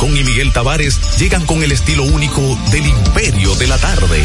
Alarcón y Miguel Tavares llegan con el estilo único del Imperio de la Tarde.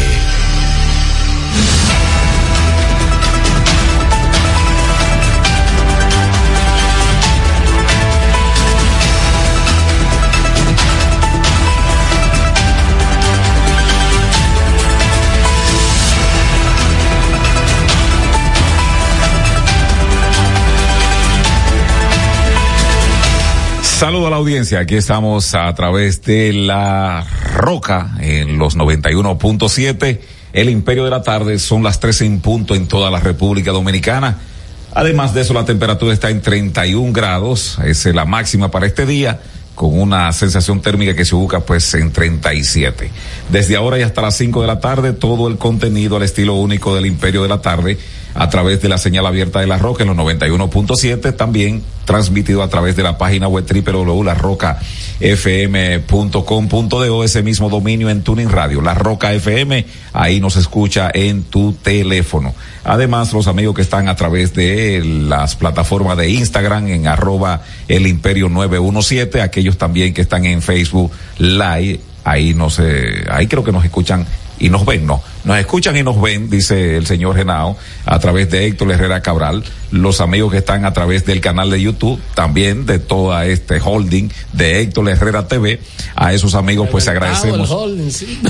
Saludo a la audiencia, aquí estamos a través de la Roca en los 91.7, el Imperio de la Tarde, son las 13 en punto en toda la República Dominicana. Además de eso, la temperatura está en 31 grados, es la máxima para este día, con una sensación térmica que se ubica pues en 37. Desde ahora y hasta las 5 de la tarde, todo el contenido al estilo único del Imperio de la Tarde a través de la señal abierta de la Roca en los 91.7, también transmitido a través de la página web www.larrocafm.com.do, ese mismo dominio en Tuning Radio, La Roca FM, ahí nos escucha en tu teléfono. Además, los amigos que están a través de las plataformas de Instagram en arroba el imperio 917, aquellos también que están en Facebook Live, ahí no sé, ahí creo que nos escuchan y nos ven, no, nos escuchan y nos ven, dice el señor Genao, a través de Héctor Herrera Cabral, los amigos que están a través del canal de YouTube, también de toda este holding de Héctor Herrera TV, a esos amigos pues agradecemos,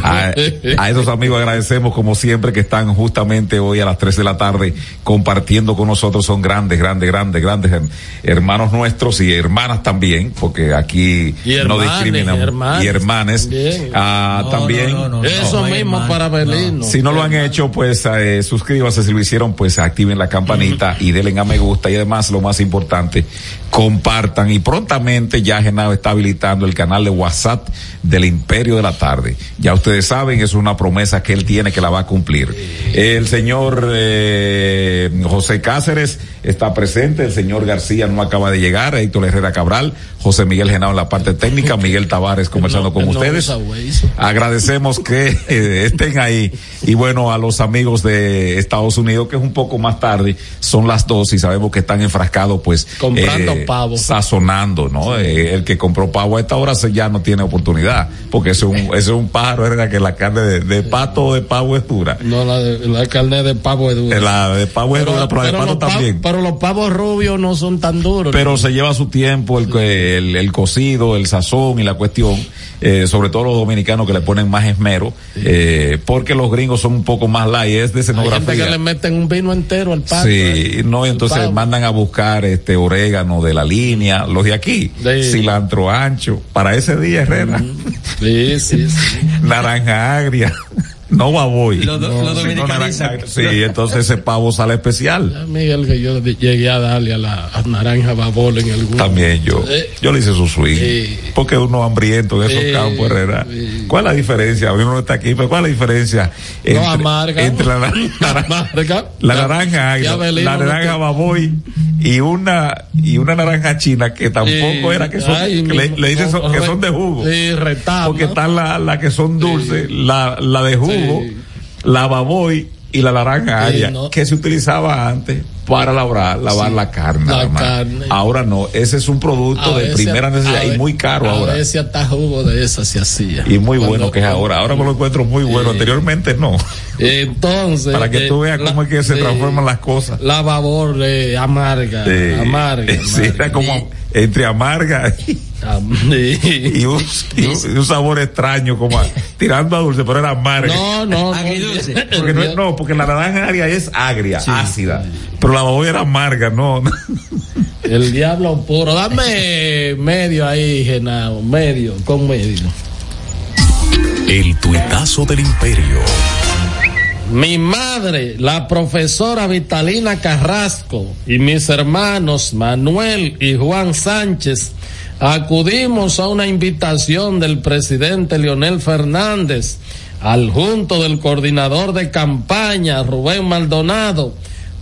a, a, esos amigos agradecemos como siempre que están justamente hoy a las 3 de la tarde compartiendo con nosotros, son grandes, grandes, grandes, grandes hermanos nuestros y hermanas también, porque aquí no discriminamos, y hermanes, ah, no, también. No, Eso mismo para Belino. Si no lo han hecho, pues eh, suscríbanse. Si lo hicieron, pues activen la campanita y denle a me gusta. Y además, lo más importante, compartan. Y prontamente ya Genaro está habilitando el canal de WhatsApp del Imperio de la Tarde. Ya ustedes saben, es una promesa que él tiene que la va a cumplir. El señor eh, José Cáceres está presente. El señor García no acaba de llegar. Héctor Herrera Cabral. José Miguel Genao en la parte técnica. Miguel Tavares conversando con ustedes. Agradecemos que eh, estén ahí. Y bueno, a los amigos de Estados Unidos, que es un poco más tarde, son las dos y sabemos que están enfrascados, pues. Comprando eh, pavo. Sazonando, ¿no? Sí. Eh, el que compró pavo a esta hora ya no tiene oportunidad, porque ese es un, ese es un pájaro, ¿verdad? Que la carne de, de pato o de pavo es dura. No, la, de, la carne de pavo es dura. La de pavo es dura, pero, la de pato también. pero los pavos rubios no son tan duros. Pero ¿no? se lleva su tiempo el, el, el, cocido, el sazón y la cuestión, eh, sobre todo los dominicanos que le ponen más esmero, sí. eh, porque los gringos son un poco más light, es de escenografía. Hay gente que le meten un vino entero al pato. Sí, eh, no, y entonces pavo. mandan a buscar este orégano de la línea, los de aquí, sí. cilantro ancho, para ese día, Herrera. Sí, sí, sí. Naranja agria. No baboy. Lo, do, no, lo dominicanizan. Sí, entonces ese pavo sale especial. Ya, Miguel, que yo llegué a darle a la a naranja babol en algún También yo. Eh, yo le hice su swing. Eh, porque uno hambriento en esos eh, campos, Herrera. Eh, ¿Cuál es la diferencia? A mí no está aquí, pero ¿cuál es la diferencia? Entre, no, amarga. Entre la, la, amarga. la naranja, ya, la, la naranja baboy y una y una naranja china que tampoco era que son ay, que le, le dicen que son de jugo sí, porque están las la que son dulces la, la de jugo sí. La baboy y la naranja no. que se utilizaba antes para lavar, lavar la carne. La carne. Ahora no, ese es un producto a de primera necesidad y muy caro a ahora. A veces hasta jugo de esa se hacía. Y muy Cuando, bueno que es ahora. Ahora me lo encuentro muy bueno. Eh, Anteriormente no. Entonces. Para que tú veas eh, cómo es que se transforman las cosas. La babor eh, amarga. Amarga. Sí, era como entre amarga y, y, un, y, un, un, sabor extraño, como a, tirando a dulce, pero era amarga. No, no, no. porque no, es, no, porque la naranja agria es agria, sí, ácida. Sí. Pero la baboya era amarga, no. El diablo puro. Dame medio ahí, Genao. Medio, con medio. El tuitazo del imperio. Mi madre, la profesora Vitalina Carrasco, y mis hermanos Manuel y Juan Sánchez acudimos a una invitación del presidente Leonel Fernández al junto del coordinador de campaña Rubén Maldonado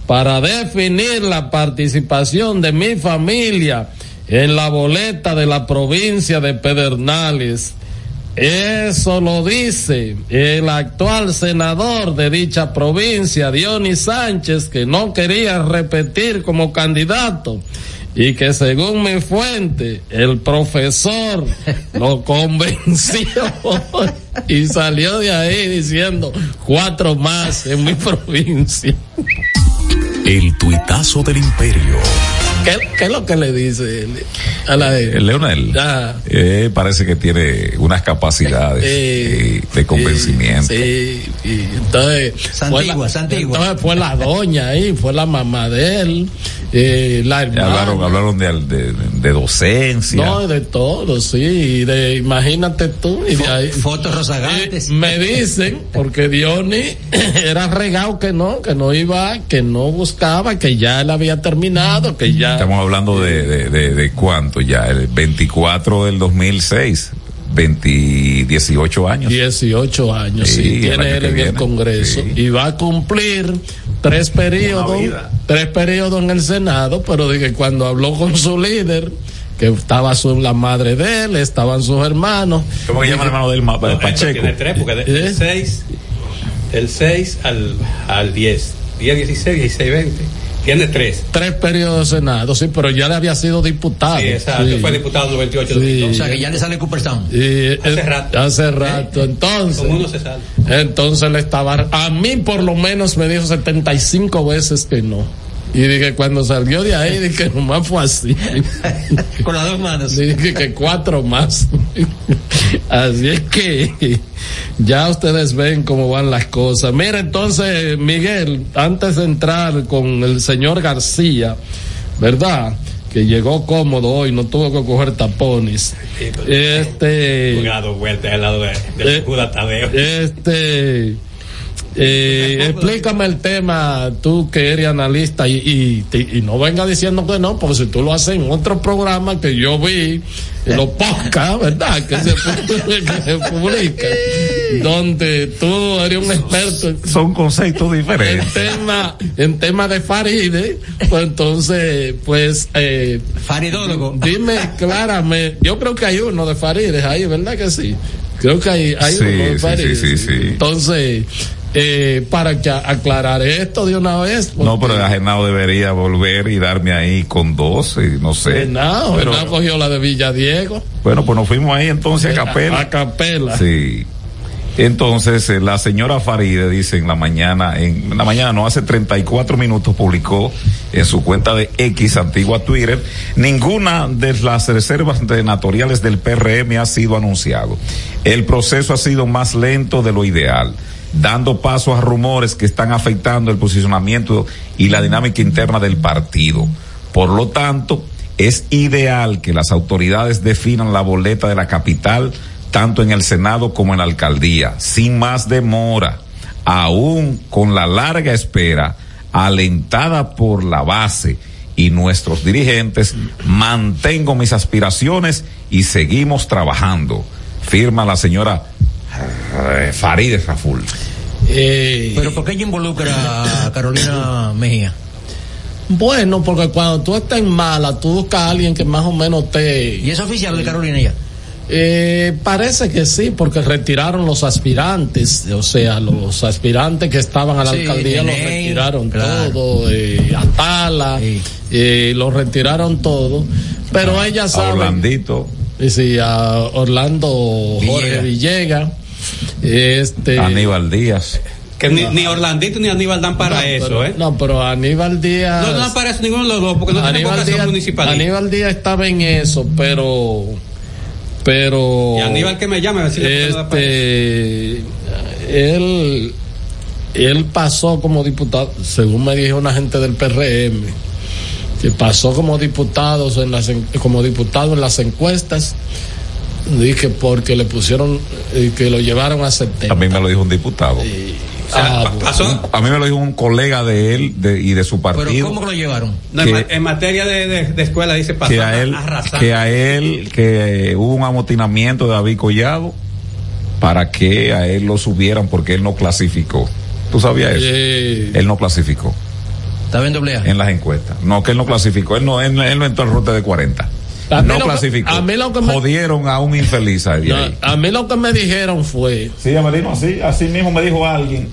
para definir la participación de mi familia en la boleta de la provincia de Pedernales. Eso lo dice el actual senador de dicha provincia, Dionis Sánchez, que no quería repetir como candidato y que según mi fuente, el profesor lo convenció y salió de ahí diciendo cuatro más en mi provincia. El tuitazo del imperio. ¿Qué, ¿Qué, es lo que le dice a la eh, Leonel? Ah. Eh, parece que tiene unas capacidades eh, de convencimiento. Sí, y entonces. Santigua, Santigua. Entonces fue la doña ahí, fue la mamá de él, eh, la hermana. Hablaron, hablaron de, de, de, docencia. No, de todo, sí. De, imagínate tú. Y de ahí, Fotos rozagantes. me dicen, porque Diony era regado que no, que no iba, que no buscaba, que ya él había terminado, que ya Estamos hablando de, de, de, de, cuánto ya, el 24 del 2006. 20, 18 años. 18 años, sí, sí tiene él en el Congreso. Sí. Y va a cumplir tres periodos, tres periodos en el Senado, pero dije cuando habló con su líder, que estaba su, la madre de él, estaban sus hermanos. ¿Cómo que llama el hermano del mapa? No, Pacheco. Tiene tres, porque de, del 6, del 6 al, al 10, 10, 16, 16, 20. Tiene tres. Tres periodos de Senado, sí, pero ya le había sido diputado. Sí, exacto. Sí. Fue diputado en 98 sí. O sea, que ya le sale Cooperstown. Y, hace eh, rato. Hace rato. ¿Eh? Entonces. Con uno se sale. Entonces le estaba. A mí, por lo menos, me dijo 75 veces que no. Y dije, cuando salió de ahí, dije, nomás fue así. Con las dos manos. Dije que cuatro más. así es que ya ustedes ven cómo van las cosas. Mira, entonces, Miguel, antes de entrar con el señor García, ¿verdad? que llegó cómodo hoy, no tuvo que coger tapones. Sí, este. Jugado vuelta al lado de, de eh, Tadeo. Este. Eh, explícame el tema, tú que eres analista y, y, y, no venga diciendo que no, porque si tú lo haces en otro programa que yo vi, en los podcasts, ¿verdad? Que se, que se publica, donde tú eres un experto. Son conceptos diferentes. En tema, en tema de Faride, pues entonces, pues, eh, Faridólogo. Dime, claramente, yo creo que hay uno de Faride ahí, ¿verdad que sí? Creo que hay, hay sí, uno de Faride. Sí, sí, sí, Entonces, eh, para que aclarar esto de una vez. Porque... No, pero el Ajenado debería volver y darme ahí con dos, y no sé. Ajenado, pero... Ajenado cogió la de Villadiego. Bueno, pues nos fuimos ahí entonces a Capela. A Capela. Sí. Entonces, eh, la señora Faride dice en la mañana, en la mañana, no hace 34 minutos, publicó en su cuenta de X, antigua Twitter, ninguna de las reservas senatoriales del PRM ha sido anunciado. El proceso ha sido más lento de lo ideal dando paso a rumores que están afectando el posicionamiento y la dinámica interna del partido. Por lo tanto, es ideal que las autoridades definan la boleta de la capital, tanto en el Senado como en la alcaldía, sin más demora, aún con la larga espera, alentada por la base y nuestros dirigentes, mantengo mis aspiraciones y seguimos trabajando. Firma la señora Farideh Raful. Eh, Pero ¿por qué ella involucra a Carolina Mejía? Bueno, porque cuando tú estás en mala, tú buscas a alguien que más o menos te... ¿Y es oficial de Carolina ya? Eh, parece que sí, porque retiraron los aspirantes, o sea, los aspirantes que estaban a la Sí, alcaldía los retiraron claro. todo, eh, Atala, Sí. eh, los retiraron todo, pero ella A sabe... Orlandito, Y sí, a Orlando Jorge Villegas. Este. Aníbal Díaz. Que ni, ni Orlandito ni Aníbal dan para no, eso, pero, ¿eh? No, pero Aníbal Díaz. No, no dan para eso ninguno de los dos, porque no Aníbal vocación Díaz, municipal. Aníbal Díaz estaba en eso, pero. Pero. Y Aníbal que me llame a decirle que no da para eso. Este. Él. Él pasó como diputado, según me dijo una gente del PRM, que pasó como diputados en las como diputado en las encuestas. Dije porque le pusieron eh, que lo llevaron a 70. También me lo dijo un diputado. O sea, Ah, pa- pasó. A mí me lo dijo un colega de él de- y de su ¿Pero partido. cómo lo llevaron? No, en, que- ma- en materia de, de, de escuela dice pasó que a él, arrasando. que a él, que hubo un amotinamiento de David Collado para que a él lo subieran porque él no clasificó. ¿Tú sabías eso? Eh, Él no clasificó ¿Estaba en doble A? en las encuestas. No, que él no clasificó. Él no, él, él no entró al rute de 40. A No lo que- clasificó. a mí lo que me- Jodieron a un infeliz ahí. no, ahí. a mí lo que me dijeron fue Sí, Amelino, así, así mismo me dijo alguien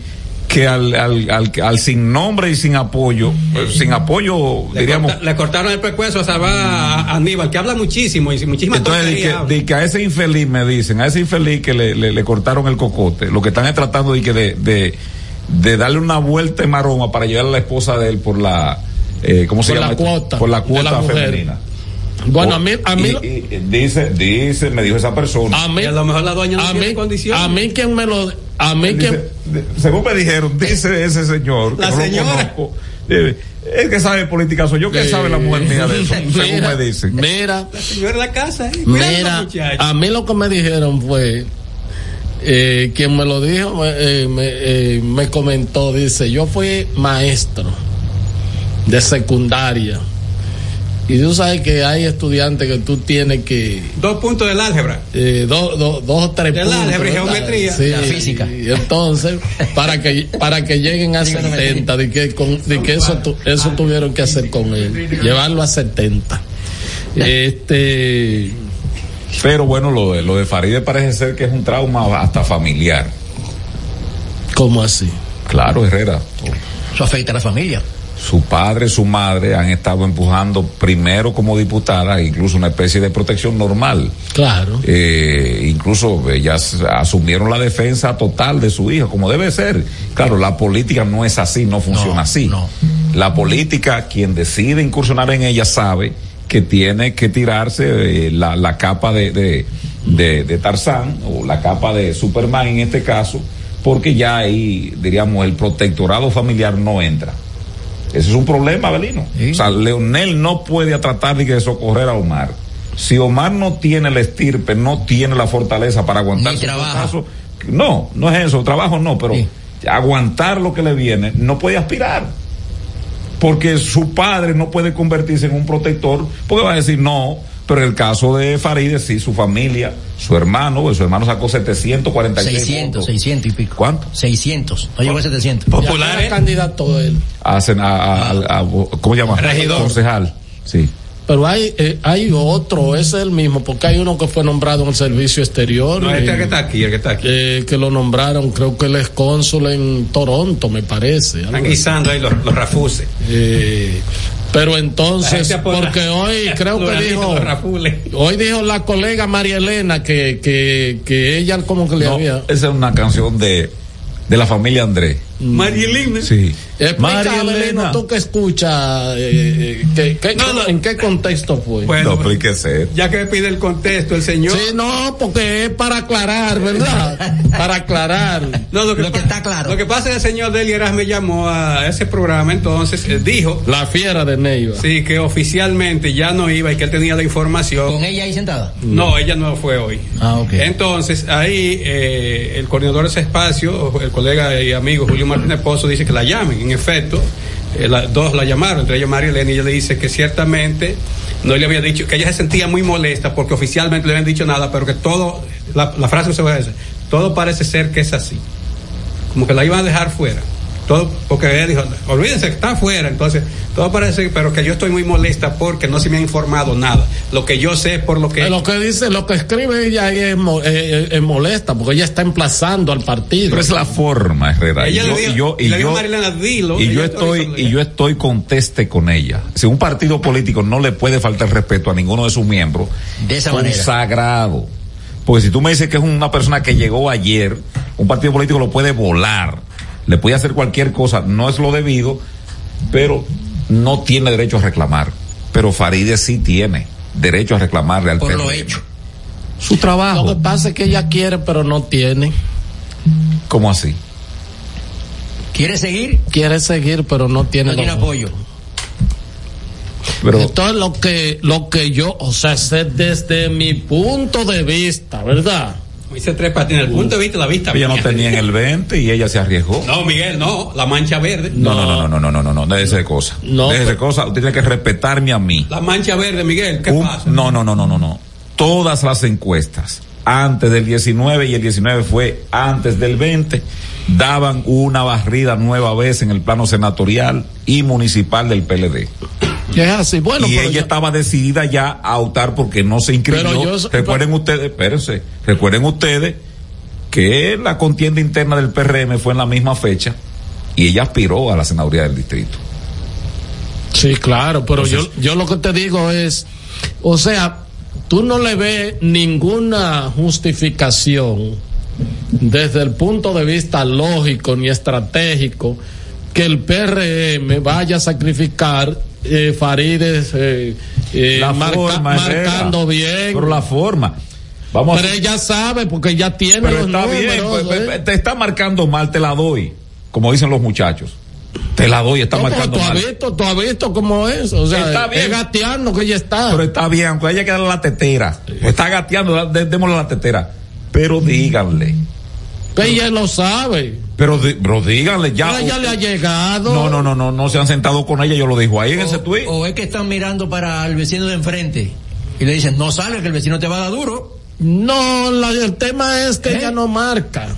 que al, al, al, al sin nombre y sin apoyo, eh, sin apoyo, Le, diríamos. corta- le cortaron el pescuezo a salvar a Aníbal, que habla muchísimo y muchísimas Entonces, tonterías que, que a ese infeliz me dicen, a ese infeliz que le, le, le cortaron el cocote, lo que están es tratando de, que de, de, de darle una vuelta en maroma para llevar a la esposa de él por la, eh, ¿cómo se Por llama? la esto? cuota Por la de cuota la femenina. Bueno, a mí, a mí, y- y- y dice, dice, me dijo esa persona. a mí, Y a lo mejor la dueña no a tiene mí, condiciones. a mí quien me lo, a mí Dice, quien, según me dijeron, dice ese señor, La no lo señora. conozco, eh, el que sabe política soy yo, que sabe la mujer mía de eso, según me dicen. Mira, La señora de la casa, ¿eh? Mira, a mí lo que me dijeron fue, eh, quien me lo dijo, me, eh, me, eh, me comentó, dice, yo fui maestro de secundaria. Y tú sabes que hay estudiantes que tú tienes que, Dos puntos del álgebra. eh, dos dos- dos o tres Del puntos. álgebra y geometría. Sí, La física. Y entonces, para que, para que lleguen a 70, de que, con- de que eso, tu- eso tuvieron que hacer con él, llevarlo a 70. Este, Pero bueno, lo de, lo de Faride parece ser que es un trauma hasta familiar. ¿cómo así? Claro, Herrera. Eso afecta a la familia. Su padre, su madre han estado empujando primero como diputada, incluso una especie de protección normal. Claro. Eh, incluso ellas asumieron la defensa total de su hija, como debe ser. Claro, la política no es así, no funciona No, así. no. La política, quien decide incursionar en ella sabe que tiene que tirarse eh, la, la capa de, de, de, de Tarzán o la capa de Superman en este caso, porque ya ahí, diríamos, el protectorado familiar no entra. Ese es un problema, Abelino. Sí. O sea, Leonel no puede tratar de, socorrer a Omar. Si Omar no tiene el estirpe, no tiene la fortaleza para aguantar su fracaso, no, no es eso, trabajo no, pero Sí. aguantar lo que le viene, no puede aspirar. Porque su padre no puede convertirse en un protector, porque va a decir no, pero en el caso de Farideh, sí, su familia, su hermano, pues su hermano sacó 746 600, votos. 600 y pico. ¿Cuánto? 600. No llegó a 700. Popular, Ya era ¿eh? candidato él. Hacen a, a- a- a- ¿cómo se llama? Regidor. Concejal, sí. Pero hay, eh, hay otro, ese es el mismo, porque hay uno que fue nombrado en el servicio exterior. No, este es eh, el que está aquí, el que está aquí. eh, que lo nombraron, creo que él es cónsul en Toronto, me parece. Están guisando ahí los, los rafuses. Pero entonces, porque hoy creo que dijo, hoy dijo la colega María Elena que, que, que ella como que le No, había... esa es una canción de, de la familia Andrés. Marielina. Sí. Explica, María Elena. tú que escuchas, eh, que- que- No, no. ¿en qué contexto fue? Bueno, No, explíquese. ya que me pide el contexto el señor. Sí, no, porque es para aclarar, ¿verdad? para aclarar. No, lo que, Lo que pa- está claro. Lo que pasa es que el señor Delieras me llamó a ese programa, entonces eh, dijo, La fiera de Neiva. sí, que oficialmente ya no iba y que él tenía la información. ¿Con ella ahí sentada? No, ella no fue hoy. Ah, ok. Entonces, ahí eh, el coordinador de ese espacio, el colega y amigo Julio Martínez Pozo, dice que la llamen. En efecto, eh, dos la llamaron, entre ellos María Elena, y ella le dice que ciertamente no le había dicho, que ella se sentía muy molesta porque oficialmente le habían dicho nada, pero que todo, la, la frase que se va a decir, todo parece ser que es así. Como que la iban a dejar fuera. Todo, porque ella dijo, olvídense que está afuera, entonces todo parece, pero que yo estoy muy molesta porque no se me ha informado nada. Lo que yo sé es por lo que... Eh, Lo que dice, lo que escribe ella es, mo- eh, es molesta, porque ella está emplazando al partido. Pero es la forma, Herrera. Ella y yo, dijo- y yo, y yo- a Marilena, dilo, y ella yo te estoy, y yo estoy conteste con ella. Si un partido político no le puede faltar respeto a ninguno de sus miembros, De esa manera. consagrado. Porque si tú me dices que es una persona que llegó ayer, un partido político lo puede volar, le puede hacer cualquier cosa, no es lo debido, pero no tiene derecho a reclamar. Pero Faride sí tiene derecho a reclamarle al Por lo hecho. Su Lo trabajo. que pasa es que ella quiere, pero no tiene. ¿Cómo así? ¿Quiere seguir? Quiere seguir, pero no tiene. No tiene los- apoyo. Pero Entonces lo que, lo que yo, o sea, sé desde mi punto de vista, ¿verdad? hice tres patines. El punto de vista, la vista. Ella no tenía en el 20 y ella se arriesgó. No, Miguel, no. La mancha verde. No, no, no, no, no, no, no, no. Déjese de cosa. No. Déjese de cosa. Usted tiene que respetarme a mí. La mancha verde, Miguel, ¿qué Un, pasa? No, no, no, no, no, no. Todas las encuestas antes del 19 y el 19 fue antes del 20 daban una barrida nueva vez en el plano senatorial y municipal del PLD. Que es así. Bueno, y pero ella yo- estaba decidida ya a optar porque no se inscribió. Yo- recuerden ustedes, espérense, recuerden ustedes que la contienda interna del PRM fue en la misma fecha y ella aspiró a la senaduría del distrito. Sí, claro, pero yo, yo lo que te digo es, o sea, tú no le ves ninguna justificación desde el punto de vista lógico ni estratégico que el PRM vaya a sacrificar eh, Farides eh, eh, La marca- forma, marcando bien. Pero la forma. Vamos a Pero ella sabe porque ella tiene Pero los está bien, números, pues, ¿eh? pues, te está marcando mal, te la doy. Como dicen los muchachos. Te la doy, está No, pero marcando tú has mal. visto, tú has visto cómo es, o sea, Está bien. es gateando que ella está. Pero está bien, aunque haya que darle la tetera. Está gateando, démosle la tetera. Pero díganle. Que ella lo sabe. Pero, di- pero díganle ya. Pero ella le ha llegado. No, no, no, no, no se han sentado con ella, yo lo dijo ahí en ese tweet. O es que están mirando para el vecino de enfrente y le dicen, no sale que el vecino te va a dar duro. No, la- el tema es que ¿Eh? ella no marca.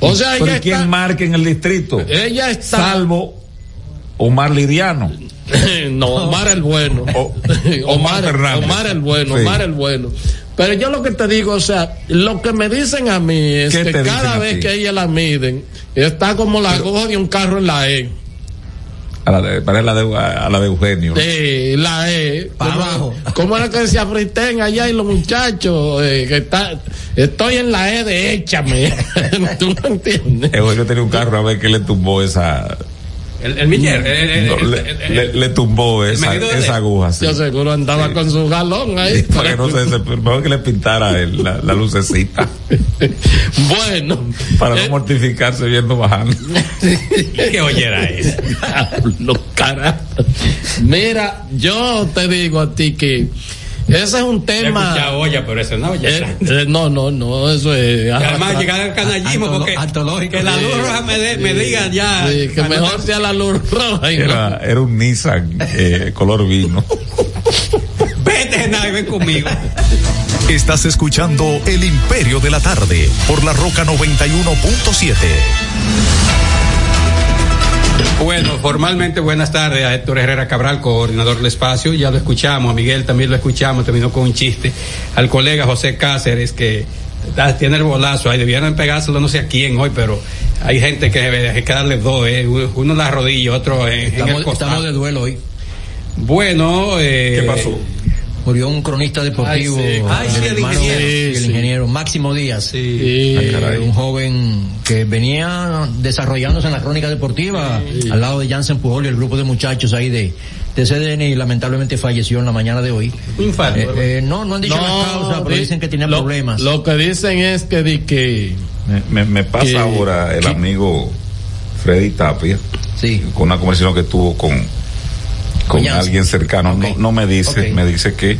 O sea, Pero ella ¿y quién está, marca en el distrito? ella está. Salvo Omar Liriano. no, Omar el bueno. O- Omar, Omar Fernández. Omar el bueno, Sí. Omar el bueno. Pero yo lo que te digo, o sea, lo que me dicen a mí es ¿Qué que cada vez que ella la miden, está como la aguja de un carro en la E. A la de, parece la de, a la de Eugenio. Sí, la E. Pa' ¿Cómo- abajo. ¿Cómo era que decía Friten allá y los muchachos? eh, que está, estoy en la E de échame. ¿Tú no entiendes? Eugenio tenía un carro a ver que le tumbó esa. El, el Miller, el- el- no, el- le, el- el- le- le tumbó esa, medido de- esa aguja. sí. Yo seguro andaba con su galón ahí. para que no se mejor que le pintara el- la, la lucecita bueno. para no eh, mortificarse viendo bajando. ¿Qué oyera es? Diablo, carajo. Mira, yo te digo a ti que ese es un tema. olla, pero ese no eh, oye. eh, no, no, no, eso es. Y además arrastrar. llegar al canallismo Antolo- porque antológico. que la luz roja me, de- me diga ya. Sí, que mejor sea la luz roja y no- Era, era un Nissan eh, color vino. Vete, Genaro, ven conmigo. Estás escuchando El Imperio de la Tarde por la Roca 91.7. Bueno, formalmente buenas tardes a Héctor Herrera Cabral, coordinador del espacio. Ya lo escuchamos, a Miguel también lo escuchamos, terminó con un chiste. Al colega José Cáceres, que ah, tiene el bolazo, ahí debieran pegárselo no sé a quién hoy, pero hay gente que hay que darle dos, eh, uno en la rodilla, otro en, en el Estamos, costado. estamos de duelo hoy. Bueno, eh, ¿Qué pasó? Murió un cronista deportivo, Ay, sí. Ay, sí, el hermano ingeniero. Máximo Díaz. Sí. Sí. Caray. un joven que venía desarrollándose en la crónica deportiva al lado de Jansen Pujol y el grupo de muchachos ahí de, de CDN y lamentablemente falleció en la mañana de hoy. Un infarto. Eh, eh, no, no han dicho la causa, pero di- dicen que tenía lo- problemas. Lo que dicen es que di que Me, pasa ¿Qué- ahora el amigo Freddy Tapia sí. con una conversación que tuvo con con alguien cercano. No, no me dice, me dice que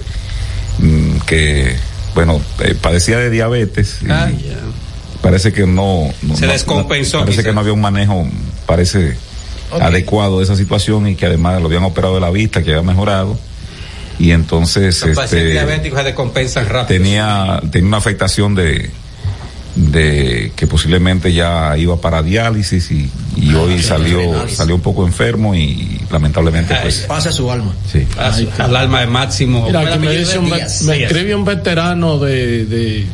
mm, que bueno eh, padecía de diabetes. y Ah, ya. Parece que no, no- Se no- descompensó, Parece quizás. que no había un manejo, parece adecuado de esa situación y que además lo habían operado de la vista, que había mejorado. Y entonces Los pacientes este, diabéticos se descompensan rápido. tenía, tenía una afectación de, de que posiblemente ya iba para diálisis y, y hoy salió, salió un poco enfermo y lamentablemente Ay, pues Pasa su alma. sí. Al alma de Máximo. Mira, ¿Cómo que era me, dice un escribe un veterano de, de,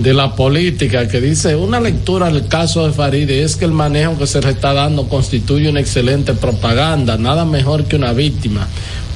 de la política que dice, una lectura del caso de Faride es que el manejo que se le está dando constituye una excelente propaganda, nada mejor que una víctima.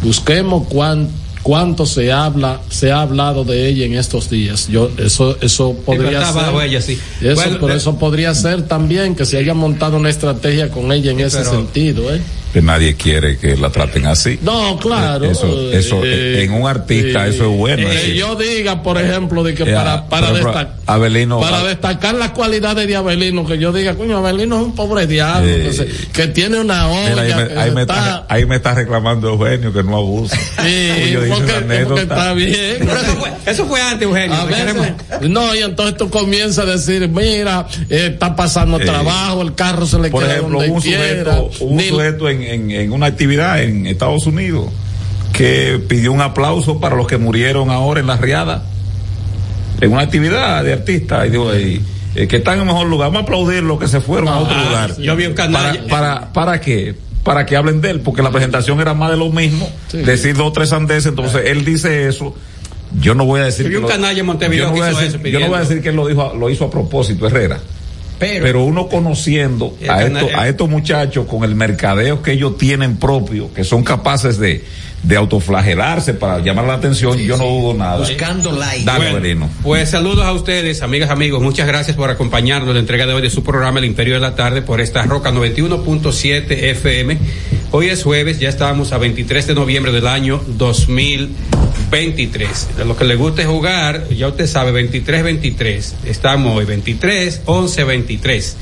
Busquemos cuán, cuánto se habla, se ha hablado de ella en estos días. Yo, eso, eso podría ser. ella, sí. Eso, Bueno, de- eso podría ser también que se haya montado una estrategia con ella en Sí, ese pero- sentido, ¿eh? Que nadie quiere que la traten así. No, claro. Eso- eso, eh, en un artista eso es bueno, Que es yo diga, por ejemplo, de que Eh, para, para, por ejemplo, destac- Abelino- para destacar las cualidades de Abelino, que yo diga, coño, Abelino es un pobre diablo, Eh, que, se- que tiene una olla, Mira, ahí, me, ahí me está... ahí me está reclamando Eugenio que no abusa. Sí, Y yo dije porque, porque está bien. Pero eso fue, eso fue antes, Eugenio. A veces, no, y entonces tú comienzas a decir, mira, eh, está pasando Eh, trabajo, el carro se le Por queda ejemplo, donde un quiera. sujeto, un Ni- sujeto en, en, en una actividad en Estados Unidos que pidió un aplauso para los que murieron ahora en la riada. En una actividad de artistas. Y digo, eh, eh, que están en mejor lugar. Vamos a aplaudir los que se fueron a otro Ah, lugar. yo vi un canal. Para, para, ¿Para qué? Para que hablen de él, porque la presentación era más de lo mismo. Sí. Decir dos o tres andeses. Entonces, él dice eso. Yo no voy a decir Yo vi que un lo- canalla en Montevideo yo no que voy a hizo decir- eso Yo no voy a pidiendo. decir que él lo dijo, lo hizo a propósito, Herrera. Pero, uno conociendo a, esto, a estos muchachos con el mercadeo que ellos tienen propio, que son capaces de, de autoflagelarse para llamar la atención, yo no dudo nada. Buscando like. Dale, Bueno, pues saludos a ustedes, amigas, amigos. Muchas gracias por acompañarnos en la entrega de hoy de su programa El Imperio de la Tarde por esta Roca 91.7 FM. Hoy es jueves, ya estamos a 23 de noviembre del año 2023. De lo que le guste jugar, ya usted sabe, 23-23. Estamos hoy 23, 11, 23.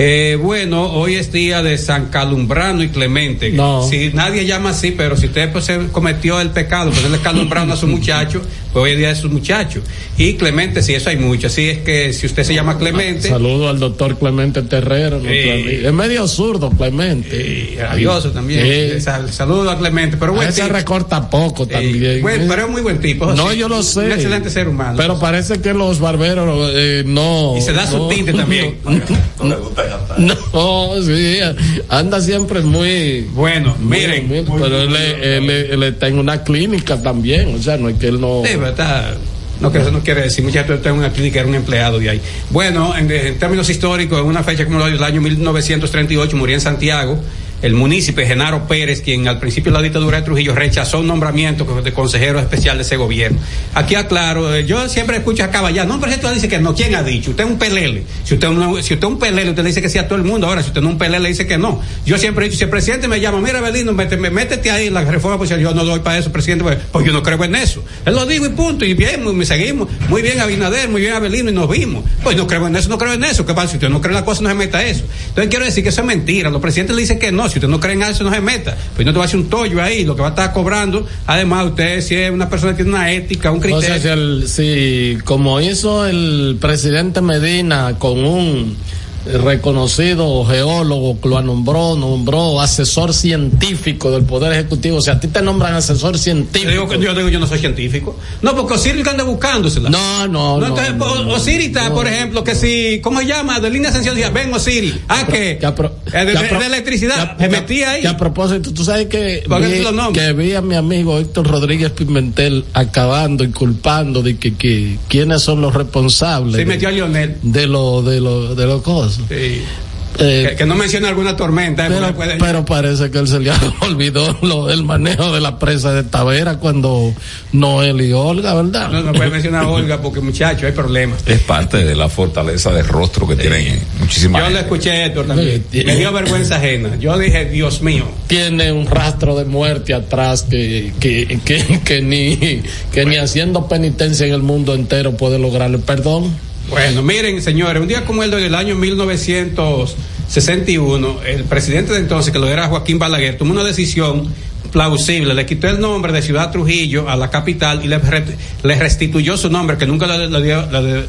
Eh, bueno, hoy es día de San Calumbrano y Clemente. No. Si nadie llama así, pero si usted pues, se cometió el pecado, ponerle Calumbrano a su muchacho, pues hoy es día de su muchacho. Y Clemente, sí, eso hay mucho. Así es que si usted se llama Clemente, Saludo al doctor Clemente Terrero. Es medio zurdo, Clemente. y rabioso también. Saludo a Clemente, pero A buen ese tipo. recorta poco también. buen- ¿eh? pero es muy buen tipo. No, yo lo sé. Un excelente ser humano. Pero parece que los barberos eh, no. Y se da su no, tinte también. No, sí, anda siempre muy. bueno, muy- miren. muy- pero él, él- él está en una clínica también, o sea, no es que él no. Sí, está- No, que eso no quiere decir, muchas veces en una clínica era un empleado de ahí. Bueno, en, en términos históricos, en una fecha como del año 1938 murió en Santiago el municipio Genaro Pérez, quien al principio de la dictadura de Trujillo rechazó un nombramiento de consejero especial de ese gobierno. Aquí aclaro, eh, yo siempre escucho a Caballá, no, pero esto dice que no, ¿quién ha dicho? Usted es un pelele. Si usted, no, si usted un pelele, usted le dice que sí a todo el mundo. Ahora, si usted no es un pelele, le dice que no. Yo siempre he dicho, si el presidente me llama, mira, Belino, métete, métete ahí en la reforma policial, yo no doy para eso, presidente, pues, pues yo no creo en eso. Él lo digo y punto, y bien, muy- seguimos. Muy bien Abinader, muy bien Abelino, y nos vimos. Pues no creo en eso, no creo en eso. ¿Qué pasa? Si usted no cree en la cosa, no se meta a eso. Entonces quiero decir que eso es mentira. Los presidentes le dicen que no, si usted no cree en eso, no se meta. Pues no te va a hacer un tollo ahí, lo que va a estar cobrando. Además, usted si es una persona que tiene una ética, un O criterio. sea, el- si como hizo el presidente Medina con un reconocido geólogo que lo nombró, nombró asesor científico del Poder Ejecutivo. O sea, a ti te nombran asesor Yo científico. digo, que- yo digo, yo no soy científico. No, porque Osiris anda buscándosela. No, no, no. entonces, no, Osiris está, no. por ejemplo, que si, ¿cómo se llama? De línea decía, ven Osiris. Ah, que, Que a pro- eh, de, que a de- pro- de electricidad, que se metía ahí. que a propósito, tú sabes que ¿Por qué vi, lo que a mi amigo Héctor Rodríguez Pimentel acabando y culpando de que, que quiénes son los responsables Sí, de, metió a Lionel. de lo de lo de los Sí. Eh, Que, que no mencione alguna tormenta. eh, pero, porque puede- pero parece que él se le olvidó lo, el manejo de la presa de Tavera cuando Noel y Olga, ¿verdad? no, no puede mencionar a Olga porque, muchacho, hay problemas. Es parte de la fortaleza de rostro que tienen muchísimas. Yo le escuché Héctor también. Sí. Me dio vergüenza ajena. Yo dije, Dios mío. tiene un rastro de muerte atrás que, que, que, que ni, que ni haciendo penitencia en el mundo entero puede lograr el perdón. Bueno, miren, señores, un día como el del año 1961, el presidente de entonces, que lo era Joaquín Balaguer, tomó una decisión plausible, le quitó el nombre de Ciudad Trujillo a la capital y le, re- le restituyó su nombre, que nunca lo, lo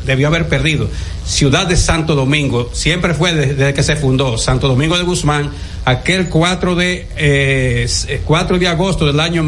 debió haber perdido. Ciudad de Santo Domingo, siempre fue desde, que se fundó, Santo Domingo de Guzmán, aquel 4 de, eh, s- 4 de agosto del año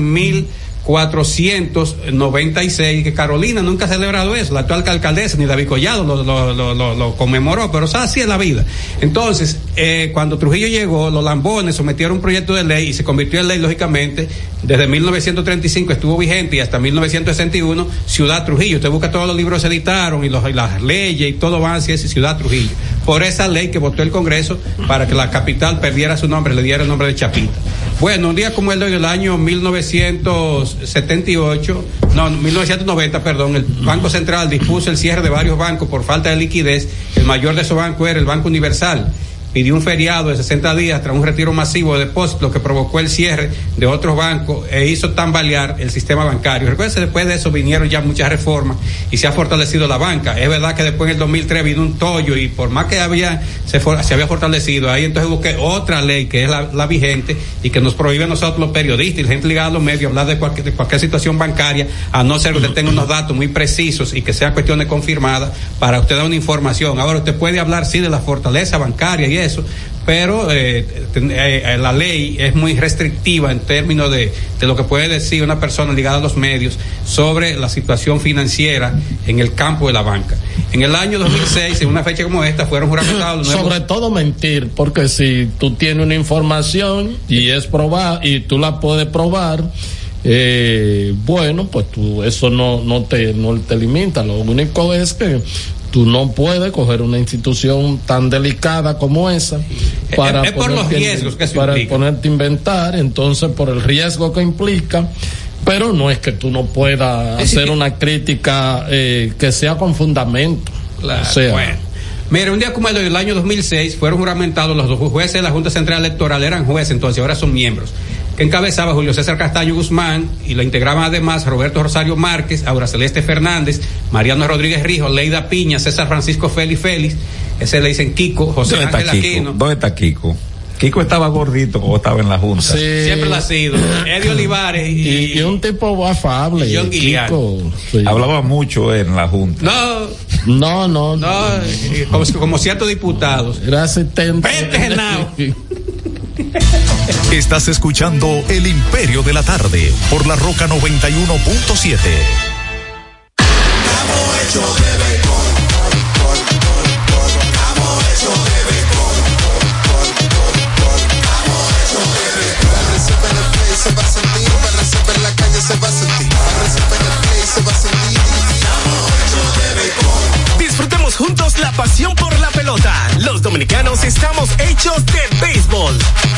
1496, que Carolina nunca ha celebrado eso, la actual alcaldesa ni David Collado lo, lo- lo- conmemoró, pero o así es la vida. Entonces, eh, cuando Trujillo llegó, los lambones sometieron un proyecto de ley y se convirtió en ley, lógicamente, desde 1935 estuvo vigente y hasta 1961, Ciudad Trujillo. Usted busca todos los libros se editaron y, los, y las leyes y todo va hacia ese Ciudad Trujillo. Por esa ley que votó el Congreso para que la capital perdiera su nombre, le diera el nombre de Chapita. Bueno, un día como el de hoy, del año 1978, no, 1990, perdón, el Banco Central dispuso el cierre de varios bancos por falta de liquidez. El mayor de esos bancos era el Banco Universal. Pidió un feriado de 60 días tras un retiro masivo de depósitos, que provocó el cierre de otros bancos e hizo tambalear el sistema bancario. Recuerden, después de eso vinieron ya muchas reformas y se ha fortalecido la banca. Es verdad que después en el 2003 vino un tollo y por más que había se, se había fortalecido, ahí entonces busqué otra ley que es la, vigente y que nos prohíbe a nosotros los periodistas y la gente ligada a los medios hablar de cualquier, cualquier situación bancaria, a no ser que usted tenga unos datos muy precisos y que sean cuestiones confirmadas para usted dar una información. Ahora usted puede hablar sí de la fortaleza bancaria y eso, pero eh, eh, eh, la ley es muy restrictiva en términos de, de lo que puede decir una persona ligada a los medios sobre la situación financiera en el campo de la banca. En el año 2006, en una fecha como esta, fueron juramentados. Sobre todo mentir, porque si tú tienes una información y es probar y tú la puedes probar eh, bueno, pues tú, eso no, no, te, no te limita. Lo único es que tú no puedes coger una institución tan delicada como esa para, es, por los riesgos que se para ponerte a inventar, entonces por el riesgo que implica. Pero no es que tú no puedas hacer una crítica eh, que sea con fundamento. Claro, o sea, bueno. Mire, un día como el del año 2006 fueron juramentados los dos jueces de la Junta Central Electoral, eran jueces entonces, ahora son miembros que encabezaba Julio César Castaño Guzmán y lo integraban además Roberto Rosario Márquez, Aura Celeste Fernández, Mariano Rodríguez Rijo, Leida Piña, César Francisco Félix Félix, ese le dicen Kiko, José Ángel Aquino. ¿Dónde está Kiko? Kiko estaba gordito como estaba en la Junta. Sí. Siempre lo ha sido. Eddie Olivares y, y, un tipo afable. Y John Kiko, sí. Hablaba mucho en la Junta. No. No, no. No, como, como ciertos diputados. Era asistente. Genao. Estás escuchando El Imperio de la Tarde por la Roca 91.7. se va a sentir, para en la calle se va a sentir, para se va a sentir. Disfrutemos juntos la pasión por la pelota. Los dominicanos estamos hechos de béisbol.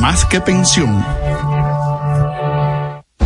más que pensión.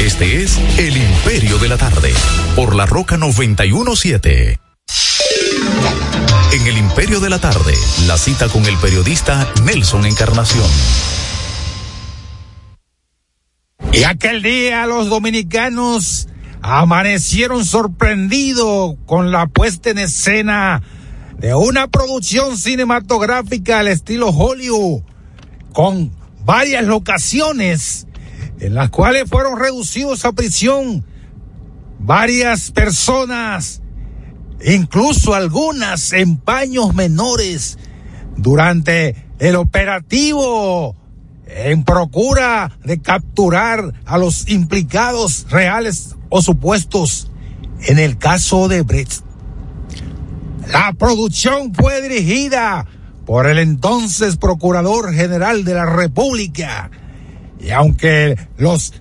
Este es El Imperio de la Tarde, por la Roca 917. En El Imperio de la Tarde, la cita con el periodista Nelson Encarnación. Y aquel día los dominicanos amanecieron sorprendidos con la puesta en escena de una producción cinematográfica al estilo Hollywood, con varias locaciones en las cuales fueron reducidos a prisión varias personas, incluso algunas en paños menores, durante el operativo en procura de capturar a los implicados reales o supuestos en el caso de Brett. La producción fue dirigida por el entonces Procurador General de la República. Y aunque los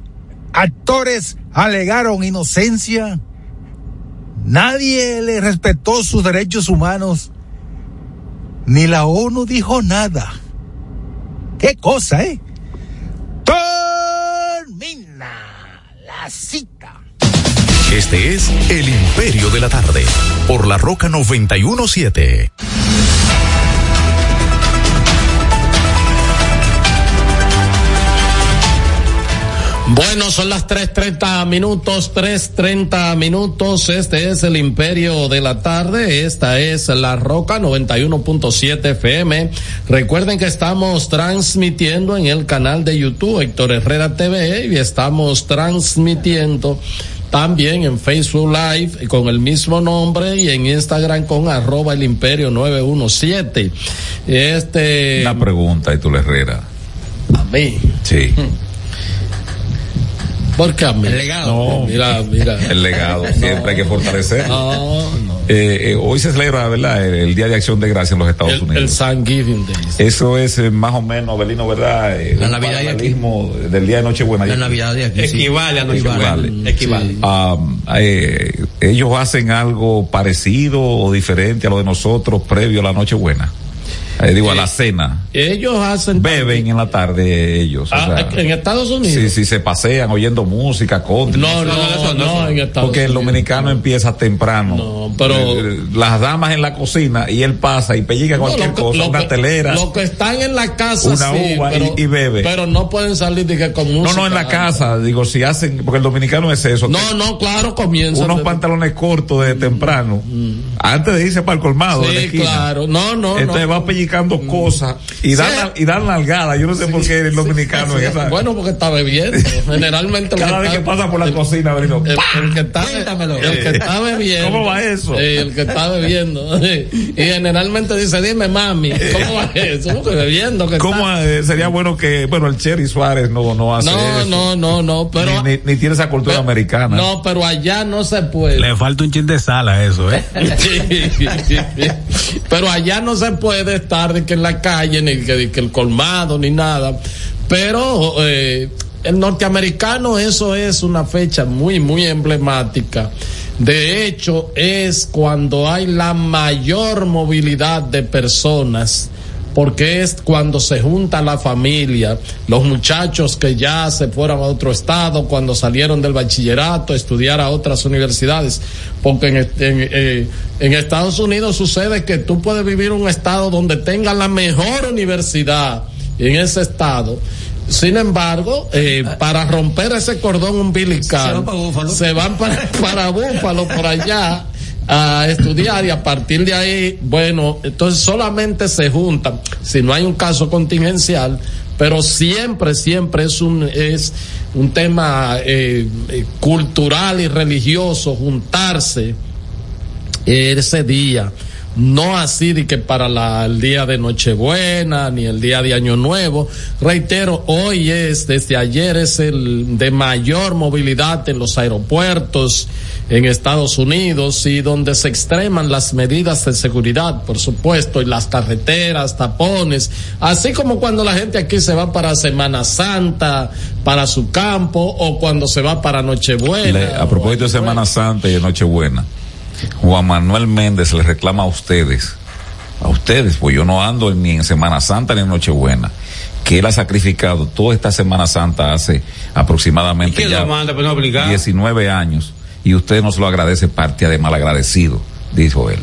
actores alegaron inocencia, nadie le respetó sus derechos humanos, ni la ONU dijo nada. ¿Qué cosa, eh? Termina la cita. Este es El Imperio de la Tarde, por la Roca 917. Bueno, son las 3.30 minutos, 3.30 minutos. Este es el Imperio de la Tarde. Esta es La Roca 91.7 FM. Recuerden que estamos transmitiendo en el canal de YouTube Héctor Herrera TV y estamos transmitiendo también en Facebook Live con el mismo nombre y en Instagram con arroba el imperio 917. Este. Una pregunta, Héctor Herrera. A mí. Sí. ¿Por qué a mí? El legado. No, mira, mira. El legado, siempre hay que fortalecer. No, no. Eh, eh, hoy se celebra, ¿verdad? El, el Día de Acción de Gracia en los Estados El, el Unidos. Thanksgiving Day. Eso es eh, más o menos, Belino, ¿verdad? Eh, La Navidad de aquí. del día de Nochebuena. La Navidad de aquí. sí. Equivale a Nochebuena. Equivale. Equivale. Ellos hacen algo parecido o diferente a lo de nosotros previo a la Nochebuena. Eh, digo, a la cena. Ellos hacen. Beben en la tarde ellos. o Ah, sea, en Estados Unidos. Sí, sí, se pasean oyendo música, country. No, no, no, no, en Estados Porque el dominicano empieza temprano. No, pero- Eh, las damas en la cocina y él pasa y pellica No, cualquier que- cosa, lo una que- telera. Lo que están en la casa, Una sí, uva y- pero, y bebe. Pero no pueden salir de que con No, música. no, en la casa, digo, si hacen, porque el dominicano es eso. No, no, claro, comienza. unos pantalones cortos de temprano, antes de irse para el colmado. de la Mm. Sí, claro. No, no, Entonces no. va pellicando cosas y dan, Sí. y dan nalgada. Yo no sé por qué el dominicano Sí, es. Bueno, porque está bebiendo. Generalmente. Cada vez que pasa por la cocina, el, el que está, Cuéntamelo. el que está bebiendo. ¿Cómo va eso? Eh, el que está bebiendo. y generalmente dice, dime mami, ¿cómo va eso? Bebiendo que ¿Cómo está. eh, sería bueno que, bueno, el Cherry Suárez no, no hace No, eso? no, no, no, pero. ni, ni- ni tiene esa cultura pero- americana. No, pero allá no se puede. Le falta un chin de sal a eso, ¿eh? Pero allá no se puede estar de que en la calle, ni que, el colmado, ni nada. Pero eh, el norteamericano, eso es una fecha muy, muy emblemática. De hecho, es cuando hay la mayor movilidad de personas porque es cuando se junta la familia, los muchachos que ya se fueron a otro estado, cuando salieron del bachillerato, a estudiar a otras universidades, porque en, eh, en Estados Unidos sucede que tú puedes vivir un estado donde tenga la mejor universidad en ese estado. Sin embargo, eh, para romper ese cordón umbilical, Se van para Búfalo. se van para, para Búfalo, por allá, a estudiar y a partir de ahí, bueno, entonces solamente se juntan, si no hay un caso contingencial, pero siempre, siempre es un, es un tema eh, eh, cultural y religioso juntarse ese día no así de que para la, el día de Nochebuena ni el día de Año Nuevo. Reitero, hoy es, desde ayer es el de mayor movilidad en los aeropuertos en Estados Unidos y donde se extreman las medidas de seguridad, por supuesto, y las carreteras, tapones, así como cuando la gente aquí se va para Semana Santa, para su campo o cuando se va para Nochebuena. Le- a propósito de Semana Santa y de Nochebuena, Juan Manuel Méndez le reclama a ustedes, a ustedes, pues yo no ando ni en Semana Santa ni en Nochebuena, que él ha sacrificado toda esta Semana Santa hace aproximadamente ¿Quién ya lo manda? Pues no obligado. 19 años y usted no se lo agradece parte de malagradecido, dijo él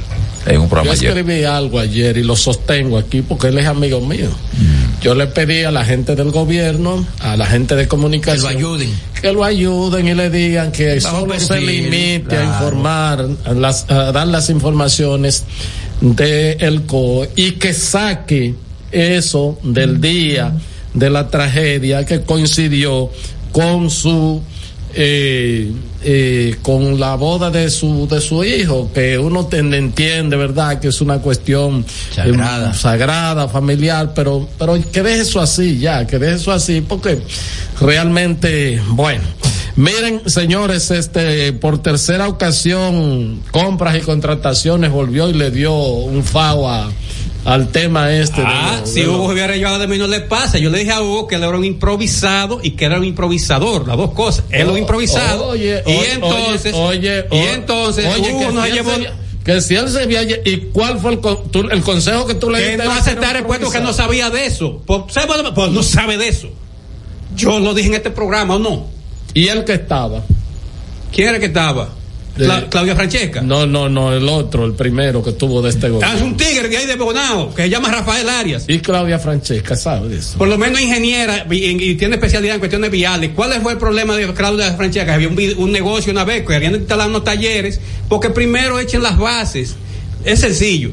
en un Yo programa ayer. escribí algo ayer y lo sostengo aquí porque él es amigo mío. Mm. Yo le pedí a la gente del gobierno, a la gente de comunicación, que lo ayuden, que lo ayuden y le digan que Bajo solo se limite a informar, a, las- a dar las informaciones de el COE y que saque eso del día de la tragedia que coincidió con su eh, eh, con la boda de su de su hijo que uno te- entiende verdad que es una cuestión Sagrada. eh, sagrada familiar pero pero que deje eso así ya que deje eso así porque realmente bueno miren señores este por tercera ocasión compras y contrataciones volvió y le dio un FAO a- al tema este Ah, lo- si de lo- Hugo hubiera llevado de mí no le pasa. Yo le dije a Hugo que él era un improvisado y que era un improvisador, las dos cosas. Él es un improvisado. Oye, y oye, entonces, oye, y oye, entonces oye, Hugo que nos llevó que si él se lle- y cuál fue el, con- tú- el consejo que tú le que diste no a él? aceptar el puesto que no sabía de eso. Pues, ¿sabe dónde- pues no sabe de eso. Yo lo dije en este programa, ¿o no? y él que estaba ¿Quién era que estaba? Cla- Claudia Francesca. no no no el otro el primero que tuvo de este Ah, es gobierno un tigre que hay de Bonao, que se llama Rafael Arias. y Claudia Francesca sabe eso Por lo menos ingeniera y, y tiene especialidad en cuestiones viales. ¿Cuál fue el problema de Claudia Francesca? Había un, un negocio una vez que habían instalado unos talleres, porque primero echen las bases. Es sencillo.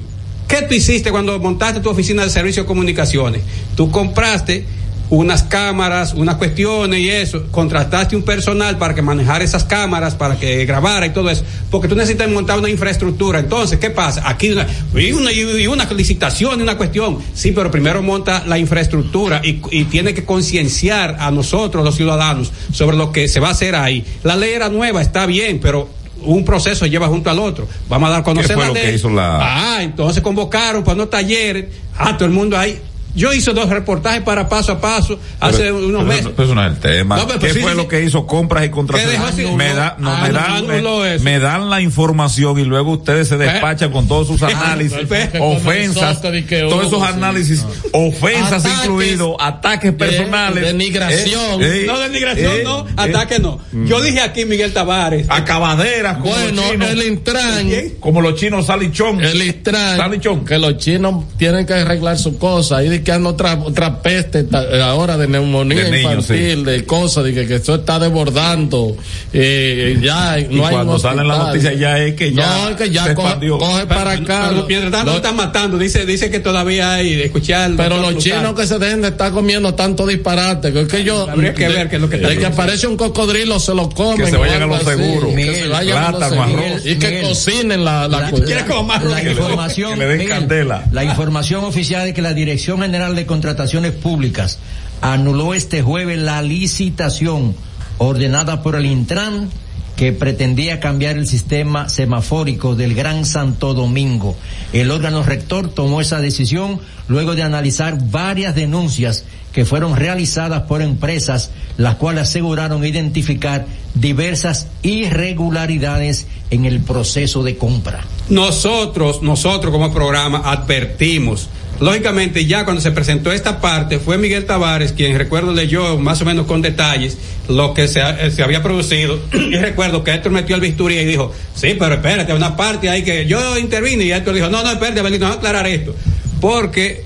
¿Qué tú hiciste cuando montaste tu oficina de servicio de comunicaciones? Tú compraste unas cámaras, unas cuestiones y eso, contrataste un personal para que manejara esas cámaras, para que grabara y todo eso, porque tú necesitas montar una infraestructura. Entonces, ¿qué pasa? Aquí una, y una, y una licitación y una cuestión. Sí, pero primero monta la infraestructura y, y tiene que concienciar a nosotros, los ciudadanos, sobre lo que se va a hacer ahí. La ley era nueva, está bien, pero un proceso lleva junto al otro. Vamos a dar a conocer ¿Qué fue la lo ley. que hizo la- Ah, entonces convocaron para unos talleres. Ah, todo el mundo ahí. Yo hice dos reportajes para paso a paso hace Pero- unos pero meses. eso- pero eso no es el tema. No, ¿Qué sí, fue sí, lo que hizo compras y contrataciones? Me, da, no, Ah, me, dan, anuló me, dan la información y luego ustedes se despachan con todos sus análisis, Fue que ofensas, todos esos análisis, ofensas Ataques incluidos, ataques personales. denigración. Eh, eh, no, denigración, eh, no, eh, ataque no. Yo dije aquí Miguel Tavares. acabaderas como bueno chinos, el Intran como los chinos salichón. el Intran Salichón. que los chinos tienen que arreglar su cosa y de que anda otra otra peste ta- ahora de neumonía De niños, infantil de cosas de que, que esto está desbordando eh, ya y no hay cuando un sale en la hospital. noticia ya es que ya, no es que ya se coge, para acá Pero mientras tanto lo- están matando. Dice, dice que todavía hay, escuchar. pero los chinos que se dejen de estar comiendo tanto disparate que es que yo Habría que ver qué es lo que está de que pasando. aparece un cocodrilo se lo comen Que se vayan a los seguros. que se vayan a los seguros. y que Miguel. cocinen la, la, La- cuestión. ¿Quieres como más La Que información, que le den candela. la información oficial es que la Dirección General de Contrataciones Públicas anuló este jueves la licitación ordenada por el Intran que pretendía cambiar el sistema semafórico del Gran Santo Domingo. El órgano rector tomó esa decisión luego de analizar varias denuncias que fueron realizadas por empresas, las cuales aseguraron identificar diversas irregularidades en el proceso de compra. Nosotros, nosotros como programa advertimos. Lógicamente, ya cuando se presentó esta parte, fue Miguel Tavares quien, recuerdo, leyó más o menos con detalles lo que se, eh, se había producido. y recuerdo que Héctor metió el bisturí y dijo, sí, pero espérate, una parte ahí que yo intervine y Héctor dijo, no, no, espérate, Abelino, vamos a aclarar esto. Porque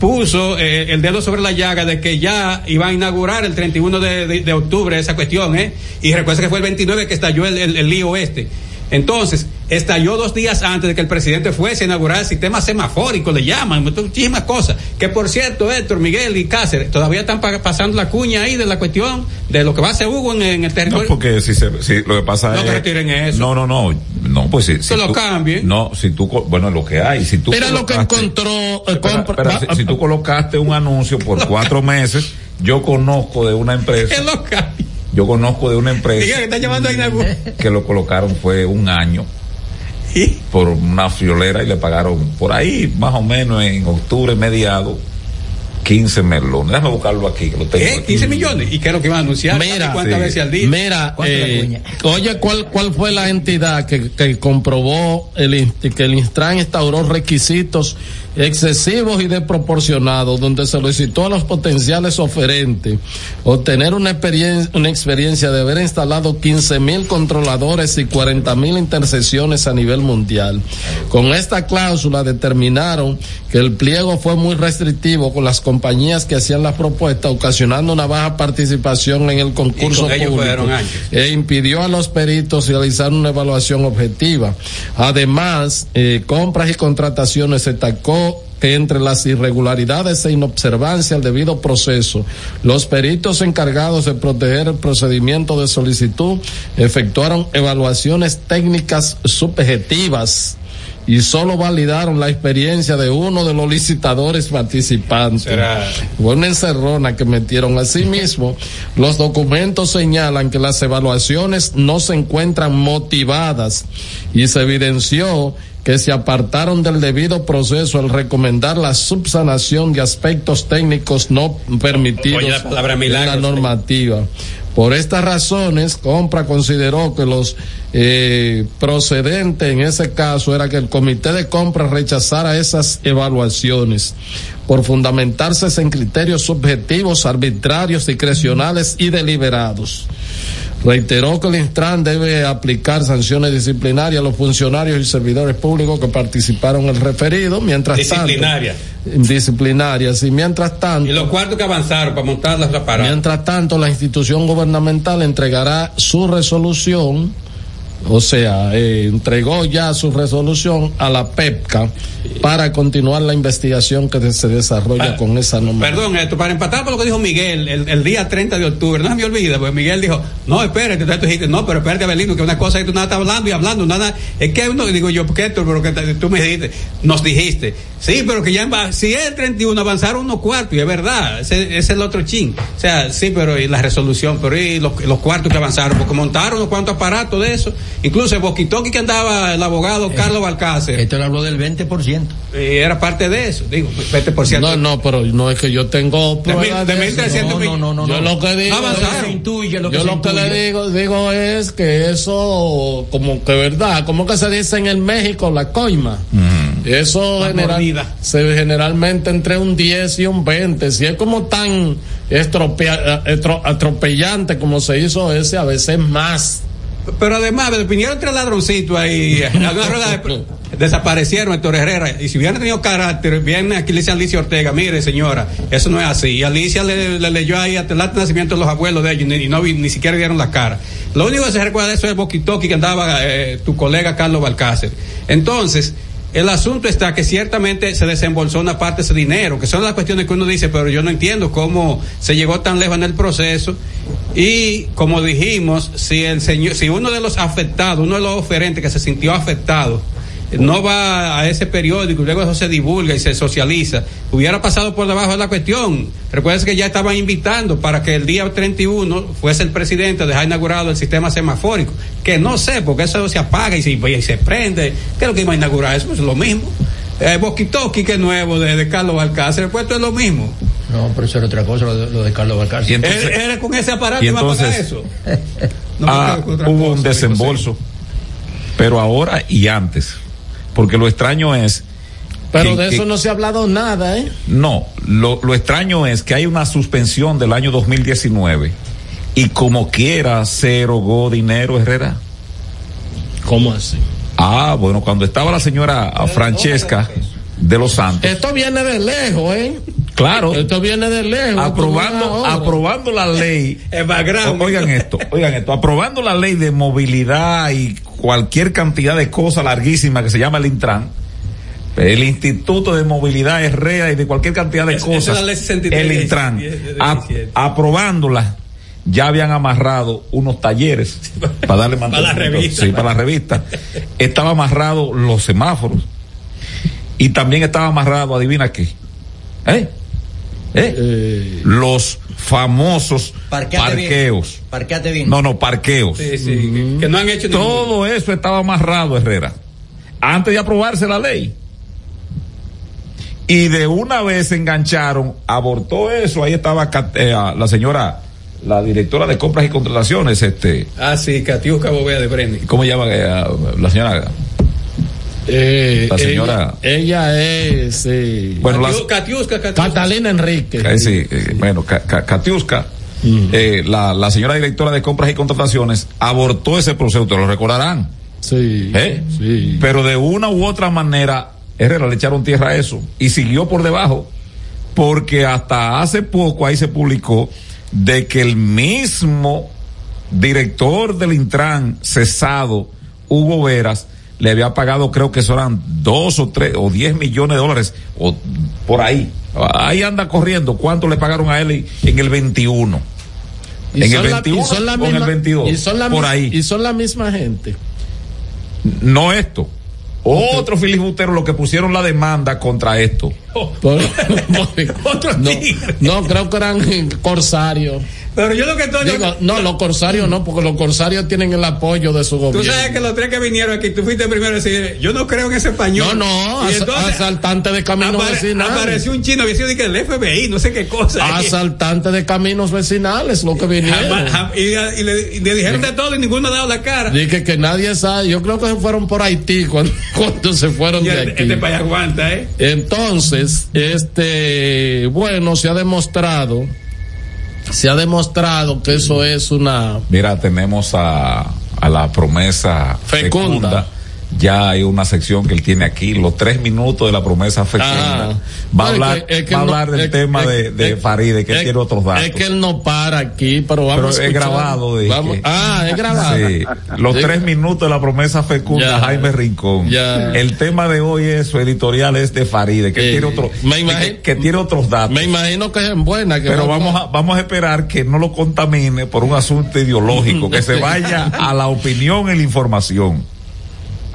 puso eh, el dedo sobre la llaga de que ya iba a inaugurar el 31 de, de- de octubre esa cuestión, ¿eh? Y recuerda que fue el 29 que estalló el- el lío este. Entonces, estalló dos días antes de que el presidente fuese a inaugurar el sistema semafórico, le llaman, muchísimas cosas. Que por cierto, Héctor, Miguel y Cáceres todavía están pa- pasando la cuña ahí de la cuestión de lo que va a hacer Hugo en, en el No, territorio. porque si, se, si lo que pasa No es. que retiren eso. No, no, no. No, No, pues si, si lo tú- cambie. No, si tú, bueno, lo que hay, si tú Mira lo que encontró. eh, Espera, compra- espera, va- si, si tú colocaste un anuncio por cuatro meses, yo conozco de una empresa, Que lo yo conozco de una Diga empresa que está llamando a Inagu. que lo colocaron fue un año por una friolera y le pagaron por ahí más o menos en octubre mediado 15 melones. Déjame buscarlo aquí que lo tengo. ¿Qué? aquí. 15 millones. ¿Y qué es lo que van a anunciar? Mira, ¿Cuántas sí. veces al día? Mira, ¿Cuánto la eh, oye, ¿cuál, ¿cuál fue la entidad que, que comprobó el, que el Instran instauró requisitos excesivos y desproporcionados, donde solicitó a los potenciales oferentes obtener una experiencia, una experiencia de haber instalado 15 mil controladores y 40 mil intercesiones a nivel mundial? Con esta cláusula determinaron que el pliego fue muy restrictivo con las compañías que hacían las propuestas, ocasionando una baja participación en el concurso público e impidió a los peritos realizar una evaluación objetiva. Además, eh, compras y contrataciones se destacó que entre las irregularidades e inobservancia al debido proceso, los peritos encargados de proteger el procedimiento de solicitud efectuaron evaluaciones técnicas subjetivas y solo validaron la experiencia de uno de los licitadores participantes. Será. Fue una encerrona que metieron. Asimismo, los documentos señalan que las evaluaciones no se encuentran motivadas y se evidenció que se apartaron del debido proceso al recomendar la subsanación de aspectos técnicos no permitidos Oye, la palabra en la sí. Por estas razones, Compra consideró que los eh, procedentes en ese caso era que el comité de compra rechazara esas evaluaciones por fundamentarse en criterios subjetivos, arbitrarios, discrecionales y deliberados. Reiteró que el Intran debe aplicar sanciones disciplinarias a los funcionarios y servidores públicos que participaron en el referido, mientras tanto disciplinarias y mientras tanto Y los cuartos que avanzaron para montar las aparatos. Mientras tanto, la institución gubernamental entregará su resolución, o sea, eh, entregó ya su resolución a la PEPCA para continuar la investigación que se desarrolla con esa norma. Perdón, esto, para empatar por lo que dijo Miguel el, el día 30 de octubre, no se me olvida, porque Miguel dijo, no, espérate, tú dijiste, no, pero espérate, Abelino, que una cosa que tú nada estás hablando y hablando, nada, es que uno, digo yo, ¿por qué tú, pero que tú me dijiste, nos dijiste, sí, pero que ya, va- si es el 31, avanzaron unos cuartos, y es verdad, ese, ese es el otro chin, o sea, sí, pero y la resolución, pero y los, los cuartos que avanzaron, porque montaron unos cuantos aparatos de eso, incluso el Boquitoqui que andaba el abogado Carlos Balcácer, Esto le habló del 20%. y era parte de eso, digo, 20%. No, no, pero no es que yo tengo De pruebas de de no, no, no, no, yo lo que digo, avanzaron. intuye, lo que yo lo que le digo, digo es que eso, como que verdad, como que se dice en el México, la coima. Eso La mordida. se generalmente entre un 10 y un 20. Si es como tan estropea- estro- atropellante como se hizo ese, a veces más. Pero además, vinieron tres ladroncitos ahí, rueda de- desaparecieron Héctor Herrera. Y si hubieran tenido carácter, viene aquí le dice a Alicia Ortega, mire señora, eso no es así. Y Alicia le, le leyó ahí hasta el nacimiento de los abuelos de ellos y, no ni siquiera vieron la cara. Lo único que se recuerda de eso es el boquitoqui que andaba eh, tu colega Carlos Balcácer. Entonces, el asunto está que ciertamente se desembolsó una parte de ese dinero, que son las cuestiones que uno dice, pero yo no entiendo cómo se llegó tan lejos en el proceso. Y como dijimos, si el señor, si uno de los afectados, uno de los oferentes que se sintió afectado, no va a ese periódico y luego eso se divulga y se socializa, hubiera pasado por debajo de la cuestión. Recuerden que ya estaban invitando para que el día 31 fuese el presidente dejar inaugurado el sistema semafórico, que no sé, porque eso se apaga y se, y se prende. ¿Qué es lo que iba a inaugurar? Eso es lo mismo. Eh, que es nuevo, de, de Carlos Balcácer, el puesto es lo mismo. No, pero eso era otra cosa, lo de, lo de Carlos Balcácer. Entonces- Él- Era con ese aparato y iba a pagar entonces- eso. No me Ah, otra hubo cosa, un desembolso. Pero ahora y antes. Porque lo extraño es. Pero que- de que- eso no se ha hablado nada, ¿eh? No, lo, lo extraño es que hay una suspensión del año 2019 y como quiera se erogó dinero, Herrera. ¿Cómo así? Ah, bueno, cuando estaba la señora Francesca de los Santos, Esto viene de lejos, ¿eh? Claro, Esto viene de lejos. aprobando, aprobando la ley. Oigan esto, oigan esto, aprobando la ley de movilidad y cualquier cantidad de cosas larguísimas que se llama el Intran. El Instituto de Movilidad Herrera y de cualquier cantidad de Es- esa es cosas. la ley 63 el Intran. 17. a- aprobándola. ya habían amarrado unos talleres para darle mantenimiento. revista. Sí, para la revista. Estaba amarrado los semáforos. Y también estaba amarrado, adivina qué. ¿Eh? ¿Eh? Los famosos Parqueate bien. parqueos. Parqueate bien. No, no, parqueos. Sí, sí, que, que no han hecho. Todo eso estaba amarrado, Herrera, antes de aprobarse la ley. Y de una vez se engancharon, abortó eso, ahí estaba eh, la señora, la directora de compras y contrataciones, este, Ah, sí, Catiusca Bovea de Brenny. ¿cómo llama eh, la señora? Eh, La señora- Ella, ella es. eh, Bueno, la- Catiusca, Catiusca. Catalina Enrique. Eh, sí, eh, bueno, Ka- Katiuska, eh, la, la señora directora de compras y contrataciones, abortó ese proceso, te lo recordarán. Sí. ¿Eh? Sí. Pero de una u otra manera, Herrera le echaron tierra a eso y siguió por debajo. Porque hasta hace poco ahí se publicó de que el mismo director del Intran cesado, Hugo Veras, le había pagado, creo que eso eran dos o tres o diez millones de dólares, o por ahí. Ahí anda corriendo. ¿Cuánto le pagaron a él en el 21? Y en el son la- 21 y son la o en el misma- 22. y son la por ahí. Y son la misma gente. No esto. Otro filibustero lo que pusieron la demanda contra esto. No, creo que eran corsarios. Pero yo lo que estoy. Digo, no, los corsarios no, porque los corsarios tienen el apoyo de su Tú gobierno. sabes que los tres que vinieron aquí, tú fuiste primero a decir, yo no creo en ese español. No, no, entonces asaltante de caminos apare- vecinales. Apareció un chino, había sido de que el FBI, no sé qué cosa. Asaltante de caminos vecinales, lo que vinieron. Y, y le, y le dijeron de todo y ninguno ha dado la cara. Dije que nadie sabe. Yo creo que se fueron por Haití cuando, cuando se fueron de el- aquí. este allá aguanta, ¿eh? Entonces, este, bueno, se ha demostrado, se ha demostrado que eso es una Mira, tenemos a, a la promesa Fecunda. fecunda. Ya hay una sección que él tiene aquí, los tres minutos de la promesa fecunda. Ah. Va a hablar, que- es que va a no- hablar del es- tema es- de, de Faride, que él quiere otros datos. Es que él no para aquí, pero vamos Pero a es grabado Vamos- que- Ah, es grabado. Sí, los Sí. tres minutos de la promesa fecunda, Ya. Jaime Rincón. Ya. El tema de hoy es su editorial es de Faride, que Sí. tiene otro, Me imagino- que, que tiene otros datos. Me imagino que es en buena. Que Pero vamos a, vamos a esperar que no lo contamine por un asunto ideológico, que se vaya a la opinión y la información.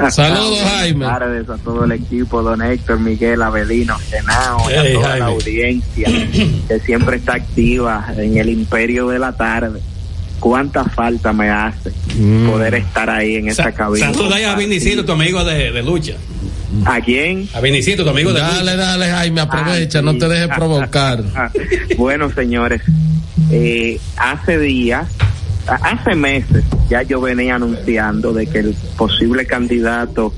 Saludos, Jaime. Buenas tardes a todo el equipo, don Héctor, Miguel, Avelino, Genao, y a Hey, toda Jaime. la audiencia que siempre está activa en el imperio de la tarde. Cuánta falta me hace Mm. poder estar ahí en esta cabina. Saluda ahí a Vinicito, tu amigo de, de lucha. ¿A quién? A Vinicito, tu amigo de Dale, lucha. dale, Jaime, aprovecha, Ah, sí. no te dejes provocar. bueno, señores, eh, hace días, hace meses, ya yo venía anunciando de que el posible candidato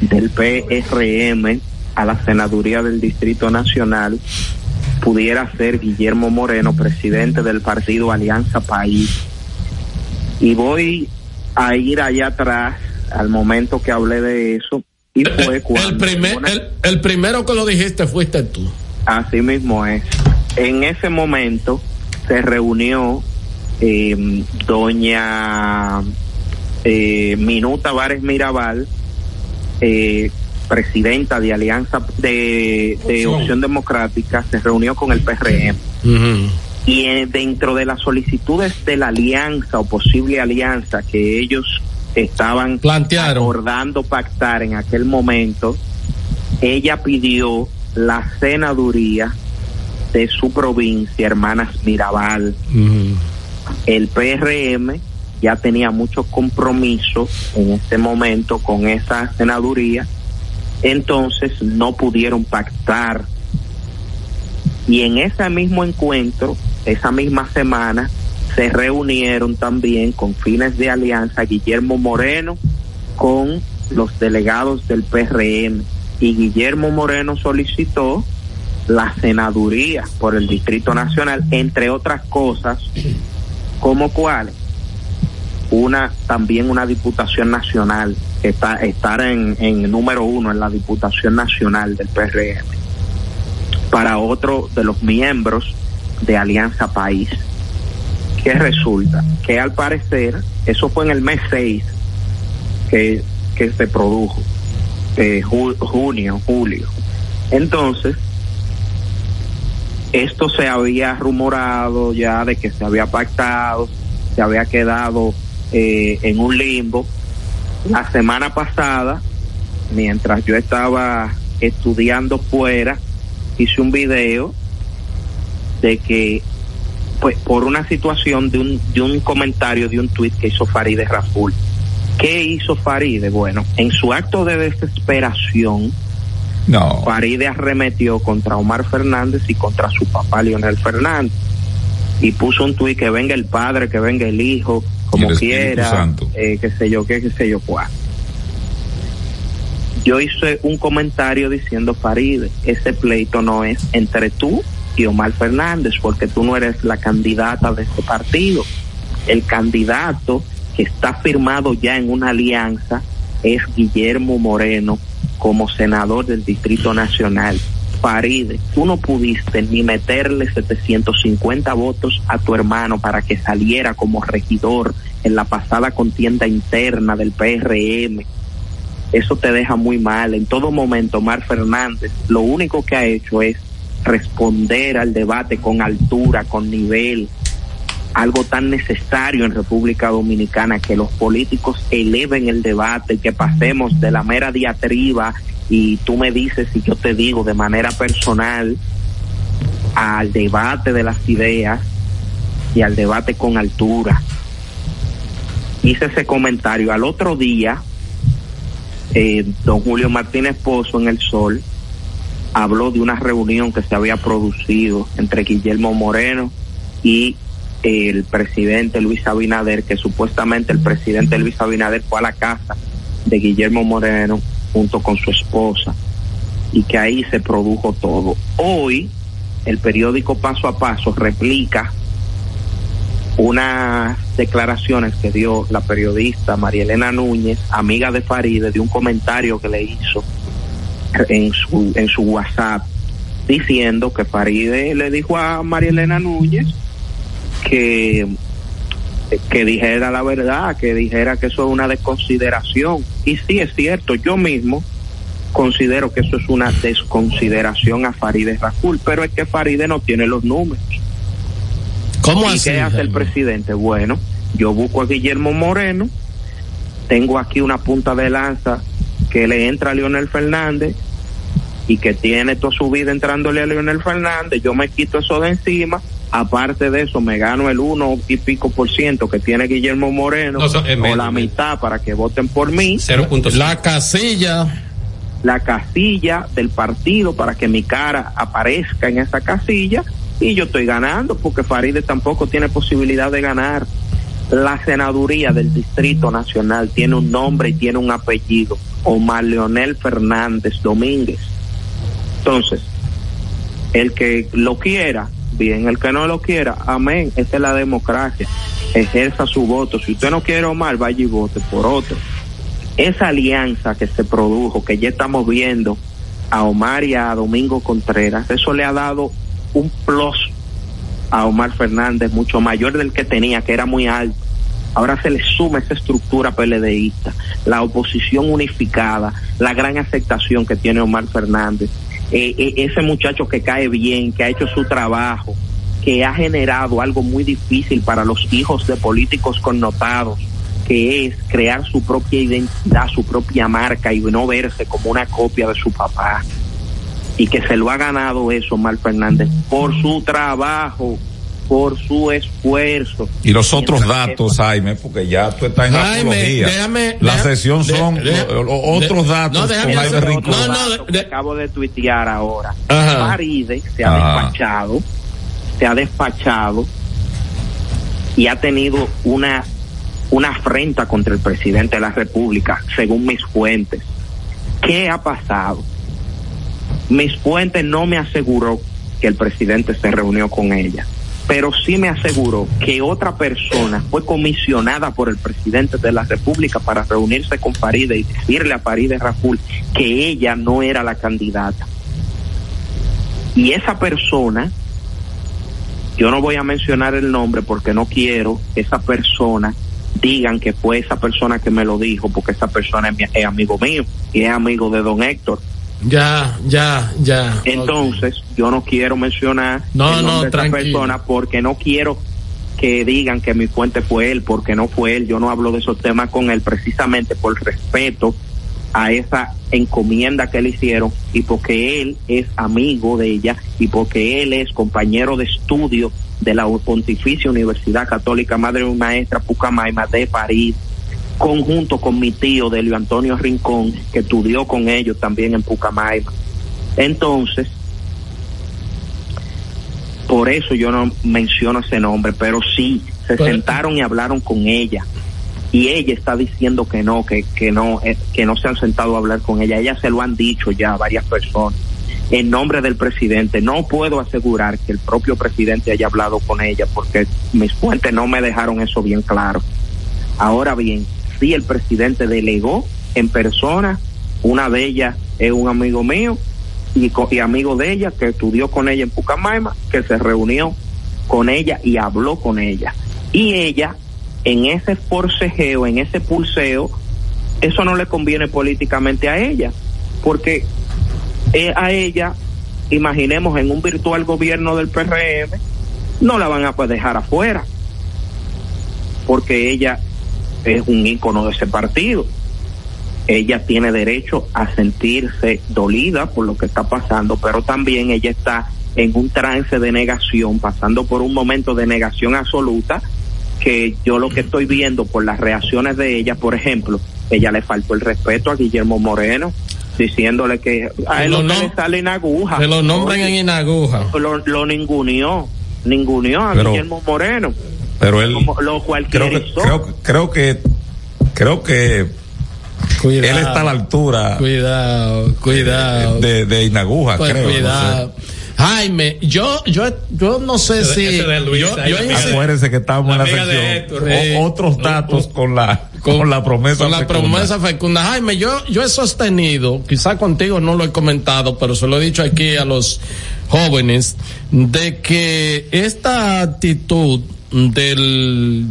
del PRM a la senaduría del Distrito Nacional pudiera ser Guillermo Moreno, presidente del partido Alianza País. Y voy a ir allá atrás al momento que hablé de eso. Y fue cuando El, primer, una- el, el primero que lo dijiste fuiste tú. Así mismo es. En ese momento se reunió eh, doña eh, Minuta Vares Mirabal, eh, presidenta de Alianza de, de Opción. Opción Democrática, se reunió con el PRM. Y eh, dentro de las solicitudes de la alianza o posible alianza que ellos estaban acordando pactar en aquel momento, ella pidió la senaduría de su provincia, Hermanas Mirabal. El PRM ya tenía muchos compromisos en ese momento con esa senaduría, entonces no pudieron pactar. Y en ese mismo encuentro, esa misma semana, se reunieron también con fines de alianza Guillermo Moreno con los delegados del PRM. Y Guillermo Moreno solicitó la senaduría por el Distrito Nacional, entre otras cosas, como cuáles una también una diputación nacional está, estar en, en número uno en la diputación nacional del PRM para otro de los miembros de Alianza País. Que resulta que al parecer eso fue en el mes 6 que, que se produjo eh, ju- junio julio. Entonces esto se había rumorado ya de que se había pactado, se había quedado eh, en un limbo. La semana pasada, mientras yo estaba estudiando fuera, hice un video de que, pues, por una situación de un, de un comentario, de un tuit que hizo Faride Raful. ¿Qué hizo Faride? Bueno, en su acto de desesperación, no. Faride arremetió contra Omar Fernández y contra su papá Leonel Fernández. Y puso un tuit que venga el padre, que venga el hijo, como quiera, eh, qué sé yo, qué, qué sé yo cuál. Yo hice un comentario diciendo, Faride, ese pleito no es entre tú y Omar Fernández, porque tú no eres la candidata de este partido. El candidato que está firmado ya en una alianza es Guillermo Moreno como senador del Distrito Nacional. Faride, tú no pudiste ni meterle 750 votos a tu hermano para que saliera como regidor en la pasada contienda interna del PRM. Eso te deja muy mal. En todo momento, Omar Fernández lo único que ha hecho es responder al debate con altura, con nivel, algo tan necesario en República Dominicana, que los políticos eleven el debate, que pasemos de la mera diatriba y tú me dices y yo te digo de manera personal al debate de las ideas y al debate con altura. Hice ese comentario. Al otro día, eh, don Julio Martínez Pozo en El Sol habló de una reunión que se había producido entre Guillermo Moreno y el presidente Luis Abinader, que supuestamente el presidente Luis Abinader fue a la casa de Guillermo Moreno junto con su esposa y que ahí se produjo todo. Hoy el periódico Paso a Paso replica unas declaraciones que dio la periodista María Elena Núñez, amiga de Faride, de un comentario que le hizo en su, en su WhatsApp, diciendo que Faride le dijo a María Elena Núñez que que dijera la verdad, que dijera que eso es una desconsideración. Y sí es cierto, yo mismo considero que eso es una desconsideración a Faride Racul, pero es que Faride no tiene los números. ¿Cómo ¿Y así? qué hace el presidente? Bueno, yo busco a Guillermo Moreno, tengo aquí una punta de lanza que le entra a Leonel Fernández y que tiene toda su vida entrándole a Leonel Fernández, yo me quito eso de encima, aparte de eso me gano el uno y pico por ciento que tiene Guillermo Moreno, No, o la mitad para que voten por mí, La casilla. la casilla del partido para que mi cara aparezca en esa casilla y yo estoy ganando porque Faride tampoco tiene posibilidad de ganar. La senaduría del Distrito Nacional tiene un nombre y tiene un apellido, Omar Leonel Fernández Domínguez. Entonces, el que lo quiera, bien, el que no lo quiera, amén, esa es la democracia, ejerza su voto. Si usted no quiere Omar, vaya y vote por otro. Esa alianza que se produjo, que ya estamos viendo a Omar y a Domingo Contreras, eso le ha dado un plus a Omar Fernández mucho mayor del que tenía, que era muy alto. Ahora se le suma esa estructura PLDista, la oposición unificada, la gran aceptación que tiene Omar Fernández, eh, eh, ese muchacho que cae bien, que ha hecho su trabajo, que ha generado algo muy difícil para los hijos de políticos connotados, que es crear su propia identidad, su propia marca y no verse como una copia de su papá. Y que se lo ha ganado eso, Omar Fernández, por su trabajo, por su esfuerzo. Y los otros datos, Jaime, porque ya tú estás en Jaime, apología. déjame- la déjame- sesión de- son de- otros de- datos no, déjame con Jaime no, no, acabo de tuitear ahora. Ajá. Faride se ha Ajá. despachado, se ha despachado y ha tenido una, una afrenta contra el presidente de la República, según mis fuentes. ¿Qué ha pasado? Mis fuentes no me aseguró que el presidente se reunió con ella, pero sí me aseguró que otra persona fue comisionada por el presidente de la República para reunirse con Faride y decirle a Faride Raful que ella no era la candidata. Y esa persona, yo no voy a mencionar el nombre porque no quiero que esa persona digan que fue esa persona que me lo dijo, porque esa persona es, mi- es amigo mío y es amigo de don Héctor. Ya, ya, ya. Entonces, yo no quiero mencionar no, el nombre no, de esa tranquilo. persona porque no quiero que digan que mi fuente fue él, porque no fue él. Yo no hablo de esos temas con él precisamente por respeto a esa encomienda que le hicieron y porque él es amigo de ella y porque él es compañero de estudio de la Pontificia Universidad Católica Madre y Maestra Pucamaima de París, conjunto con mi tío Delio Antonio Rincón, que estudió con ellos también en Pucamaima. Entonces, por eso yo no menciono ese nombre, pero sí, se Pero- sentaron y hablaron con ella. Y ella está diciendo que no, que, que no, eh, que no se han sentado a hablar con ella. Ella se lo han dicho ya a varias personas. En nombre del presidente, no puedo asegurar que el propio presidente haya hablado con ella porque mis fuentes no me dejaron eso bien claro. Ahora bien, sí el presidente delegó en persona, una de ellas es un amigo mío y, y amigo de ella que estudió con ella en Pucamaima, que se reunió con ella y habló con ella. Y ella, en ese forcejeo, en ese pulseo, eso no le conviene políticamente a ella, porque eh, a ella, imaginemos en un virtual gobierno del PRM, no la van a dejar afuera, porque ella es un ícono de ese partido. Ella tiene derecho a sentirse dolida por lo que está pasando, pero también ella está en un trance de negación, pasando por un momento de negación absoluta, que yo lo que estoy viendo por las reacciones de ella, por ejemplo, ella le faltó el respeto a Guillermo Moreno, diciéndole que a él nom- le sale en aguja. Se lo nombran Oye, en inaguja. lo, lo ninguneó, ninguneó a Pero- Guillermo Moreno, Pero él, como lo creo que, creo, creo que, creo que Cuidado. él está a la altura Cuidado, cuidado. de, de Inaguja, Pues creo. no sé. cuidado. Jaime, yo, yo, yo no sé Ese de- si. de Luis, yo, yo Acuérdense que estamos en la de sección. Héctor. O- otros datos con la, con, la promesa. con la fecunda. promesa fecunda. Jaime, yo, yo he sostenido, quizá contigo no lo he comentado, pero se lo he dicho aquí a los jóvenes, de que esta actitud del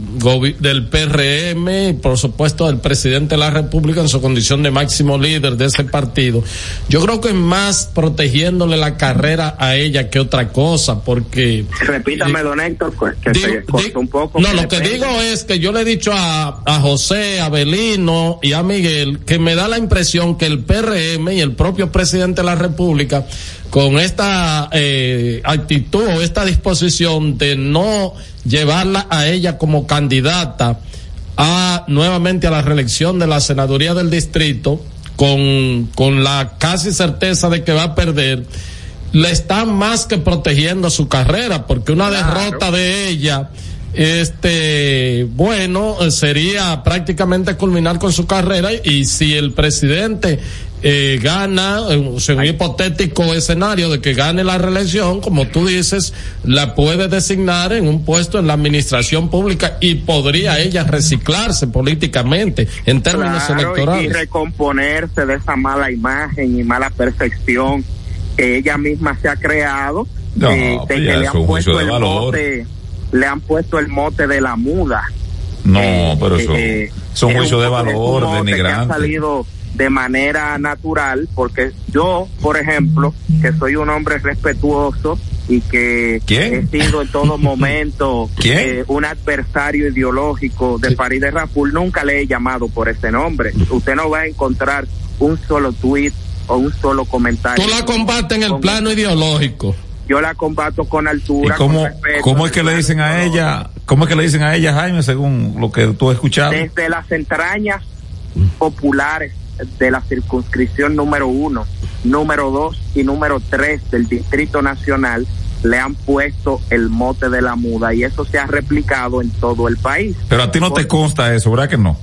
del PRM y por supuesto del presidente de la República en su condición de máximo líder de ese partido, yo creo que es más protegiéndole la carrera a ella que otra cosa, porque Repítame, don Héctor, pues, que Digo- se cortó un poco. No, lo que digo es que yo le he dicho a, a José, a Belino y a Miguel que me da la impresión que el PRM y el propio presidente de la República, con esta eh, actitud o esta disposición de no llevarla a ella como candidata a nuevamente a la reelección de la senaduría del distrito, con, con la casi certeza de que va a perder, le están más que protegiendo su carrera, porque una derrota de ella, este, bueno, sería prácticamente culminar con su carrera y si el presidente eh, gana, eh, o sea, un hipotético escenario de que gane la reelección, como tú dices, la puede designar en un puesto en la administración pública y podría ella reciclarse políticamente en términos Claro, electorales. Y recomponerse de esa mala imagen y mala percepción que ella misma se ha creado, No, eh, de pues que le es han un juicio puesto de el valor. mote, le han puesto el mote de la muda. No, pero eso Eh, es un juicio de valor, mote que ha denigrante. De manera natural, porque yo, por ejemplo, que soy un hombre respetuoso y que ¿Quién? he sido en todo momento eh, un adversario ideológico de París de Raful, nunca le he llamado por ese nombre. Usted no va a encontrar un solo tuit o un solo comentario. Tú la combates en el Con- plano ideológico. Yo la combato con ¿Y altura. cómo, con respeto, cómo es que le dicen a ella, cómo es que le dicen a ella, Jaime, según lo que tú has escuchado? desde las entrañas populares de la circunscripción número uno, número dos y número tres del Distrito Nacional le han puesto el mote de la muda y eso se ha replicado en todo el país. Pero a ti no te consta eso, ¿verdad que no?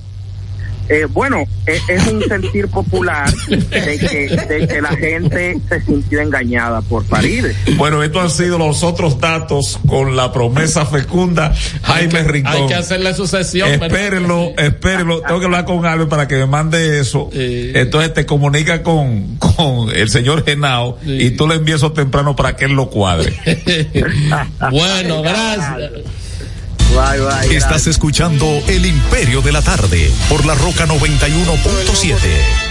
Eh, bueno, eh, es un sentir popular de que, de que la gente se sintió engañada por Faride. Bueno, estos han sido los otros datos con la promesa fecunda Jaime Rincón. Hay que hacerle sucesión. Espérenlo, espérenlo. Tengo que hablar con Albert para que me mande eso. Entonces te comunica con, con el señor Genao y tú le envías eso temprano para que él lo cuadre. bueno, gracias. Estás escuchando El Imperio de la Tarde por la Roca 91.7.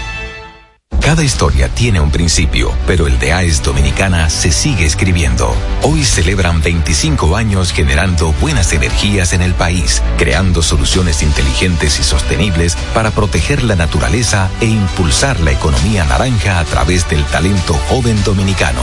Cada historia tiene un principio, pero el de AES Dominicana se sigue escribiendo. Hoy celebran 25 años generando buenas energías en el país, creando soluciones inteligentes y sostenibles para proteger la naturaleza e impulsar la economía naranja a través del talento joven dominicano.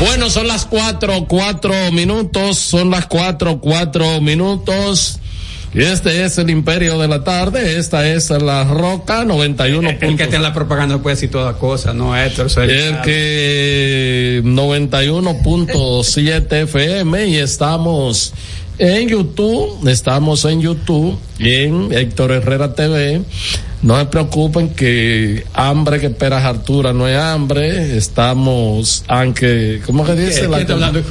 Bueno, son las cuatro, cuatro minutos, son las cuatro, cuatro minutos. Y este es el Imperio de la Tarde, esta es la Roca 91. El, el que tiene la propaganda puede decir toda cosa, no Héctor. El que 91.7 FM y estamos En YouTube, estamos en YouTube, en Héctor Herrera TV. No se preocupen que hambre que espera Artura no es hambre. Estamos, aunque, ¿cómo que dice la, hablando,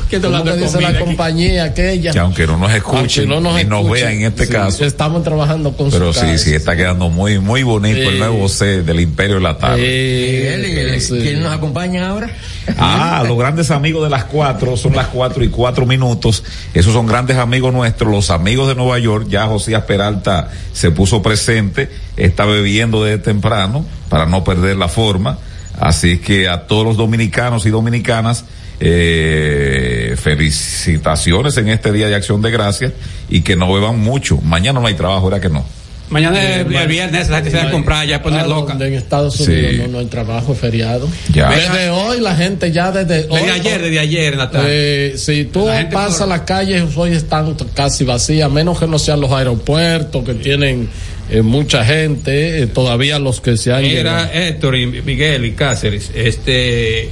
dice la compañía aquella? Que aunque no nos escuchen no nos, nos vean en este caso. Estamos trabajando con Pero sí, sí, está quedando muy, muy bonito el nuevo C del Imperio de la Tarde. ¿Quién nos acompaña ahora? Ah, los grandes amigos de las cuatro, son las cuatro y cuatro minutos. Esos son grandes amigos nuestros, los amigos de Nueva York. Ya Josías Peralta se puso presente, está bebiendo desde temprano para no perder la forma. Así que a todos los dominicanos y dominicanas, eh, felicitaciones en este Día de Acción de Gracias y que no beban mucho. Mañana no hay trabajo, ¿verdad que no? Mañana es el viernes la gente se va a comprar ya poner loca. En Estados Unidos no, hay trabajo feriado. Desde hoy la gente ya desde hoy. Desde ayer, desde ayer tarde. Eh, si tú pasas las calles hoy están casi vacías, menos que no sean los aeropuertos que tienen eh, mucha gente, eh, todavía los que se han Mira, Héctor y Miguel y Cáceres, este...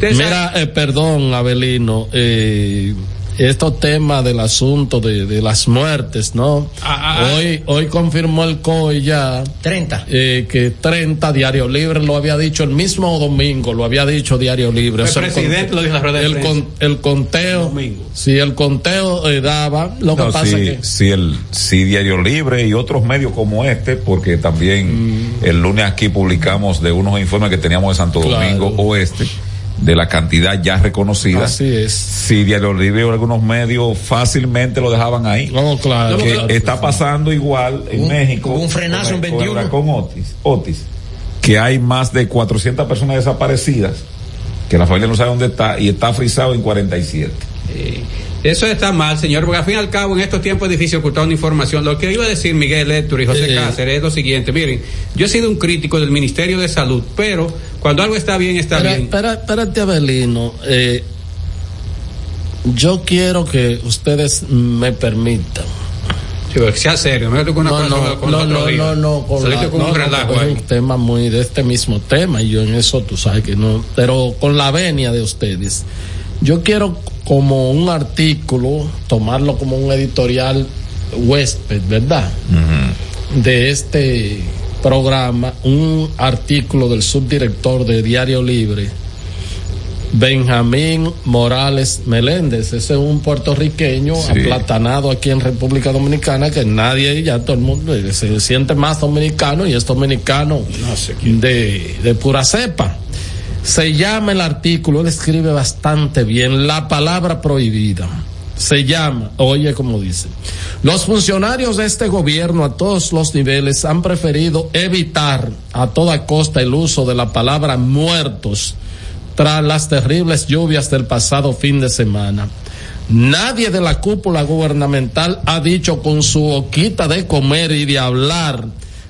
Mira, perdón, Abelino, eh, estos temas del asunto de, de las muertes, ¿no? Ah, ah, ah. hoy hoy confirmó el COI ya 30 eh, que 30 Diario Libre lo había dicho el mismo domingo, lo había dicho Diario Libre. El presidente lo dijo la red el, con, el conteo, si el conteo eh, daba, lo que pasa que si el si Diario Libre y otros medios como este, porque también mm. el lunes aquí publicamos de unos informes que teníamos de Santo Domingo Oeste de la cantidad ya reconocida. Así es. Si Diario Libre o algunos medios fácilmente lo dejaban ahí. No, claro. Que está pasando igual en México. un frenazo en 21. Con, Otis, Otis. Que hay más de 400 personas desaparecidas, que la familia no sabe dónde está y está frisado en 47. Eh, eso está mal, señor, porque al fin y al cabo en estos tiempos es difícil ocultar una información. Lo que iba a decir Miguel Héctor y José Cáceres es lo siguiente. Miren, yo he sido un crítico del Ministerio de Salud, pero cuando algo está bien, está bien. Espera, espérate, Abelino. Eh, yo quiero que ustedes me permitan. Sí, sea serio, no, con una no, no, no, no, no, no, con la, con un, relajo es un tema muy de este mismo tema y yo en eso tú sabes que no, pero con la venia de ustedes. Yo quiero como un artículo, tomarlo como un editorial huésped, ¿verdad? De este programa, un artículo del subdirector de Diario Libre, Benjamín Morales Meléndez. Ese es un puertorriqueño aplatanado aquí en República Dominicana que nadie, ya todo el mundo se siente más dominicano y es dominicano de, de pura cepa. Se llama el artículo, él escribe bastante bien, la palabra prohibida. Se llama, oye como dice, los funcionarios de este gobierno a todos los niveles han preferido evitar a toda costa el uso de la palabra muertos tras las terribles lluvias del pasado fin de semana. Nadie de la cúpula gubernamental ha dicho con su boquita de comer y de hablar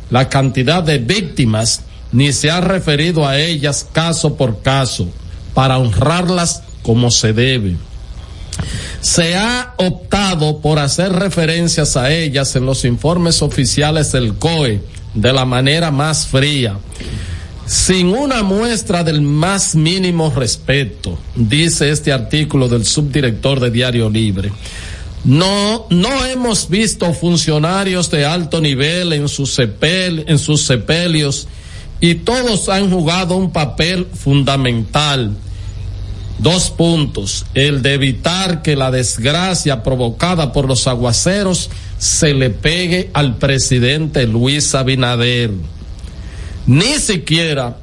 la cantidad de víctimas ni se ha referido a ellas caso por caso para honrarlas como se debe. Se ha optado por hacer referencias a ellas en los informes oficiales del COE de la manera más fría, sin una muestra del más mínimo respeto, dice este artículo del subdirector de Diario Libre. No, no hemos visto funcionarios de alto nivel en sus, en sus sepelios y todos han jugado un papel fundamental. Dos puntos. El de evitar que la desgracia provocada por los aguaceros se le pegue al presidente Luis Abinader. Ni siquiera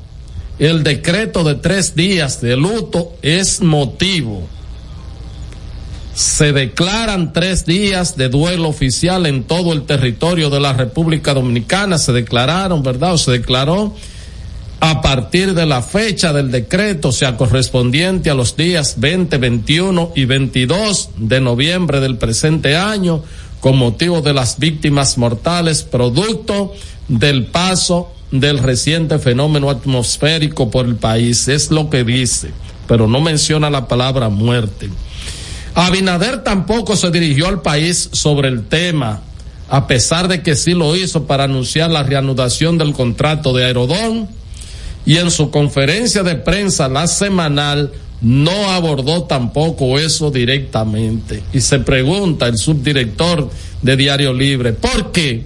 el decreto de tres días de luto es motivo. Se declaran tres días de duelo oficial en todo el territorio de la República Dominicana. Se declararon, ¿verdad? O se declaró a partir de la fecha del decreto, sea correspondiente a los días 20, 21 y 22 de noviembre del presente año, con motivo de las víctimas mortales producto del paso del reciente fenómeno atmosférico por el país. Es lo que dice, pero no menciona la palabra muerte. Abinader tampoco se dirigió al país sobre el tema, a pesar de que sí lo hizo para anunciar la reanudación del contrato de Aerodón y en su conferencia de prensa la semanal no abordó tampoco eso directamente. Y se pregunta el subdirector de Diario Libre, ¿por qué?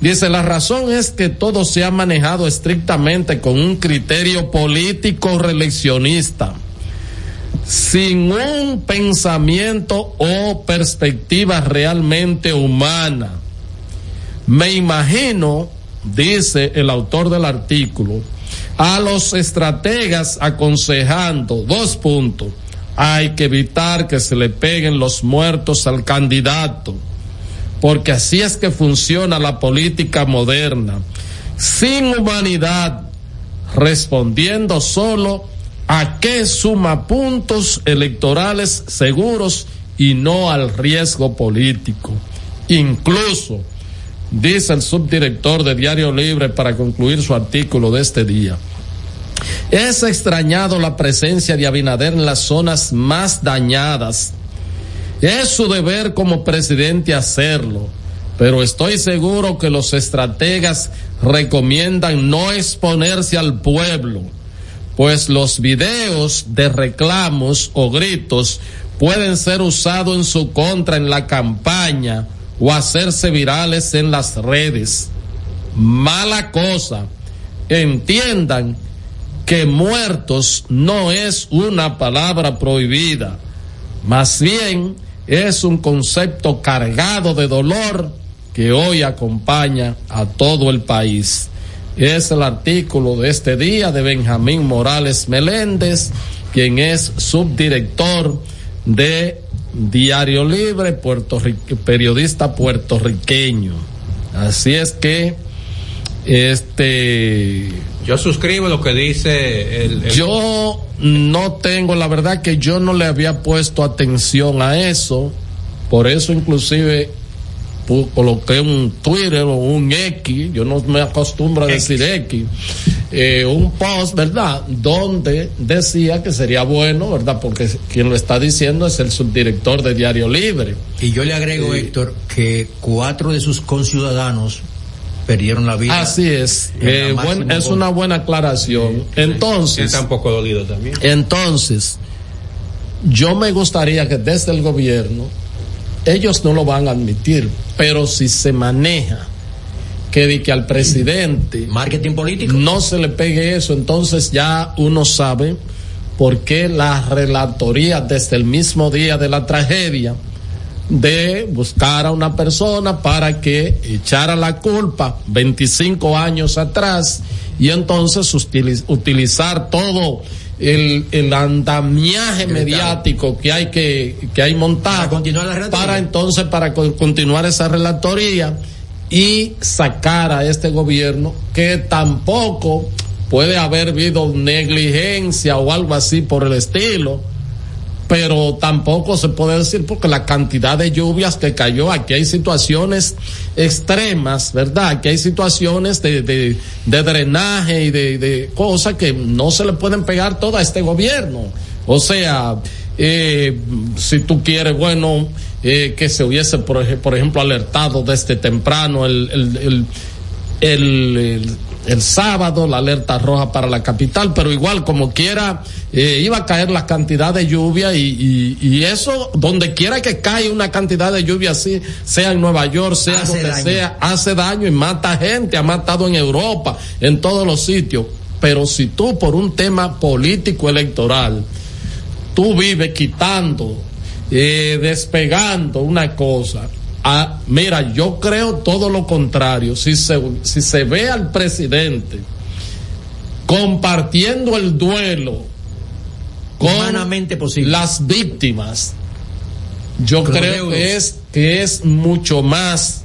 Dice, la razón es que todo se ha manejado estrictamente con un criterio político reeleccionista, sin un pensamiento o perspectiva realmente humana. Me imagino, dice el autor del artículo, a los estrategas aconsejando dos puntos. Hay que evitar que se le peguen los muertos al candidato porque así es que funciona la política moderna, sin humanidad, respondiendo solo a qué suma puntos electorales seguros y no al riesgo político. Incluso, dice el subdirector de Diario Libre para concluir su artículo de este día, es extrañado la presencia de Abinader en las zonas más dañadas es su deber como presidente hacerlo, pero estoy seguro que los estrategas recomiendan no exponerse al pueblo, pues los videos de reclamos o gritos pueden ser usados en su contra en la campaña o hacerse virales en las redes. Mala cosa. Entiendan que muertos no es una palabra prohibida. Más bien, es un concepto cargado de dolor que hoy acompaña a todo el país. Es el artículo de este día de Benjamín Morales Meléndez, quien es subdirector de Diario Libre, Puerto periodista puertorriqueño. Así es que, este. Yo suscribo lo que dice el... Yo no tengo, la verdad que yo no le había puesto atención a eso, por eso inclusive coloqué un Twitter o un X, yo no me acostumbro a decir X, eh, un post, ¿verdad? Donde decía que sería bueno, ¿verdad? Porque quien lo está diciendo es el subdirector de Diario Libre. Y yo le agrego, Héctor, que cuatro de sus conciudadanos perdieron la vida. Así es. Eh, es una buena aclaración. Entonces. Está un poco dolido también. Entonces, yo me gustaría que desde el gobierno, ellos no lo van a admitir, pero si se maneja que que al presidente. Marketing político. No se le pegue eso, entonces ya uno sabe por qué la relatoría desde el mismo día de la tragedia de buscar a una persona para que echara la culpa 25 años atrás y entonces utilizar todo el, el andamiaje mediático que hay que, que hay montado para, continuar para entonces para continuar esa relatoría y sacar a este gobierno que tampoco puede haber habido negligencia o algo así por el estilo pero tampoco se puede decir porque la cantidad de lluvias que cayó, aquí hay situaciones extremas, ¿verdad? Aquí hay situaciones de, de, drenaje y de, de, cosas que no se le pueden pegar todo a este gobierno. O sea, eh, si tú quieres, bueno, eh, que se hubiese, por, ejemplo, alertado desde temprano el el sábado, la alerta roja para la capital, pero igual como quiera eh, iba a caer la cantidad de lluvia y, y, eso, donde quiera que cae una cantidad de lluvia así, sea en Nueva York, sea donde sea, hace daño y mata gente, ha matado en Europa, en todos los sitios. Pero si tú por un tema político electoral, tú vives quitando, eh, despegando una cosa, Ah, mira, yo creo todo lo contrario. Si se, si se ve al presidente compartiendo el duelo con las víctimas, yo creo que es, que es mucho más,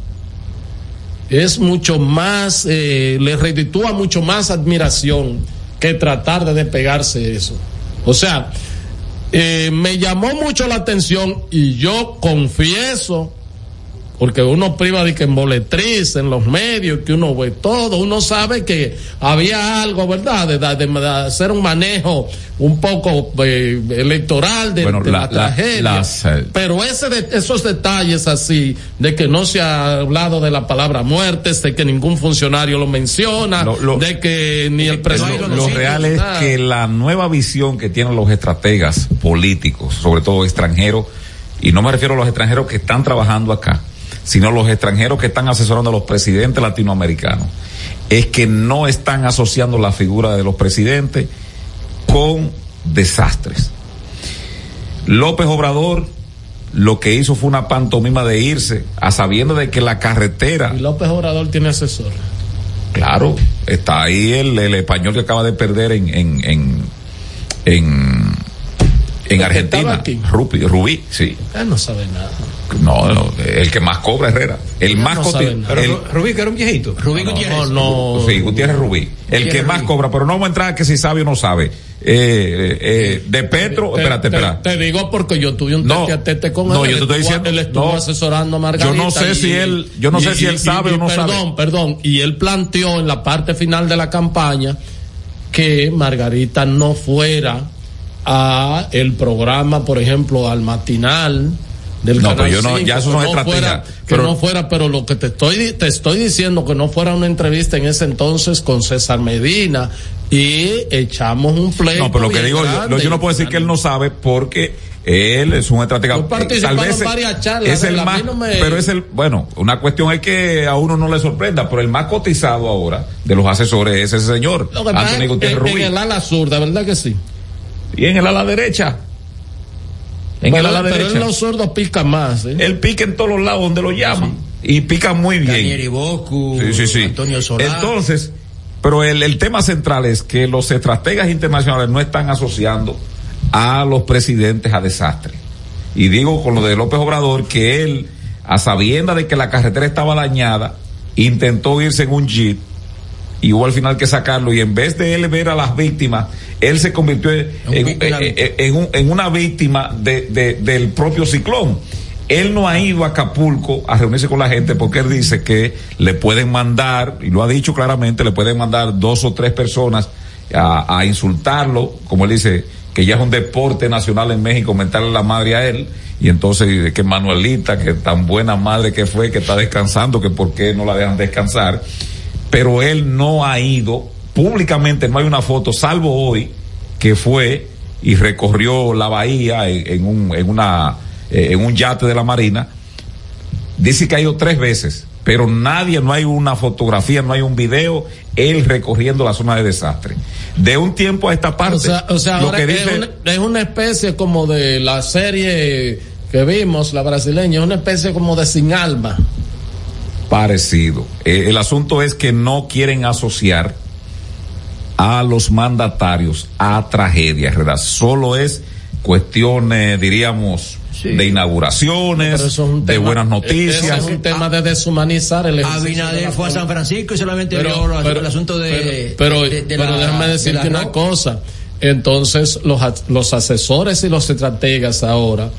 es mucho más, eh, le reditúa mucho más admiración que tratar de despegarse eso. O sea, eh, me llamó mucho la atención y yo confieso porque uno priva de que en boletriz, en los medios, que uno ve todo, uno sabe que había algo, ¿verdad? De, hacer un manejo un poco eh, electoral de, la, tragedia. Eh, Pero ese de, esos detalles así, de que no se ha hablado de la palabra muerte, de que ningún funcionario lo menciona, de que ni el presidente... Lo, real es que la nueva visión que tienen los estrategas políticos, sobre todo extranjeros, y no me refiero a los extranjeros que están trabajando acá, sino los extranjeros que están asesorando a los presidentes latinoamericanos, es que no están asociando la figura de los presidentes con desastres. López Obrador lo que hizo fue una pantomima de irse a sabiendo de que la carretera... Y López Obrador tiene asesor. Claro, está ahí el, el español que acaba de perder en, en, en, en en Argentina. Rubí, Rubí, sí. Él no sabe nada. No, no, el que más cobra Herrera. El más no Rubí, que era un viejito. Rubí Gutiérrez. No, no, sí, Gutiérrez Rubí. El que más cobra, pero no vamos a entrar que si sabe o no sabe. Eh, eh, eh de Petro, espérate, espérate. Te, digo porque yo tuve un tete a tete con él. No, yo te estoy diciendo. Él estuvo asesorando a Margarita. Yo no sé si él, yo no sé si él sabe o no sabe. Perdón, perdón. Y él planteó en la parte final de la campaña que Margarita no fuera a el programa, por ejemplo, al matinal del no, pero yo no, ya eso no, es fuera, que no fuera, pero lo que te estoy te estoy diciendo que no fuera una entrevista en ese entonces con César Medina y echamos un pleito. No, pero lo que digo, yo, no puedo decir que él no sabe porque él es un estratega. Tal vez es el más, pero es el, bueno, una cuestión es que a uno no le sorprenda, pero el más cotizado ahora de los asesores es ese señor, Antonio Gutiérrez. En el ala zurda, ¿verdad que sí? Y en el ala derecha. En el ala derecha. Pero los sordos pican más. ¿eh? Él pica en todos los lados donde lo llaman. Y pica muy bien. Bocu, sí, sí, sí. Antonio Solá. Entonces, pero el, el tema central es que los estrategas internacionales no están asociando a los presidentes a desastre. Y digo con lo de López Obrador que él, a sabienda de que la carretera estaba dañada, intentó irse en un jeep y hubo al final que sacarlo y en vez de él ver a las víctimas, él se convirtió en, en, una víctima de, del propio ciclón. Él no ha ido a Acapulco a reunirse con la gente porque él dice que le pueden mandar, y lo ha dicho claramente, le pueden mandar dos o tres personas a, a insultarlo, como él dice, que ya es un deporte nacional en México, mentarle la madre a él, y entonces que Manuelita, que tan buena madre que fue, que está descansando, que por qué no la dejan descansar pero él no ha ido públicamente, no hay una foto, salvo hoy, que fue y recorrió la bahía en, un, en, una, eh, en un yate de la Marina. Dice que ha ido tres veces, pero nadie, no hay una fotografía, no hay un video, él recorriendo la zona de desastre. De un tiempo a esta parte, o sea, lo que dice, es, una, es una especie como de la serie que vimos, la brasileña, es una especie como de sin alma parecido. Eh, el asunto es que no quieren asociar a los mandatarios a tragedias, ¿verdad? Solo es cuestiones, diríamos, de inauguraciones, de buenas noticias. Es un tema de deshumanizar el Abinader fue a San Francisco y solamente vio el asunto de. Pero, pero, déjame decirte una cosa. Entonces, los, los asesores y los estrategas ahora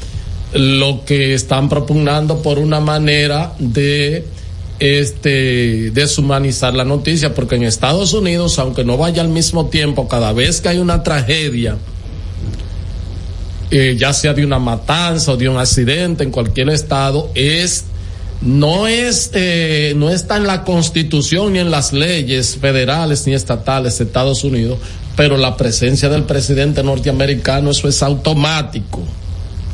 lo que están propugnando por una manera de este deshumanizar la noticia porque en Estados Unidos aunque no vaya al mismo tiempo cada vez que hay una tragedia eh, ya sea de una matanza o de un accidente en cualquier estado es no es eh, no está en la constitución ni en las leyes federales ni estatales de Estados Unidos pero la presencia del presidente norteamericano eso es automático.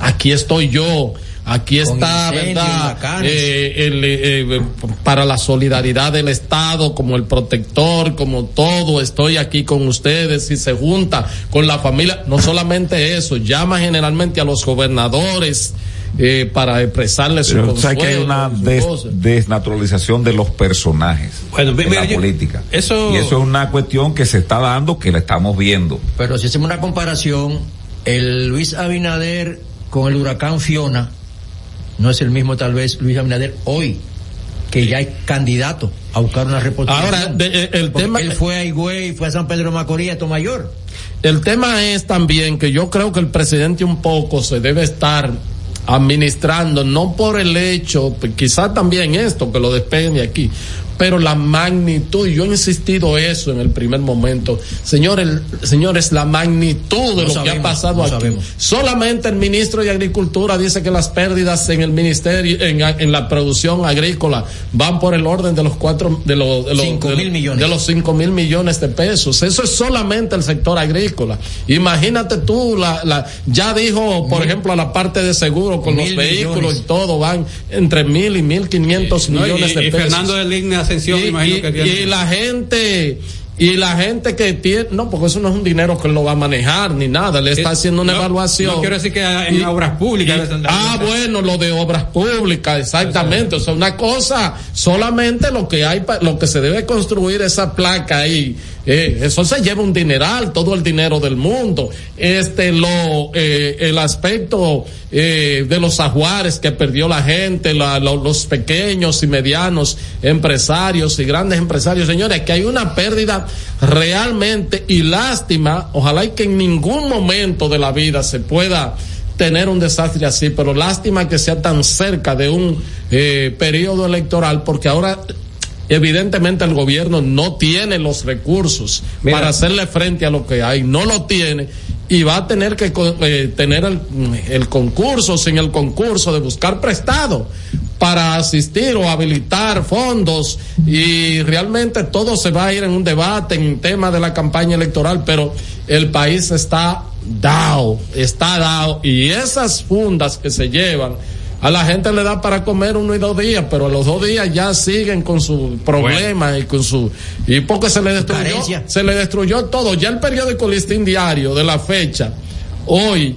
Aquí estoy yo Aquí está, ¿verdad? Eh, eh, para la solidaridad del Estado, como el protector, como todo, estoy aquí con ustedes y se junta con la familia. No solamente eso, llama generalmente a los gobernadores. Eh, para expresarles su consuelo, que hay una desnaturalización de los personajes bueno, en la política. Eso... Y eso es una cuestión que se está dando, que la estamos viendo. Pero si hacemos una comparación, el Luis Abinader con el huracán Fiona, no es el mismo tal vez Luis Abinader hoy que ya es candidato a buscar una reposición. Ahora, eh, el tema él fue a Higüey, fue a San Pedro Macorís, a Tomayor. El tema es también que yo creo que el presidente un poco se debe estar administrando, no por el hecho, pues, quizás también esto que lo despende aquí, pero la magnitud, yo he insistido eso en el primer momento, señores, señores, la magnitud de lo que ha pasado aquí. Solamente el ministro de Agricultura dice que las pérdidas en el ministerio, en, la producción agrícola, van por el orden de los cuatro, de los, de los cinco mil millones. De los cinco mil millones de pesos. Eso es solamente el sector agrícola. Imagínate tú, la, la, ya dijo, por ejemplo, a la parte de seguro con los vehículos y todo, van entre mil y mil quinientos millones de pesos. Fernando de y, la gente y la gente que tiene, no, porque eso no es un dinero que él lo va a manejar ni nada, le está haciendo una evaluación. No quiero decir que en obras públicas. ah, bueno, lo de obras públicas, exactamente. O sea, una cosa, solamente lo que hay, lo que se debe construir esa placa ahí eh, eso se lleva un dineral, todo el dinero del mundo. Este, lo, eh, el aspecto eh, de los ajuares que perdió la gente, los pequeños y medianos empresarios y grandes empresarios. Señores, que hay una pérdida realmente y lástima. Ojalá y que en ningún momento de la vida se pueda tener un desastre así, pero lástima que sea tan cerca de un periodo electoral, porque ahora Evidentemente el gobierno no tiene los recursos para hacerle frente a lo que hay, no lo tiene y va a tener que eh, tener el, el, concurso, sin el concurso de buscar prestado para asistir o habilitar fondos y realmente todo se va a ir en un debate en tema de la campaña electoral, pero el país está dado, está dado y esas fundas que se llevan a la gente le da para comer uno y dos días, pero a los dos días ya siguen con su problema y con su y porque se le destruyó, se le destruyó todo. Ya el periódico Listín Diario de la fecha hoy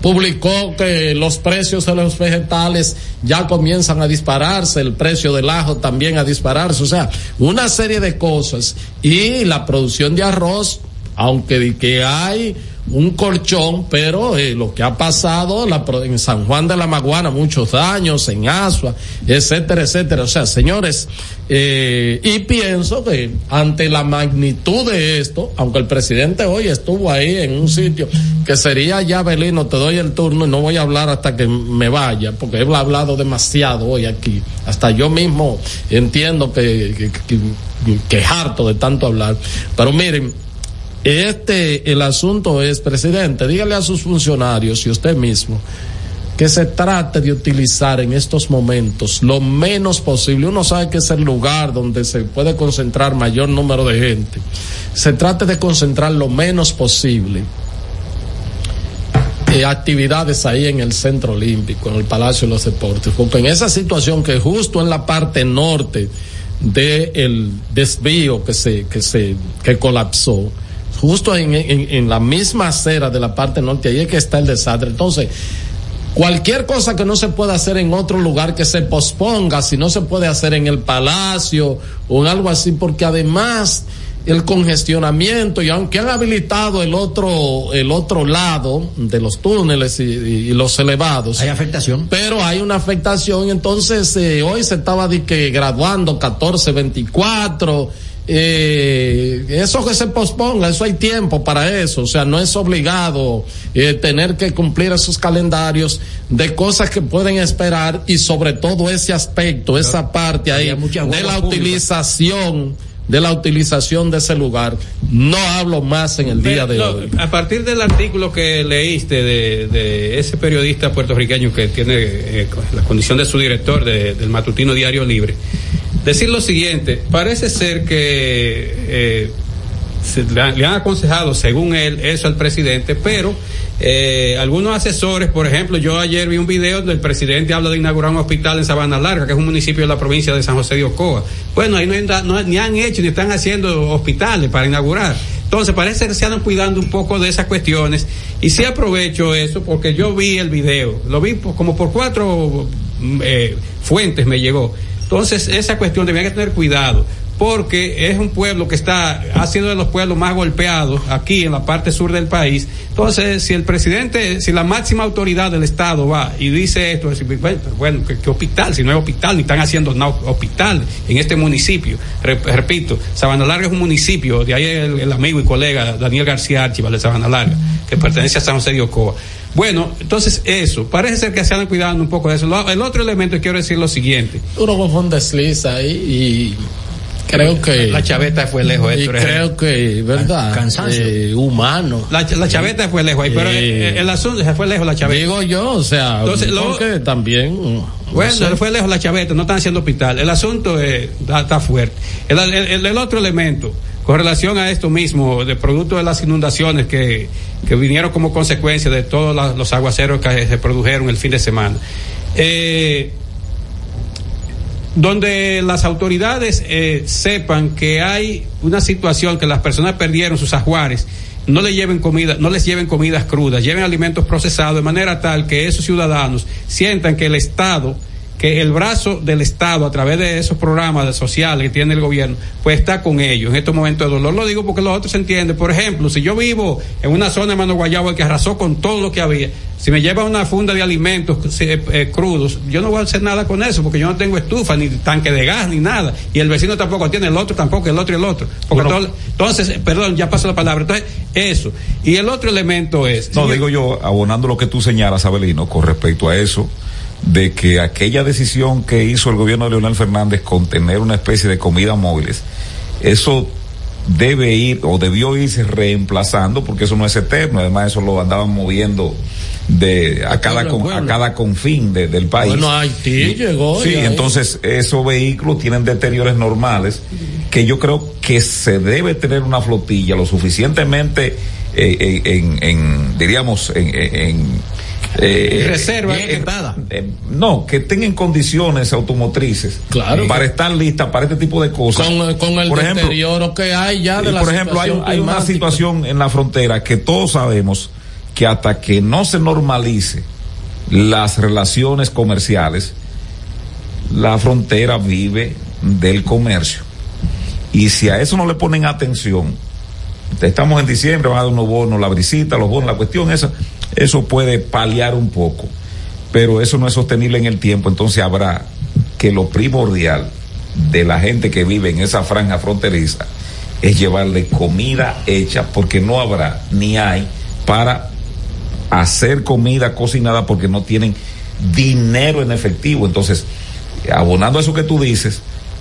publicó que los precios de los vegetales ya comienzan a dispararse, el precio del ajo también a dispararse, o sea, una serie de cosas. Y la producción de arroz, aunque de que hay un colchón, pero eh, lo que ha pasado en San Juan de la Maguana, muchos años, en Asua, etcétera, etcétera. O sea, señores, eh, y pienso que ante la magnitud de esto, aunque el presidente hoy estuvo ahí en un sitio que sería ya Belino, te doy el turno y no voy a hablar hasta que me vaya, porque he hablado demasiado hoy aquí. Hasta yo mismo entiendo que, que, que es harto de tanto hablar. Pero miren, este, el asunto es, presidente, dígale a sus funcionarios y usted mismo que se trate de utilizar en estos momentos lo menos posible. Uno sabe que es el lugar donde se puede concentrar mayor número de gente. Se trate de concentrar lo menos posible eh, actividades ahí en el Centro Olímpico, en el Palacio de los Deportes, porque en esa situación que justo en la parte norte del desvío que se, que se, que colapsó, justo en, en, la misma acera de la parte norte, ahí es que está el desastre. Entonces, cualquier cosa que no se pueda hacer en otro lugar que se posponga, si no se puede hacer en el palacio o en algo así, porque además el congestionamiento y aunque han habilitado el otro el otro lado de los túneles y, los elevados hay afectación pero hay una afectación entonces eh, hoy se estaba de que graduando 14 24 eh, eso que se posponga, eso hay tiempo para eso, o sea, no es obligado eh, tener que cumplir esos calendarios de cosas que pueden esperar y sobre todo ese aspecto, esa parte ahí de la utilización de la utilización de ese lugar. No hablo más en el día de hoy. A partir del artículo que leíste de, de ese periodista puertorriqueño que tiene eh, la condición de su director del matutino Diario Libre, decir lo siguiente, parece ser que eh, le, han aconsejado, según él, eso al presidente, pero eh, algunos asesores, por ejemplo, yo ayer vi un video donde el presidente habla de inaugurar un hospital en Sabana Larga, que es un municipio de la provincia de San José de Ocoa. Bueno, ahí no, ni han hecho ni están haciendo hospitales para inaugurar. Entonces parece que se andan cuidando un poco de esas cuestiones y sí aprovecho eso porque yo vi el video, lo vi como por cuatro eh, fuentes me llegó entonces, esa cuestión que tener cuidado porque es un pueblo que está, ha sido de los pueblos más golpeados aquí en la parte sur del país. Entonces, si el presidente, si la máxima autoridad del Estado va y dice esto, bueno, ¿qué, hospital? Si no hay hospital, ni están haciendo no, hospital en este municipio. repito, Sabana Larga es un municipio, de ahí el, amigo y colega Daniel García Archibald de Sabana Larga, que pertenece a San José de Ocoa. Bueno, entonces eso, parece ser que se han cuidando un poco de eso. El otro elemento quiero decir lo siguiente. Uno con un desliz ahí y creo que la chaveta fue lejos y creo que verdad cansancio. Eh, humano. La, la, chaveta fue lejos ahí, pero el, el, asunto se fue lejos la chaveta. digo yo o sea Entonces, lo, que también bueno no sé. fue lejos la chaveta no están haciendo hospital. El asunto está, fuerte. El, el, otro elemento con relación a esto mismo de producto de las inundaciones que, que vinieron como consecuencia de todos los aguaceros que se produjeron el fin de semana eh, donde las autoridades eh, sepan que hay una situación que las personas perdieron sus ajuares, no les lleven comida, no les lleven comidas crudas, lleven alimentos procesados de manera tal que esos ciudadanos sientan que el Estado que el brazo del Estado a través de esos programas sociales que tiene el gobierno, pues está con ellos en estos momentos de dolor. Lo digo porque los otros se entienden. Por ejemplo, si yo vivo en una zona de Mano Guayabo que arrasó con todo lo que había, si me lleva una funda de alimentos eh, eh, crudos, yo no voy a hacer nada con eso porque yo no tengo estufa, ni tanque de gas, ni nada. Y el vecino tampoco tiene, el otro tampoco, el otro y el otro. Porque entonces, perdón, ya pasó la palabra. Entonces, eso. Y el otro elemento es. No, digo yo, abonando lo que tú señalas, Abelino, con respecto a eso de que aquella decisión que hizo el gobierno de Leonel Fernández con tener una especie de comida móviles, eso debe ir o debió irse reemplazando porque eso no es eterno, además eso lo andaban moviendo de a cada a cada confín del país. Bueno, Haití llegó. Sí, entonces esos vehículos tienen deteriores normales que yo creo que se debe tener una flotilla lo suficientemente eh, en, en, diríamos en eh, reserva eh, eh, no que tengan condiciones automotrices claro. para estar listas para este tipo de cosas. Con, el por deterioro que hay ya de la por ejemplo hay, hay una situación en la frontera que todos sabemos que hasta que no se normalice las relaciones comerciales la frontera vive del comercio. Y si a eso no le ponen atención estamos en diciembre van a dar unos bonos la brisita los bonos la cuestión esa eso puede paliar un poco, pero eso no es sostenible en el tiempo, entonces habrá que lo primordial de la gente que vive en esa franja fronteriza es llevarle comida hecha porque no habrá ni hay para hacer comida cocinada porque no tienen dinero en efectivo. Entonces, abonando a eso que tú dices,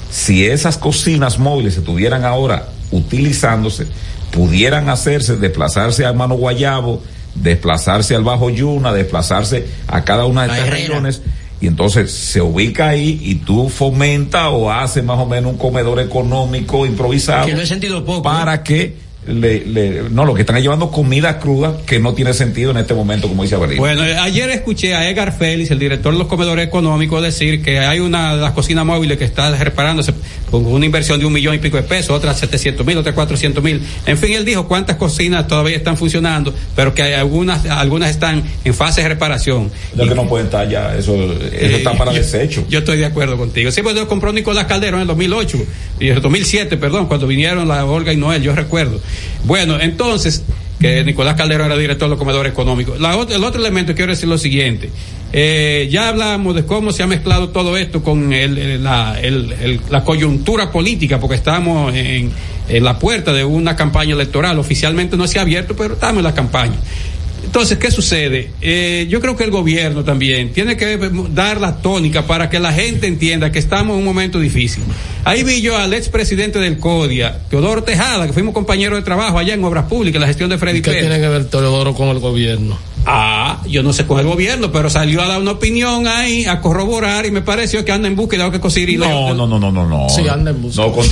si esas cocinas móviles estuvieran ahora utilizándose, pudieran hacerse, desplazarse a Mano Guayabo, desplazarse al Bajo Yuna, desplazarse a cada una de estas regiones y entonces se ubica ahí y tú fomenta o hace más o menos un comedor económico improvisado sentido para que le, le, no, lo que están llevando comida cruda que no tiene sentido en este momento, como dice Avelino. Bueno, ayer escuché a Edgar Félix, el director de los comedores económicos, decir que hay una de las cocinas móviles que está reparándose con una inversión de un millón y pico de pesos, otras 700 mil, otras 400 mil. En fin, él dijo cuántas cocinas todavía están funcionando, pero que hay algunas, algunas están en fase de reparación. Lo que no pueden estar ya, eso, eso eh, está para desecho. Yo estoy de acuerdo contigo. Sí, pues yo compró Nicolás Calderón en el 2008, y en el 2007, perdón, cuando vinieron la Olga y Noel, yo recuerdo. Bueno, entonces, que Nicolás Calderón era director de los comedores económicos. el otro elemento quiero decir lo siguiente. Eh, ya hablamos de cómo se ha mezclado todo esto con la, la, coyuntura política, porque estamos en, en, la puerta de una campaña electoral. Oficialmente no se ha abierto, pero estamos en la campaña. Entonces, ¿qué sucede? Eh, yo creo que el gobierno también tiene que dar la tónica para que la gente entienda que estamos en un momento difícil. Ahí vi yo al expresidente del CODIA, Teodoro Tejada, que fuimos compañeros de trabajo allá en Obras Públicas, la gestión de Freddy ¿Qué tiene que ver Teodoro con el gobierno? Ah, yo no sé con el gobierno, pero salió a dar una opinión ahí, a corroborar y me pareció que anda en búsqueda de que conseguir. No, no, no, no, no, no. Sí, anda en búsqueda. No, con,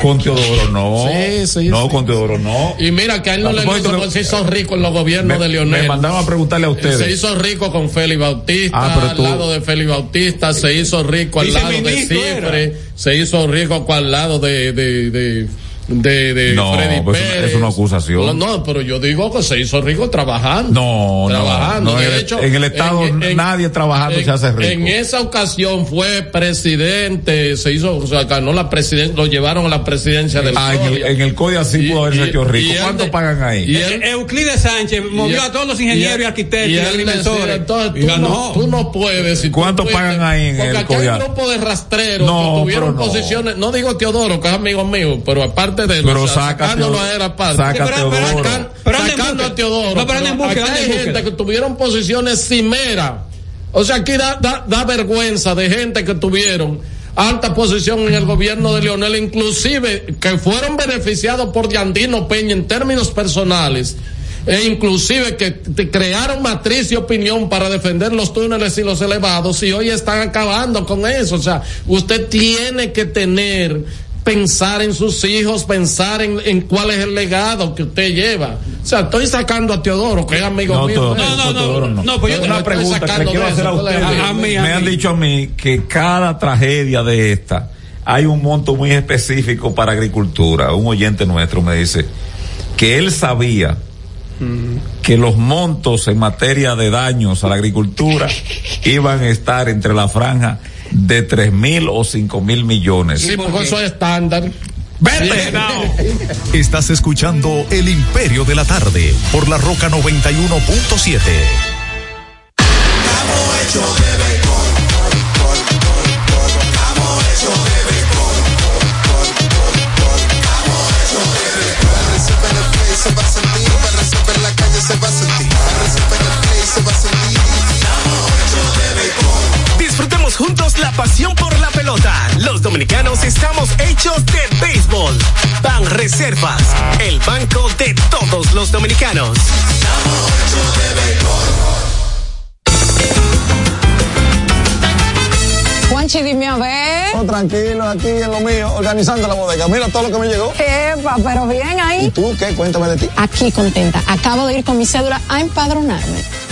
con Teodoro no. Sí, sí. No, con Teodoro no. Y mira que a él no, le hizo, se hizo rico en los gobiernos de Leonel. Me mandaban a preguntarle a ustedes. Se hizo rico con Félix Bautista, ah, al lado de Félix Bautista, se hizo rico al lado de Cifre, se hizo rico al lado de, de, de de, de no, Freddy pues Es una acusación. No, pero yo digo que se hizo rico trabajando. No, trabajando. No, de hecho, en el Estado nadie trabajando se hace rico. En esa ocasión fue presidente, se hizo, o sea, ganó la presidencia, lo llevaron a la presidencia del ah, en el, en el CODIA sí pudo haberse hecho rico. ¿Cuánto pagan ahí? Y Euclides Sánchez movió a todos los ingenieros y, arquitectos y, agrimensores. Entonces, tú, no, tú no puedes. Si ¿Cuánto pagan ahí en el CODIA? Porque aquí hay un grupo de rastreros que tuvieron posiciones, no digo Teodoro, que es amigo mío, pero aparte parte de él. Pero o sea, saca sacándolo a él aparte. saca Sí, pero- Teodoro. sacan- Pero en sacando a Teodoro. No, pero Pero búsqueda, aquí hay gente que tuvieron posiciones cimera. O sea, aquí da, da, da vergüenza de gente que tuvieron alta posición en el gobierno de Leonel, inclusive que fueron beneficiados por Yandino Peña en términos personales. E inclusive que te crearon matriz y opinión para defender los túneles y los elevados y hoy están acabando con eso. O sea, usted tiene que tener pensar en sus hijos, pensar en, en cuál es el legado que usted lleva. O sea, estoy sacando a Teodoro, que es amigo No, mío. Él. no, Teodoro no. No, pues yo te- una pregunta que le quiero hacer a eso, ustedes. a mí, a Me han dicho a mí que cada tragedia de esta hay un monto muy específico para agricultura. Un oyente nuestro me dice que él sabía que los montos en materia de daños a la agricultura iban a estar entre la franja de tres mil o cinco mil millones. Sí, porque eso es estándar. ¡Vete! Estás escuchando El Imperio de la Tarde por la Roca 91.7. pasión por la pelota. Los dominicanos estamos hechos de béisbol. Ban Reservas, el banco de todos los dominicanos. Juanchi, dime a ver. Oh, tranquilo, aquí en lo mío, organizando la bodega. Mira todo lo que me llegó. Epa, pero bien ¿Y ahí. tú qué? Cuéntame de ti. Aquí contenta. Acabo de ir con mi cédula a empadronarme.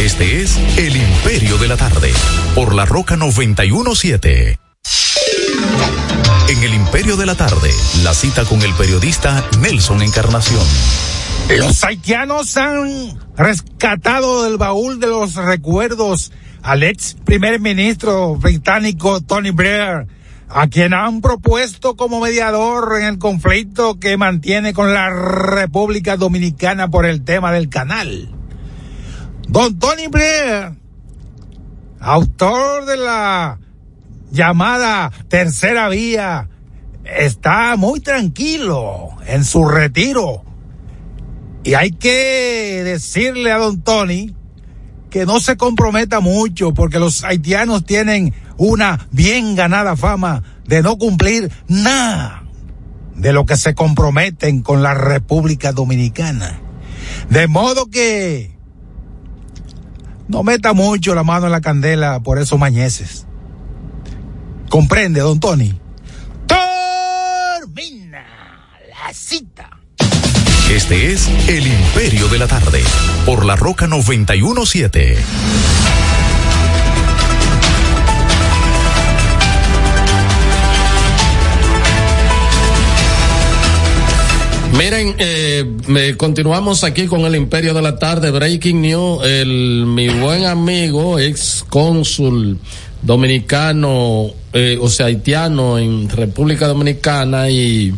Este es El Imperio de la Tarde, por la Roca 917. En El Imperio de la Tarde, la cita con el periodista Nelson Encarnación. Los haitianos han rescatado del baúl de los recuerdos al ex primer ministro británico Tony Blair, a quien han propuesto como mediador en el conflicto que mantiene con la República Dominicana por el tema del canal. Don Tony Blair, autor de la llamada tercera vía, está muy tranquilo en su retiro. Y hay que decirle a don Tony que no se comprometa mucho porque los haitianos tienen una bien ganada fama de no cumplir nada de lo que se comprometen con la República Dominicana. De modo que no meta mucho la mano en la candela por esos mañeces. ¿Comprende, don Tony? Termina la cita. Este es El Imperio de la Tarde, por la Roca 917. Miren, eh, continuamos aquí con el Imperio de la Tarde, Breaking News. El, mi buen amigo, ex cónsul dominicano, eh, o sea, haitiano en República Dominicana y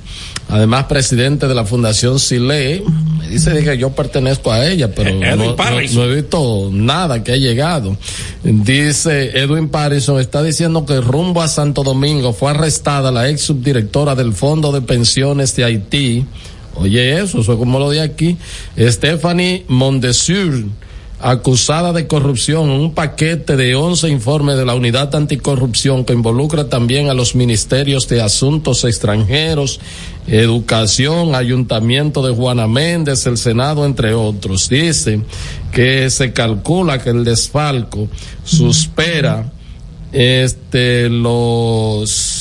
además presidente de la Fundación Sile, me dice que yo pertenezco a ella, pero no, no, he visto nada que ha llegado. Dice Edwin Parison, está diciendo que rumbo a Santo Domingo fue arrestada la ex subdirectora del Fondo de Pensiones de Haití, Oye eso, eso es como lo de aquí. Stephanie Mondesur, acusada de corrupción, un paquete de 11 informes de la Unidad Anticorrupción que involucra también a los ministerios de Asuntos Extranjeros, Educación, Ayuntamiento de Juana Méndez, el Senado, entre otros. Dice que se calcula que el desfalco suspera este los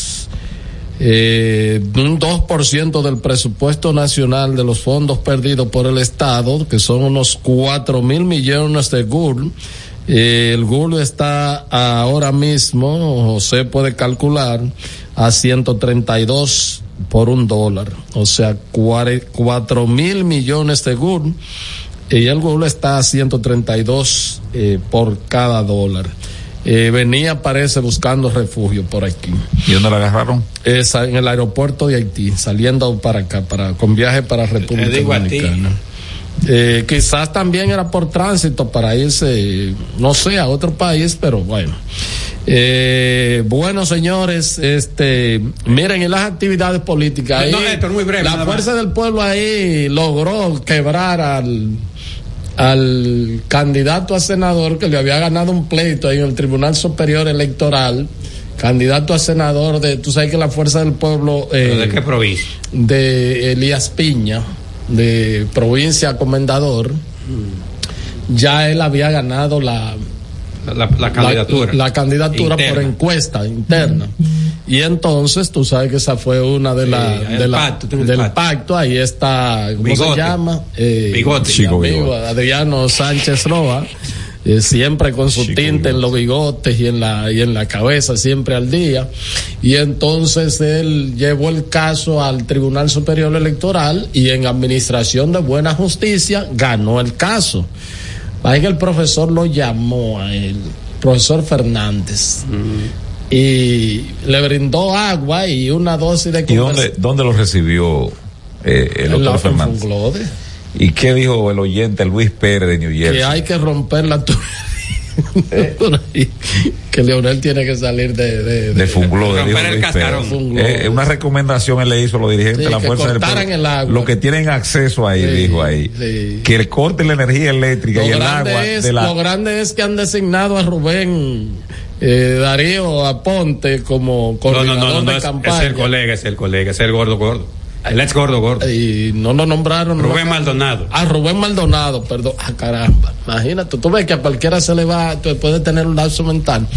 eh, un 2% del presupuesto nacional de los fondos perdidos por el Estado, que son unos 4 mil millones de GUR. Eh, el GUR está ahora mismo, se puede calcular, a 132 por un dólar. O sea, 4 mil millones de GUR. Y el GUR está a 132 eh, por cada dólar. Eh, venía, parece, buscando refugio por aquí. ¿Y dónde la agarraron? Esa, en el aeropuerto de Haití, saliendo para acá, para, con viaje para República Dominicana. Eh, quizás también era por tránsito para irse, no sé, a otro país, pero bueno. Eh, bueno, señores, este, miren, en las actividades políticas, ahí, la Fuerza del Pueblo ahí logró quebrar al al candidato a senador que le había ganado un pleito ahí en el Tribunal Superior Electoral, candidato a senador de, tú sabes que la Fuerza del Pueblo... Eh, ¿De qué provincia? De Elías Piña, de provincia Comendador. Ya él había ganado la... La, candidatura. La, candidatura por encuesta interna. Y entonces, tú sabes que esa fue una de las de del pacto. Ahí está, ¿cómo se llama? Eh, bigote. amigo Adriano Sánchez Roa. Eh, siempre con su tinte en los bigotes y en la y en la cabeza siempre al día y entonces él llevó el caso al Tribunal Superior Electoral y en administración de buena justicia ganó el caso Ahí que el profesor lo llamó a él profesor Fernández y le brindó agua y una dosis de ¿Y dónde, dónde lo recibió eh, el doctor Fernández? ¿Y qué dijo el oyente Luis Pérez de New Jersey? Que hay que romper la que Leonel tiene que salir de de, de Fungló, de romper el cascarón. Eh, una recomendación él le hizo a los dirigentes Sí, de la fuerza del cortaran pueblo, el agua. los que tienen acceso ahí, Sí, dijo ahí, sí. que corten la energía eléctrica y el agua es, de la lo grande es que han designado a Rubén eh, Darío Aponte como No, coordinador no, no, no, de es, campaña. es el colega, es el colega, es el gordo gordo. El ex gordo gordo. Y no lo nombraron. Rubén no- Maldonado. A Rubén Maldonado, perdón. Ah, caramba. Imagínate, tú ves que a cualquiera se le va, tú puede tener un lapso mental.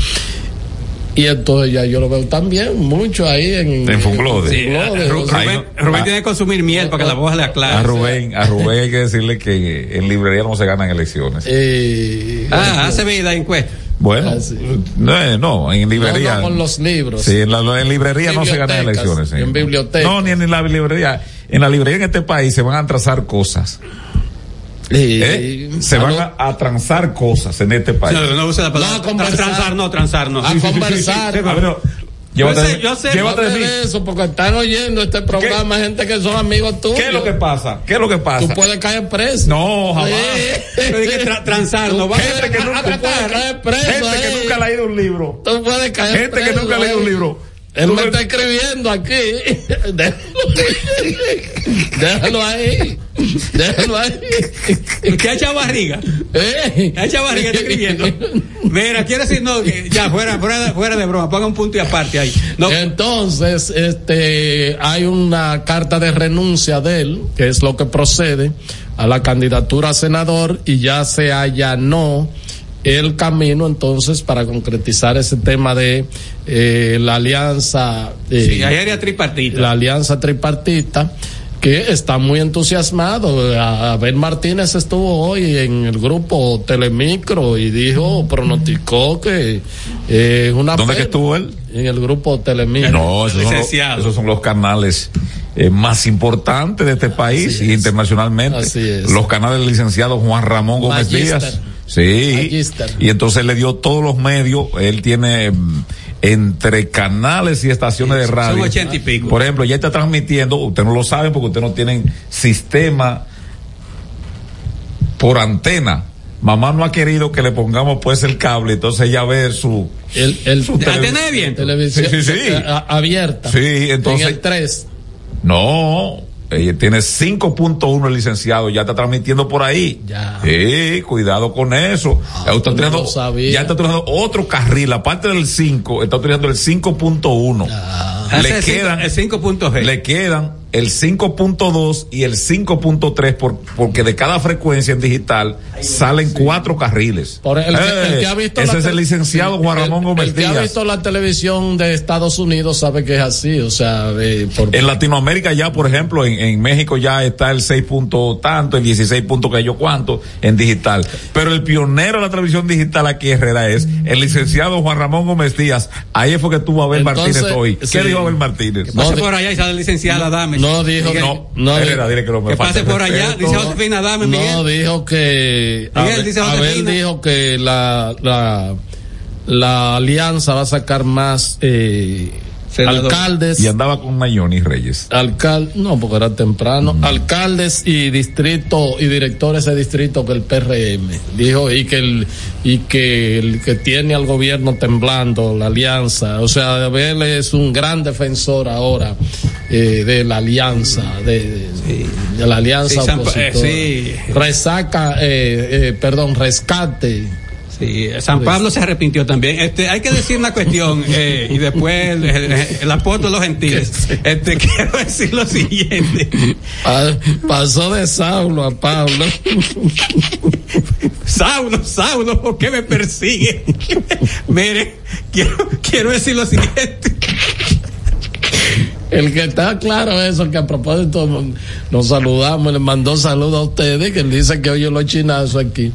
Y entonces ya yo lo veo también mucho ahí en, En Funglode. Sí, Rubén, Rubén tiene que consumir miel para que la voz le aclare. a Rubén, a Rubén hay que decirle que en librería no se ganan elecciones. eh, Ah, hace vida encuesta. Bueno, Ah, sí. no, eh, no, en librería. No, no, con los libros. Sí, en, la, en librería no se ganan elecciones. sí. en bibliotecas. No, ni en la librería. En la librería en este país se van a trazar cosas. Y- ¿eh? Se a van a, a transar cosas en este país. No, no usa la palabra. No, a transar no, transar no. A conversar. A ver, Yo llévate, sé, yo sé. llévate de Habla mí. de eso porque están oyendo este programa gente que son amigos tuyos. ¿Qué es lo que pasa? ¿Qué es lo que pasa? Tú puedes caer preso. No, jamás. Pero hay que tra- Gente que nunca, puedes preso. gente que ha leído un libro. Tú puedes caer Gente que preso, nunca ha leído un libro. Él me está escribiendo aquí. Déjalo ahí. Déjalo ahí. ¿Qué echa barriga? Eh. Echa barriga, está escribiendo. Mira, quiero decir, no, ya, fuera, fuera, fuera de broma, ponga un punto y aparte ahí. No, Entonces, este, hay una carta de renuncia de él, que es lo que procede a la candidatura a senador y ya se allanó el camino entonces para concretizar ese tema de eh, la alianza eh, sí, ahí era tripartita. la alianza tripartita que está muy entusiasmado. A- Abel Martínez estuvo hoy en el grupo Telemicro y dijo, pronosticó que eh, una ¿Dónde que estuvo él? en el grupo Telemicro. No, esos son, los, Licenciado. esos son los canales eh, más importantes de este país Así y es. internacionalmente. Así es. Los canales del licenciado Juan Ramón Gómez Magister. Díaz. Sí. Magister. Y entonces le dio todos los medios. Él tiene mm, entre canales y estaciones de son radio. ochenta y pico. Por ejemplo, ya está transmitiendo, usted no lo sabe porque usted no tienen sistema por antena. Mamá no ha querido que le pongamos pues el cable, entonces ella ve su El, el, Su televisión Sí, sí, abierta. Sí, entonces- En el 3. No, ella tiene 5.1 el licenciado, ya está transmitiendo por ahí. Ya. Sí, cuidado con eso. ya, está no utilizando, sabías. ya está utilizando otro carril, aparte del 5, está utilizando el 5.1. Le quedan, el 5.g. le quedan el 5.2 y el 5.3 por, porque de cada frecuencia en digital salen cuatro carriles. Por el, que- el Eh, que ha visto ese la es el licenciado Juan Ramón Gómez El que ha Díaz. visto la televisión de Estados Unidos sabe que es así, o sea, eh, por, En Latinoamérica ya, por ejemplo, en, en México ya está el 6 punto tanto, el 16 punto que yo cuánto en digital. Pero el pionero de la televisión digital aquí Herrera es el licenciado Juan Ramón Gómez Díaz. Ahí fue que tuvo Abel Entonces, Martínez hoy. ¿Qué sí. dijo Abel Martínez? No, por allá y sale licenciada Dame. No dijo que no, no, Herrera, dile que no me Que falta pase por allá, dice Josefina Dame, Miguel. No, dijo que. Miguel, Abel, dice Abel dijo que la, la, la alianza va a sacar más eh, Senador. alcaldes. Y andaba con Mayoni Reyes. Alcal no, porque era temprano. Mm. Alcaldes y distrito y directores de distrito que el PRM dijo y que el y que el que tiene al gobierno temblando la alianza, o sea, Abel es un gran defensor ahora eh, de la alianza de, de la alianza Sí, San- opositora. eh, sí. Resaca, eh, eh, perdón, rescate. Sí, San Pablo se arrepintió también. Este, hay que decir una cuestión eh, y después el, el, el apóstol de los gentiles. Este, quiero decir lo siguiente. Pa- pasó de Saulo a Pablo. Saulo, Saulo, ¿por qué me persigue? Mire, quiero, quiero decir lo siguiente. El que está claro eso, que a propósito nos saludamos, le mandó saludos a ustedes, que él dice que oye los chinazos aquí.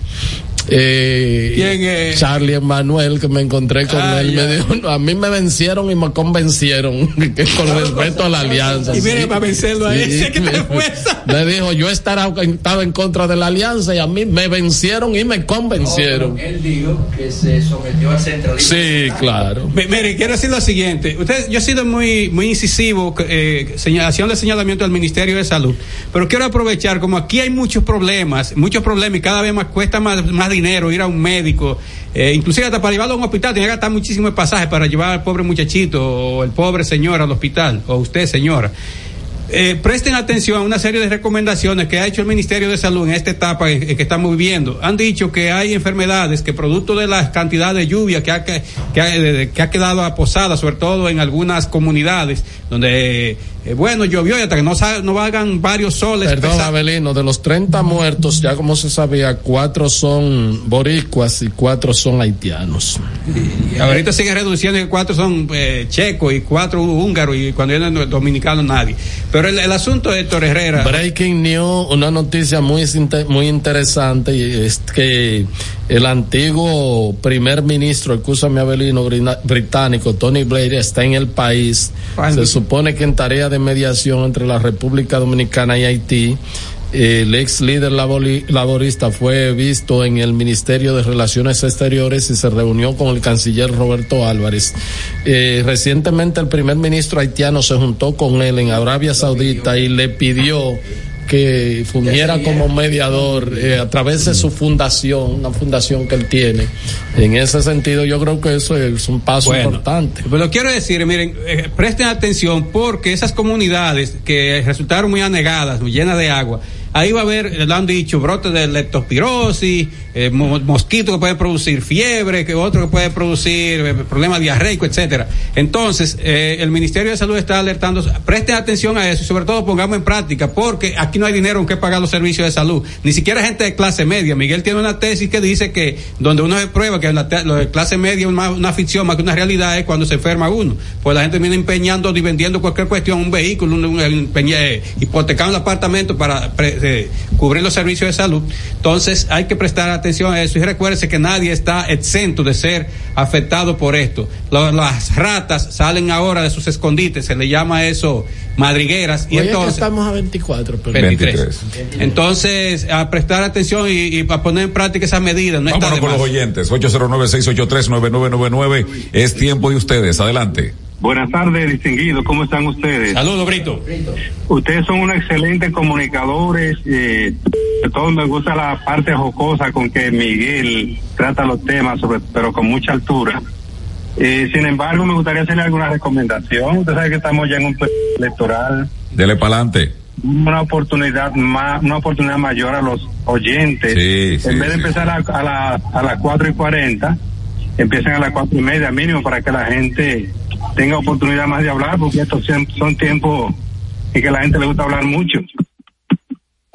Eh, ¿Quién es? Charlie Emanuel, que me encontré con Ah, él, ya. me dijo, "No, a mí me vencieron y me convencieron, que con respeto a la alianza. Y mire, sí. para vencerlo a Sí. ese que te fuerza. Me dijo, yo estaba, estaba en contra de la alianza y a mí me vencieron y me convencieron. Él dijo que se sometió al centralismo. Sí, claro. Mi- Mire, quiero decir lo siguiente. Usted, yo he sido muy, muy incisivo, eh, señal- haciendo señalamiento al Ministerio de Salud, pero quiero aprovechar, como aquí hay muchos problemas, muchos problemas y cada vez más cuesta más, más dinero ir a un médico, eh, inclusive hasta para llevarlo a un hospital, tiene que gastar muchísimo el pasaje para llevar al pobre muchachito o el pobre señor al hospital, o usted señora. Eh, presten atención a una serie de recomendaciones que ha hecho el Ministerio de Salud en esta etapa que, que estamos viviendo. Han dicho que hay enfermedades que producto de la cantidad de lluvia que ha, que, ha, que ha quedado aposada, sobre todo en algunas comunidades, donde bueno, llovió y hasta que no, no valgan varios soles. Perdón, Abelino, de los 30 muertos, ya como se sabía, cuatro son boricuas y cuatro son haitianos. Y ahorita sigue reduciendo y cuatro son eh, checos y cuatro húngaros y cuando vienen dominicanos nadie. Pero el, el asunto de Héctor Herrera. Breaking news, una noticia muy, muy interesante y es que el antiguo primer ministro, escúchame Abelino, británico, Tony Blair, está en el país. Se supone que en tarea de mediación entre la República Dominicana y Haití. El ex líder laborista fue visto en el Ministerio de Relaciones Exteriores y se reunió con el canciller Roberto Álvarez. Eh, recientemente el primer ministro haitiano se juntó con él en Arabia Saudita y le pidió que fungiera como mediador eh, a través de su fundación, una fundación que él tiene. En ese sentido, yo creo que eso es un paso bueno, importante. Pero quiero decir, miren, eh, presten atención porque esas comunidades que resultaron muy anegadas, muy llenas de agua, ahí va a haber, lo han dicho, brotes de leptospirosis, eh, mosquitos que pueden producir fiebre, que otro que puede producir eh, problemas diarreicos, etcétera. Entonces, eh, el Ministerio de Salud está alertando, presten atención a eso y sobre todo pongamos en práctica, porque aquí no hay dinero en que pagar los servicios de salud, ni siquiera gente de clase media. Miguel tiene una tesis que dice que donde uno se prueba que la, lo de clase media es una, una, ficción más que una realidad es cuando se enferma uno. Pues la gente viene empeñando y vendiendo cualquier cuestión, un vehículo, un, un, hipotecando un apartamento para cubrir los servicios de salud. Entonces, hay que prestar atención atención a eso y recuérdese que nadie está exento de ser afectado por esto. Las ratas salen ahora de sus escondites, se le llama eso madrigueras y Oye, entonces estamos a 24, pero 23. 23. Entonces, a prestar atención y, y, a poner en práctica esas medidas. No Vámonos con los oyentes. 809-683-9999. Es tiempo de ustedes. Adelante. Buenas tardes, distinguidos. ¿Cómo están ustedes? Saludos, Brito. Ustedes son unos excelentes comunicadores. Eh, de todo me gusta la parte jocosa con que Miguel trata los temas, sobre, pero con mucha altura. Eh, sin embargo, me gustaría hacerle alguna recomendación. Usted sabe que estamos ya en un electoral. Dele para adelante. Una oportunidad más, una oportunidad mayor a los oyentes. Sí, sí, en vez de sí. empezar a, a, la, a las cuatro y cuarenta, empiecen a las cuatro y media mínimo para que la gente tenga oportunidad más de hablar, porque estos son tiempos en que a la gente le gusta hablar mucho.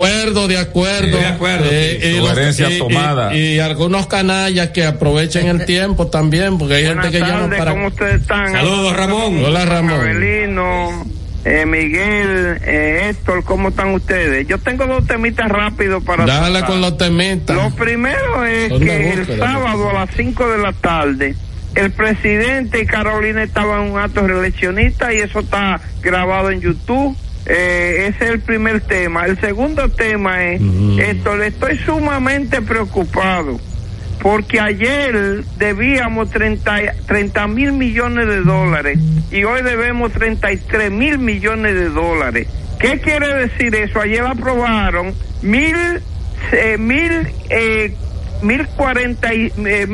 De acuerdo, de acuerdo. de acuerdo. Eh, y, Sugerencia y, tomada. Y, y, algunos canallas que aprovechen el tiempo también, porque hay Buenas gente que tardes, llama para. ¿Cómo ustedes están? Saludos, Ramón. Hola, Ramón. Abelino, eh, Miguel, eh, Héctor, ¿cómo están ustedes? Yo tengo dos temitas rápidos para. Dale tratar. con los temitas. Lo primero es Son que el sábado a las 5 de la tarde, el presidente y Carolina estaban en un acto reeleccionista y eso está grabado en YouTube. Eh, ese es el primer tema. El segundo tema es, Mm. esto, estoy sumamente preocupado porque ayer debíamos 30 mil millones de dólares y hoy debemos 33 mil millones de dólares. ¿Qué quiere decir eso? Ayer aprobaron mil, eh, mil, eh, mil cuarenta y, eh,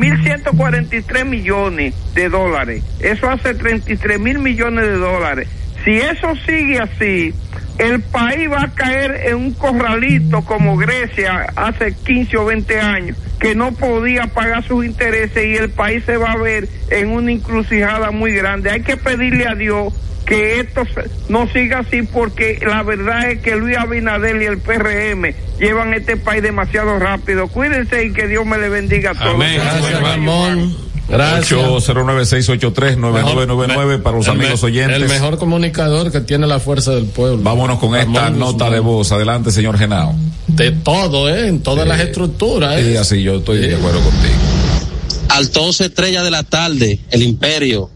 millones de dólares. Eso hace 33 mil millones de dólares. Si eso sigue así, el país va a caer en un corralito como Grecia hace 15 o 20 años, que no podía pagar sus intereses y el país se va a ver en una encrucijada muy grande. Hay que pedirle a Dios que esto no siga así porque la verdad es que Luis Abinader y el PRM llevan este país demasiado rápido. Cuídense y que Dios me le bendiga a todos. Amén. Gracias, Ramón. Gracias. 809-683-9999 para los El amigos oyentes. El mejor comunicador que tiene la fuerza del pueblo. Vámonos con esta Ramón nota Guzmán. de voz. Adelante, señor Genao. De todo, ¿eh? En todas las estructuras, ¿eh? Sí, así yo estoy de acuerdo contigo. Altos Estrella de la Tarde, El Imperio,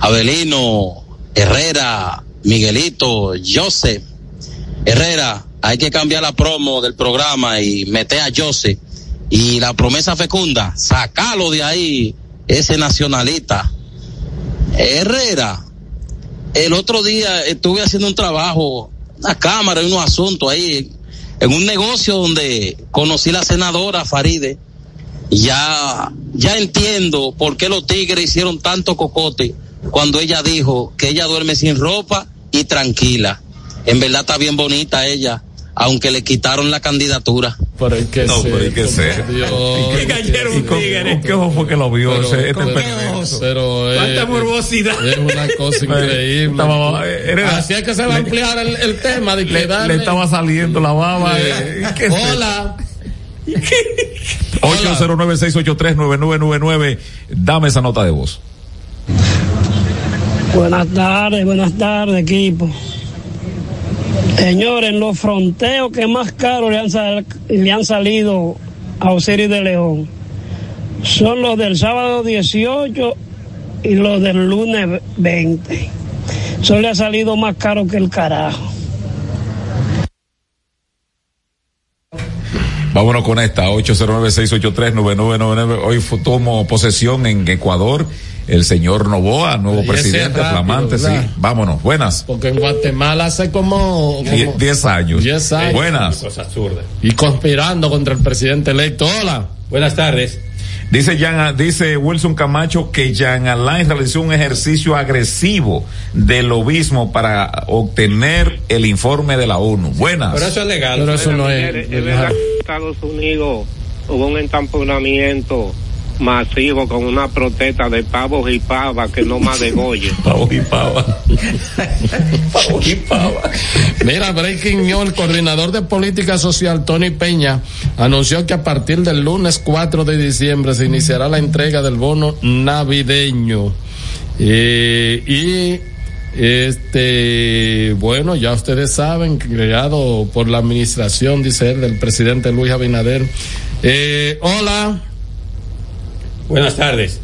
Abelino, Herrera, Miguelito, Joseph. Herrera, hay que cambiar la promo del programa y meter a Joseph. Y la promesa fecunda, sacalo de ahí, ese nacionalista. Herrera, el otro día estuve haciendo un trabajo, una cámara y unos asuntos ahí, en un negocio donde conocí la senadora Faride ya, ya entiendo por qué los tigres hicieron tanto cocote cuando ella dijo que ella duerme sin ropa y tranquila. En verdad está bien bonita ella, aunque le quitaron la candidatura. Pero hay que No, ser, pero hay que ser. Dios. ¿Qué cayeron un tigre? ¿Qué ojo fue que lo vio? Pero- ese- este pero- eh, Cuánta morbosidad. Es una cosa increíble. Estaba- era- Así es que se va a ampliar el, el tema de que Le, le estaba saliendo la baba. Eh. Hola. 809-683-9999. Dame esa nota de voz. Buenas tardes, buenas tardes, equipo. Señores, los fronteos que más caros le han, le han salido a Osiris de León son los del sábado 18 y los del lunes 20. Eso le ha salido más caro que el carajo. Vámonos con esta, 809-683-9999. Hoy tomó posesión en Ecuador el señor Novoa, nuevo presidente rápido, flamante, sí. Vámonos, buenas. Porque en Guatemala hace como, como Die- Diez años. 10 años. Buenas. Cosa absurda. Y conspirando contra el presidente electo. Hola. Buenas tardes. Dice Jan, dice Wilson Camacho que Jean Alain realizó un ejercicio agresivo de lobismo para obtener el informe de la ONU. Buenas. Pero eso es legal. Pero eso no es. Estados Unidos hubo un entamponamiento masivo con una protesta de pavos y pavas que no más degollen. Pavo y pava. Pavo y pava. Mira, Breaking News, el coordinador de política social, Tony Peña, anunció que a partir del lunes 4 de diciembre se iniciará la entrega del bono navideño. Eh, y este, bueno, ya ustedes saben, creado por la administración, dice él, del presidente Luis Abinader. Eh, hola. Buenas tardes.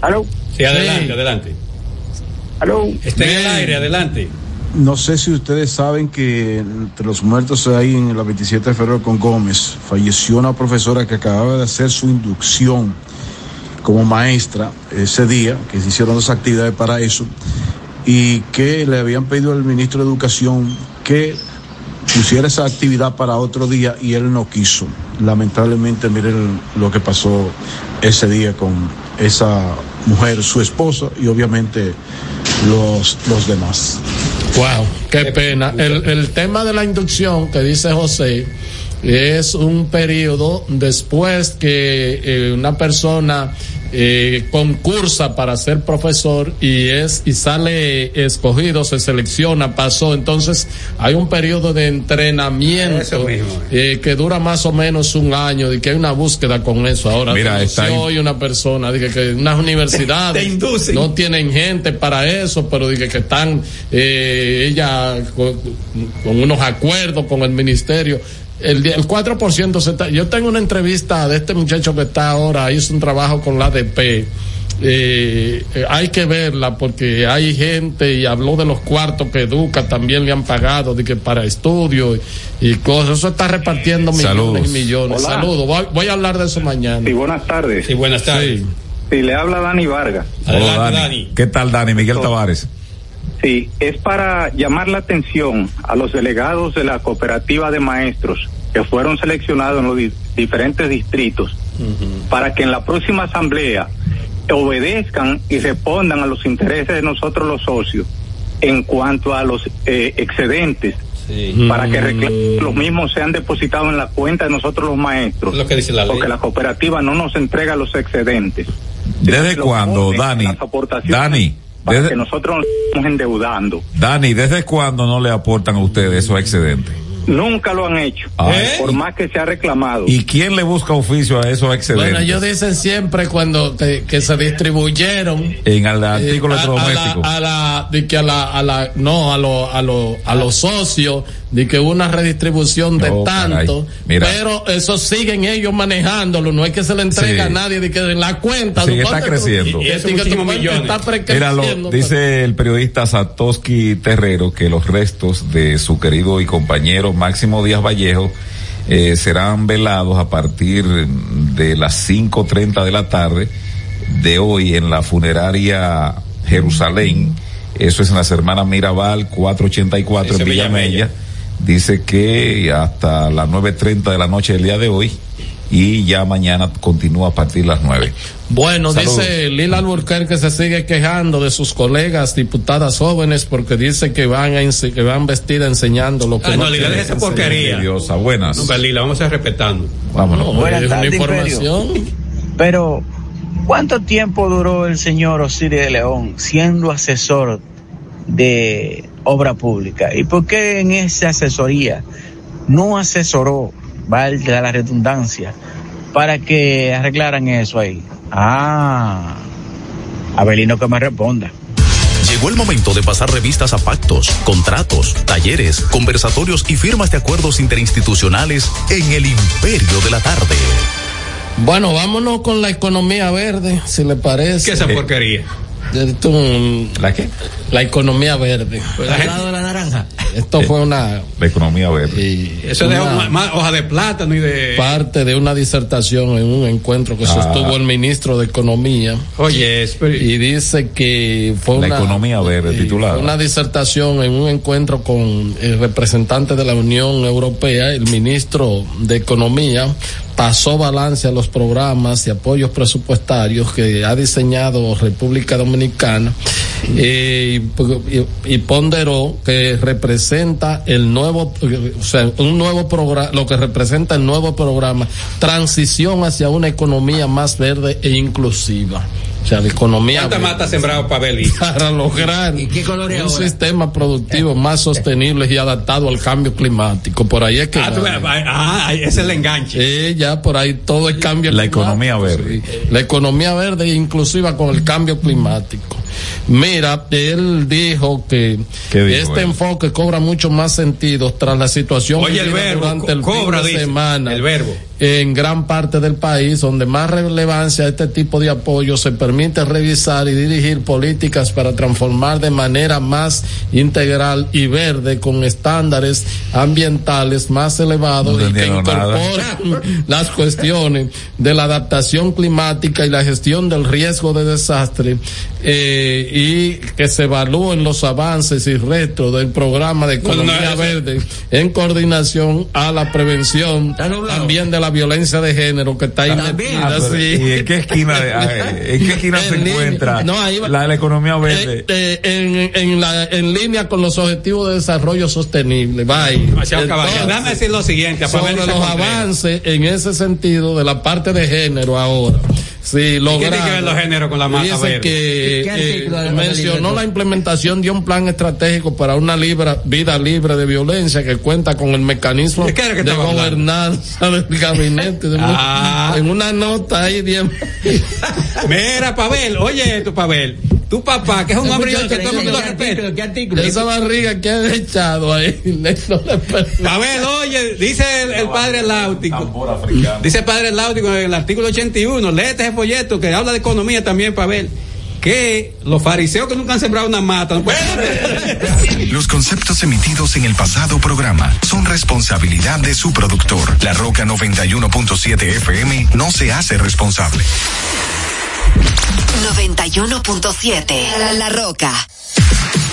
¿Aló? Sí, adelante, Sí. adelante. ¿Aló? Está en el aire, adelante. No sé si ustedes saben que entre los muertos ahí en la 27 de febrero con Gómez falleció una profesora que acababa de hacer su inducción como maestra ese día, que se hicieron dos actividades para eso, y que le habían pedido al ministro de Educación que pusiera esa actividad para otro día y él no quiso. Lamentablemente, miren lo que pasó ese día con esa mujer, su esposa y obviamente los, los demás. Wow, qué pena. El, el tema de la inducción que dice José es un periodo después que eh, una persona eh, concursa para ser profesor y es y sale escogido, se selecciona, pasó. Entonces hay un periodo de entrenamiento mismo. eh, que dura más o menos un año y que hay una búsqueda con eso. Ahora, Mira, está hoy una persona, dije que unas universidades Te no tienen gente para eso, pero dije que están eh, ella con, con unos acuerdos con el ministerio. El, el 4% se está. Yo tengo una entrevista de este muchacho que está ahora, hizo un trabajo con la ADP. Eh, eh, hay que verla porque hay gente y habló de los cuartos que Educa también le han pagado de que para estudios y, y cosas. Eso está repartiendo millones Saludos. y millones. Hola. Saludos. Voy, voy a hablar de eso mañana. Sí, buenas tardes. Sí, buenas tardes. Sí. Sí, le habla Dani Vargas. Hola, Dani. ¿Qué tal, Dani? Miguel Tavares. Sí, es para llamar la atención a los delegados de la cooperativa de maestros que fueron seleccionados en los di- diferentes distritos para que en la próxima asamblea obedezcan y respondan a los intereses de nosotros los socios en cuanto a los eh, excedentes para que recla- los mismos sean depositados en la cuenta de nosotros los maestros. Es lo que dice la ley. porque la cooperativa no nos entrega los excedentes. ¿Desde cuándo, Dani? las aportaciones. Dani, para desde- que nosotros nos estemos endeudando Dani, ¿desde cuándo no le aportan a ustedes esos excedentes? Nunca lo han hecho, Ay. por más que se ha reclamado. ¿Y quién le busca oficio a esos excedentes? Bueno, ellos dicen siempre cuando que, que se distribuyeron en el artículo eh, a- la, a la, de que a la, a la, no, a los, a los, a los socios, de que una redistribución de Oh, tanto, Mira. pero eso siguen ellos manejándolo, no es que se le entrega Sí. a nadie, de que en la cuenta. Sí, está creciendo. y- que está Míralo, dice el periodista Satoshi Terrero que los restos de su querido y compañero Máximo Díaz Vallejo eh, serán velados a partir de las 5.30 de la tarde de hoy en la funeraria Jerusalén. Eso es en las hermanas Mirabal 484 Ese en Villa Villamella. Dice que hasta las 9.30 de la noche del día de hoy y ya mañana continúa a partir de las 9. Bueno, Saludos. dice Lila Alburquerque que se sigue quejando de sus colegas diputadas jóvenes porque dice que van a que van vestidas enseñando lo que Ah, no, no, Lila, quieren deja esa porquería. Diosa, buenas. No, Lila, vamos a ir respetando. Vámonos. No, Buenas tardes, información. Pero, ¿cuánto tiempo duró el señor Osiris de León siendo asesor de obra pública? ¿Y por qué en esa asesoría no asesoró, valga la redundancia, para que arreglaran eso ahí? Ah, Abelino que me responda. Llegó el momento de pasar revistas a pactos, contratos, talleres, conversatorios y firmas de acuerdos interinstitucionales en el imperio de la tarde. Bueno, vámonos con la economía verde, si le parece. ¿Qué esa porquería? ¿La qué? La economía verde. Al lado de la naranja. Esto fue una La economía verde. Eso de Una- hoja, más hoja de plátano y de. parte de una disertación en un encuentro que Ah. sostuvo el ministro de Economía. Oye, pero- Y dice que fue La una, economía verde, eh, titulada. una disertación en un encuentro con el representante de la Unión Europea, el ministro de Economía, pasó balance a los programas y apoyos presupuestarios que ha diseñado República Dominicana eh, y, y ponderó que representa el nuevo, o sea, un nuevo programa, lo que representa el nuevo programa, transición hacia una economía más verde e inclusiva. O sea, la economía ¿Cuánta mata sembrado Pabeli? para lograr color un sistema productivo más sostenible y adaptado al cambio climático. Por ahí es que Ah, tú ah, ah, ese es el enganche. Sí, ya por ahí todo es cambio La climático. economía verde. Sí. La economía verde e inclusiva con el cambio climático. Mira, él dijo que ¿Qué dijo este enfoque cobra mucho más sentido tras la situación Oye, el verbo, durante el co- cobra, fin de dice, semana el verbo. en gran parte del país, donde más relevancia a este tipo de apoyo se permite revisar y dirigir políticas para transformar de manera más integral y verde con estándares ambientales más elevados No y que nada. incorporen las cuestiones de la adaptación climática y la gestión del riesgo de desastre eh, y que se evalúen los avances y retos del programa de No, no, economía verde en coordinación a la prevención también de la violencia de género que está ahí metida, Ah, pero, sí. ¿Y en qué esquina, de- ah, en qué esquina se línea. encuentra No, ahí va- la, la economía verde? Eh, eh, en, en, la, en línea con los objetivos de desarrollo sostenible. Bye. Demasiado caballero. Entonces, Déjame decir lo siguiente. sobre los avances en ese sentido de la parte de género ahora. Sí, ¿Qué lograron. tiene que ver los géneros con la Dice verde? que ¿Qué eh, mencionó la implementación de un plan estratégico para una libra- vida libre de violencia que cuenta con el mecanismo ¿De qué que de hablando? gobernanza del gabinete. de- Ah. En una nota ahí, bien. Mira, Pavel, oye esto, Pavel. Tu papá, que es un hombre que todo el mundo lo respeta. Esa barriga que han echado ahí. no le oye, dice el, el padre Láutico. Dice el padre Láutico en el artículo 81, léete ese folleto que habla de economía también, Pavel. Que los fariseos que nunca han sembrado una mata. Los conceptos emitidos en el pasado programa son responsabilidad de su productor. La Roca 91.7 FM no se hace responsable. 91.7 La, Roca.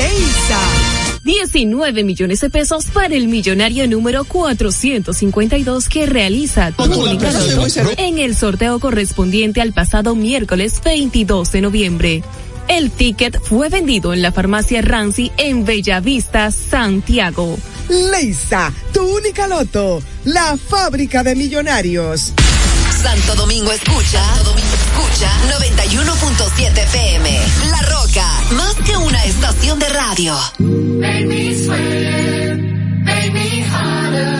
Leisa. 19 millones de pesos para el millonario número 452 que realiza Loto en el sorteo correspondiente al pasado miércoles 22 de noviembre. El ticket fue vendido en la farmacia Rancy en Bellavista, Santiago. Leisa, tu única loto, la fábrica de millonarios. Santo Domingo escucha, Santo Domingo escucha 91.7 FM. La Roca, más que una estación de radio. Make me sweat, make me harder,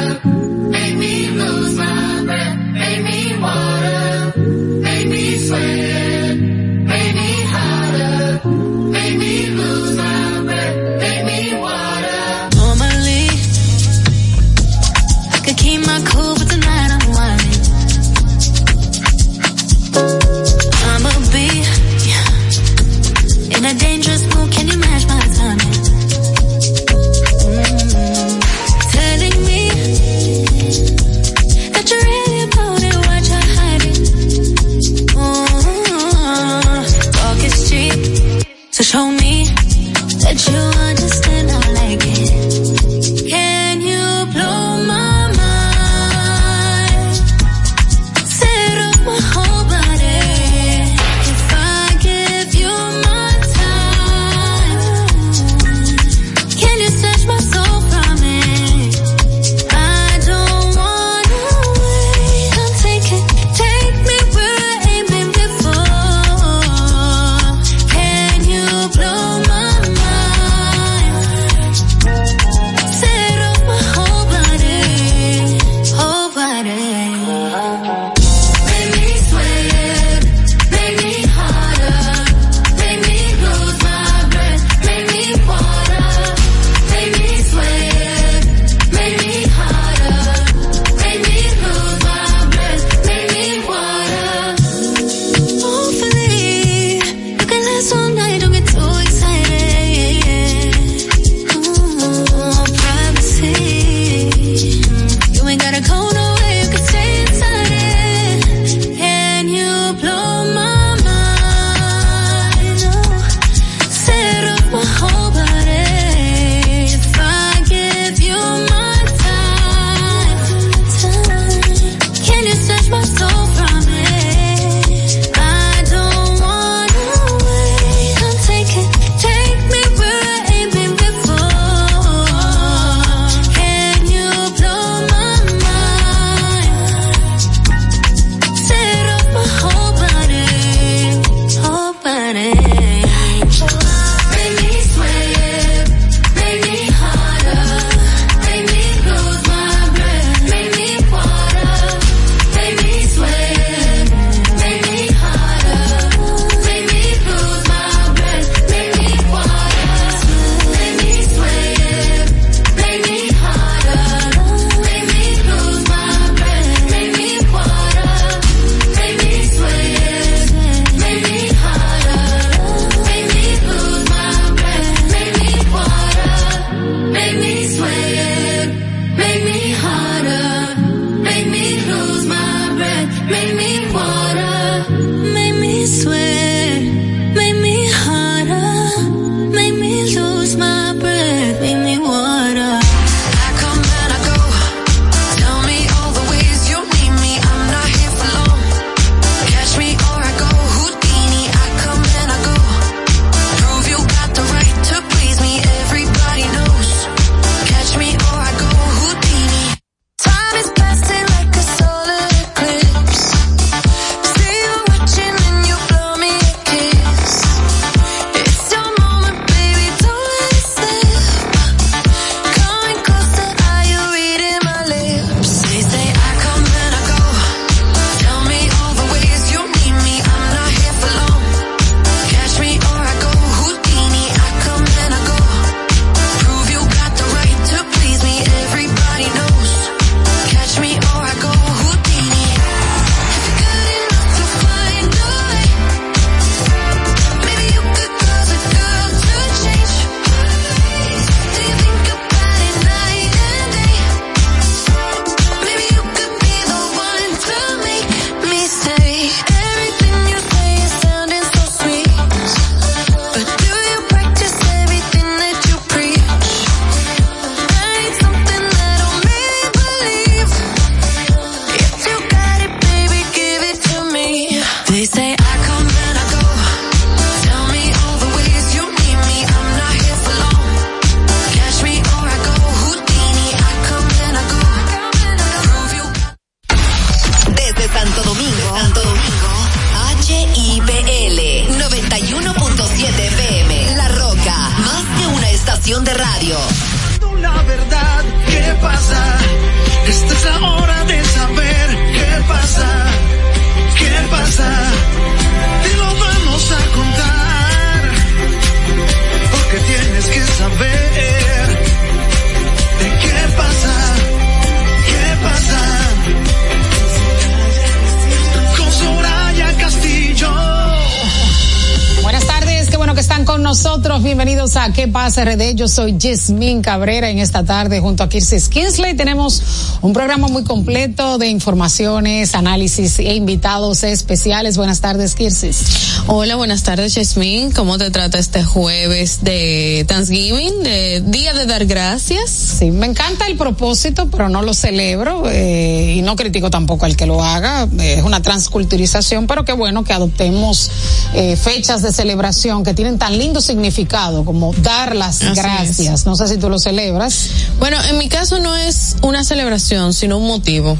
Bienvenidos a ¿Qué pasa RD? Yo soy Jasmine Cabrera en esta tarde junto a Kirsis Kinsley. Tenemos un programa muy completo de informaciones, análisis e invitados especiales. Buenas tardes, Kirsis. Hola, buenas tardes, Jasmine. ¿Cómo te trata este jueves de Thanksgiving, de Día de Dar Gracias? Sí, me encanta el propósito, pero no lo celebro eh, y no critico tampoco al que lo haga. Es una transculturización, pero qué bueno que adoptemos eh, fechas de celebración que tienen tan lindo significado como dar las Así gracias. es. No sé si tú lo celebras. Bueno, en mi caso no es una celebración, sino un motivo.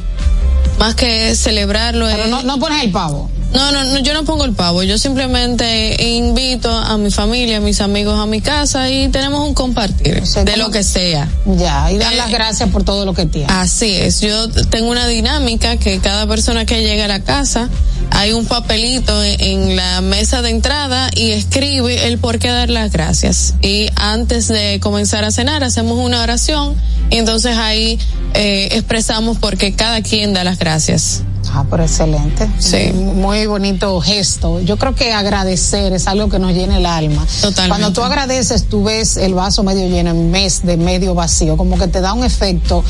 Más que celebrarlo Pero es... no, no pones el pavo. No, no, no, yo no pongo el pavo. Yo simplemente invito a mi familia, a mis amigos a mi casa y tenemos un compartir de lo que sea. Ya, y dar Eh, las gracias por todo lo que tiene. Así es. Yo tengo una dinámica que cada persona que llega a la casa hay un papelito en, en la mesa de entrada y escribe el por qué dar las gracias. Y antes de comenzar a cenar hacemos una oración y entonces ahí eh, expresamos por qué cada quien da las gracias. Ah, pero excelente. Sí. Muy bonito gesto. Yo creo que agradecer es algo que nos llena el alma. Totalmente. Cuando tú agradeces, tú ves el vaso medio lleno en vez de medio vacío. Como que te da un efecto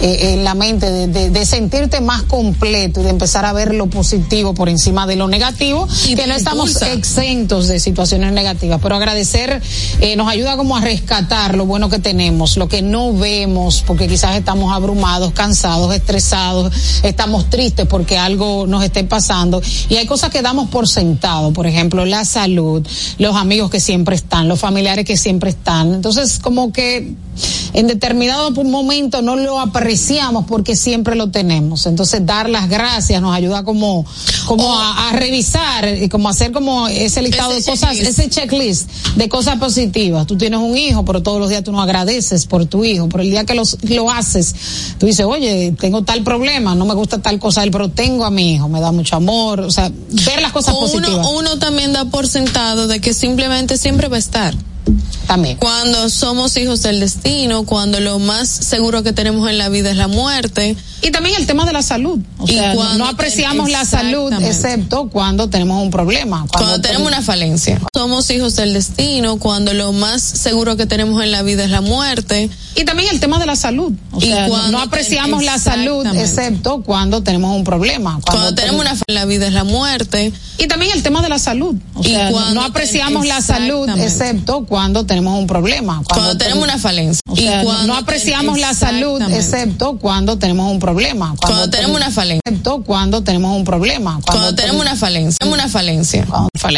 eh, en la mente de, de- de sentirte más completo y de empezar a ver lo positivo por encima de lo negativo. Y que no estamos impulsa. exentos de situaciones negativas, pero agradecer eh, nos ayuda como a rescatar lo bueno que tenemos, lo que no vemos, porque quizás estamos abrumados, cansados, estresados, estamos tristes porque algo nos esté pasando y hay cosas que damos por sentado, por ejemplo, la salud, los amigos que siempre están, los familiares que siempre están. Entonces, como que en determinado momento no lo apreciamos porque siempre lo tenemos. Entonces, dar las gracias nos ayuda como, como a, a revisar y como hacer como ese listado Ese de cosas, checklist. ese checklist de cosas positivas. Tú tienes un hijo, pero todos los días tú no agradeces por tu hijo. Pero el día que los, lo haces, tú dices, oye, tengo tal problema, no me gusta tal cosa, de él, pero tengo a mi hijo, me da mucho amor. O sea, ver las cosas O positivas. uno, uno también da por sentado de que simplemente siempre va a estar. También. Cuando somos hijos del destino, cuando lo más seguro que tenemos en la vida es la muerte. Y también el tema de la salud. O Y sea, no- cuando no apreciamos la salud excepto cuando tenemos un problema. Cuando, tenemos ten- una falencia. Somos hijos del destino, cuando lo más seguro que tenemos en la vida es la muerte. Y también el tema de la salud. O Y sea, cuando no apreciamos la salud excepto cuando tenemos un problema. Cuando, tenemos una falencia en la vida es la muerte. Y también el tema de la salud. O Y sea, no- cuando apreciamos la salud excepto cuando tenemos un problema. Cuando, tenemos una falencia. O sea, y cuando no apreciamos la salud excepto cuando tenemos un problema. Cuando tenemos una falencia. Excepto cuando tenemos un problema. Cuando tenemos una falencia. Tenemos una falencia. Cuando- falencia.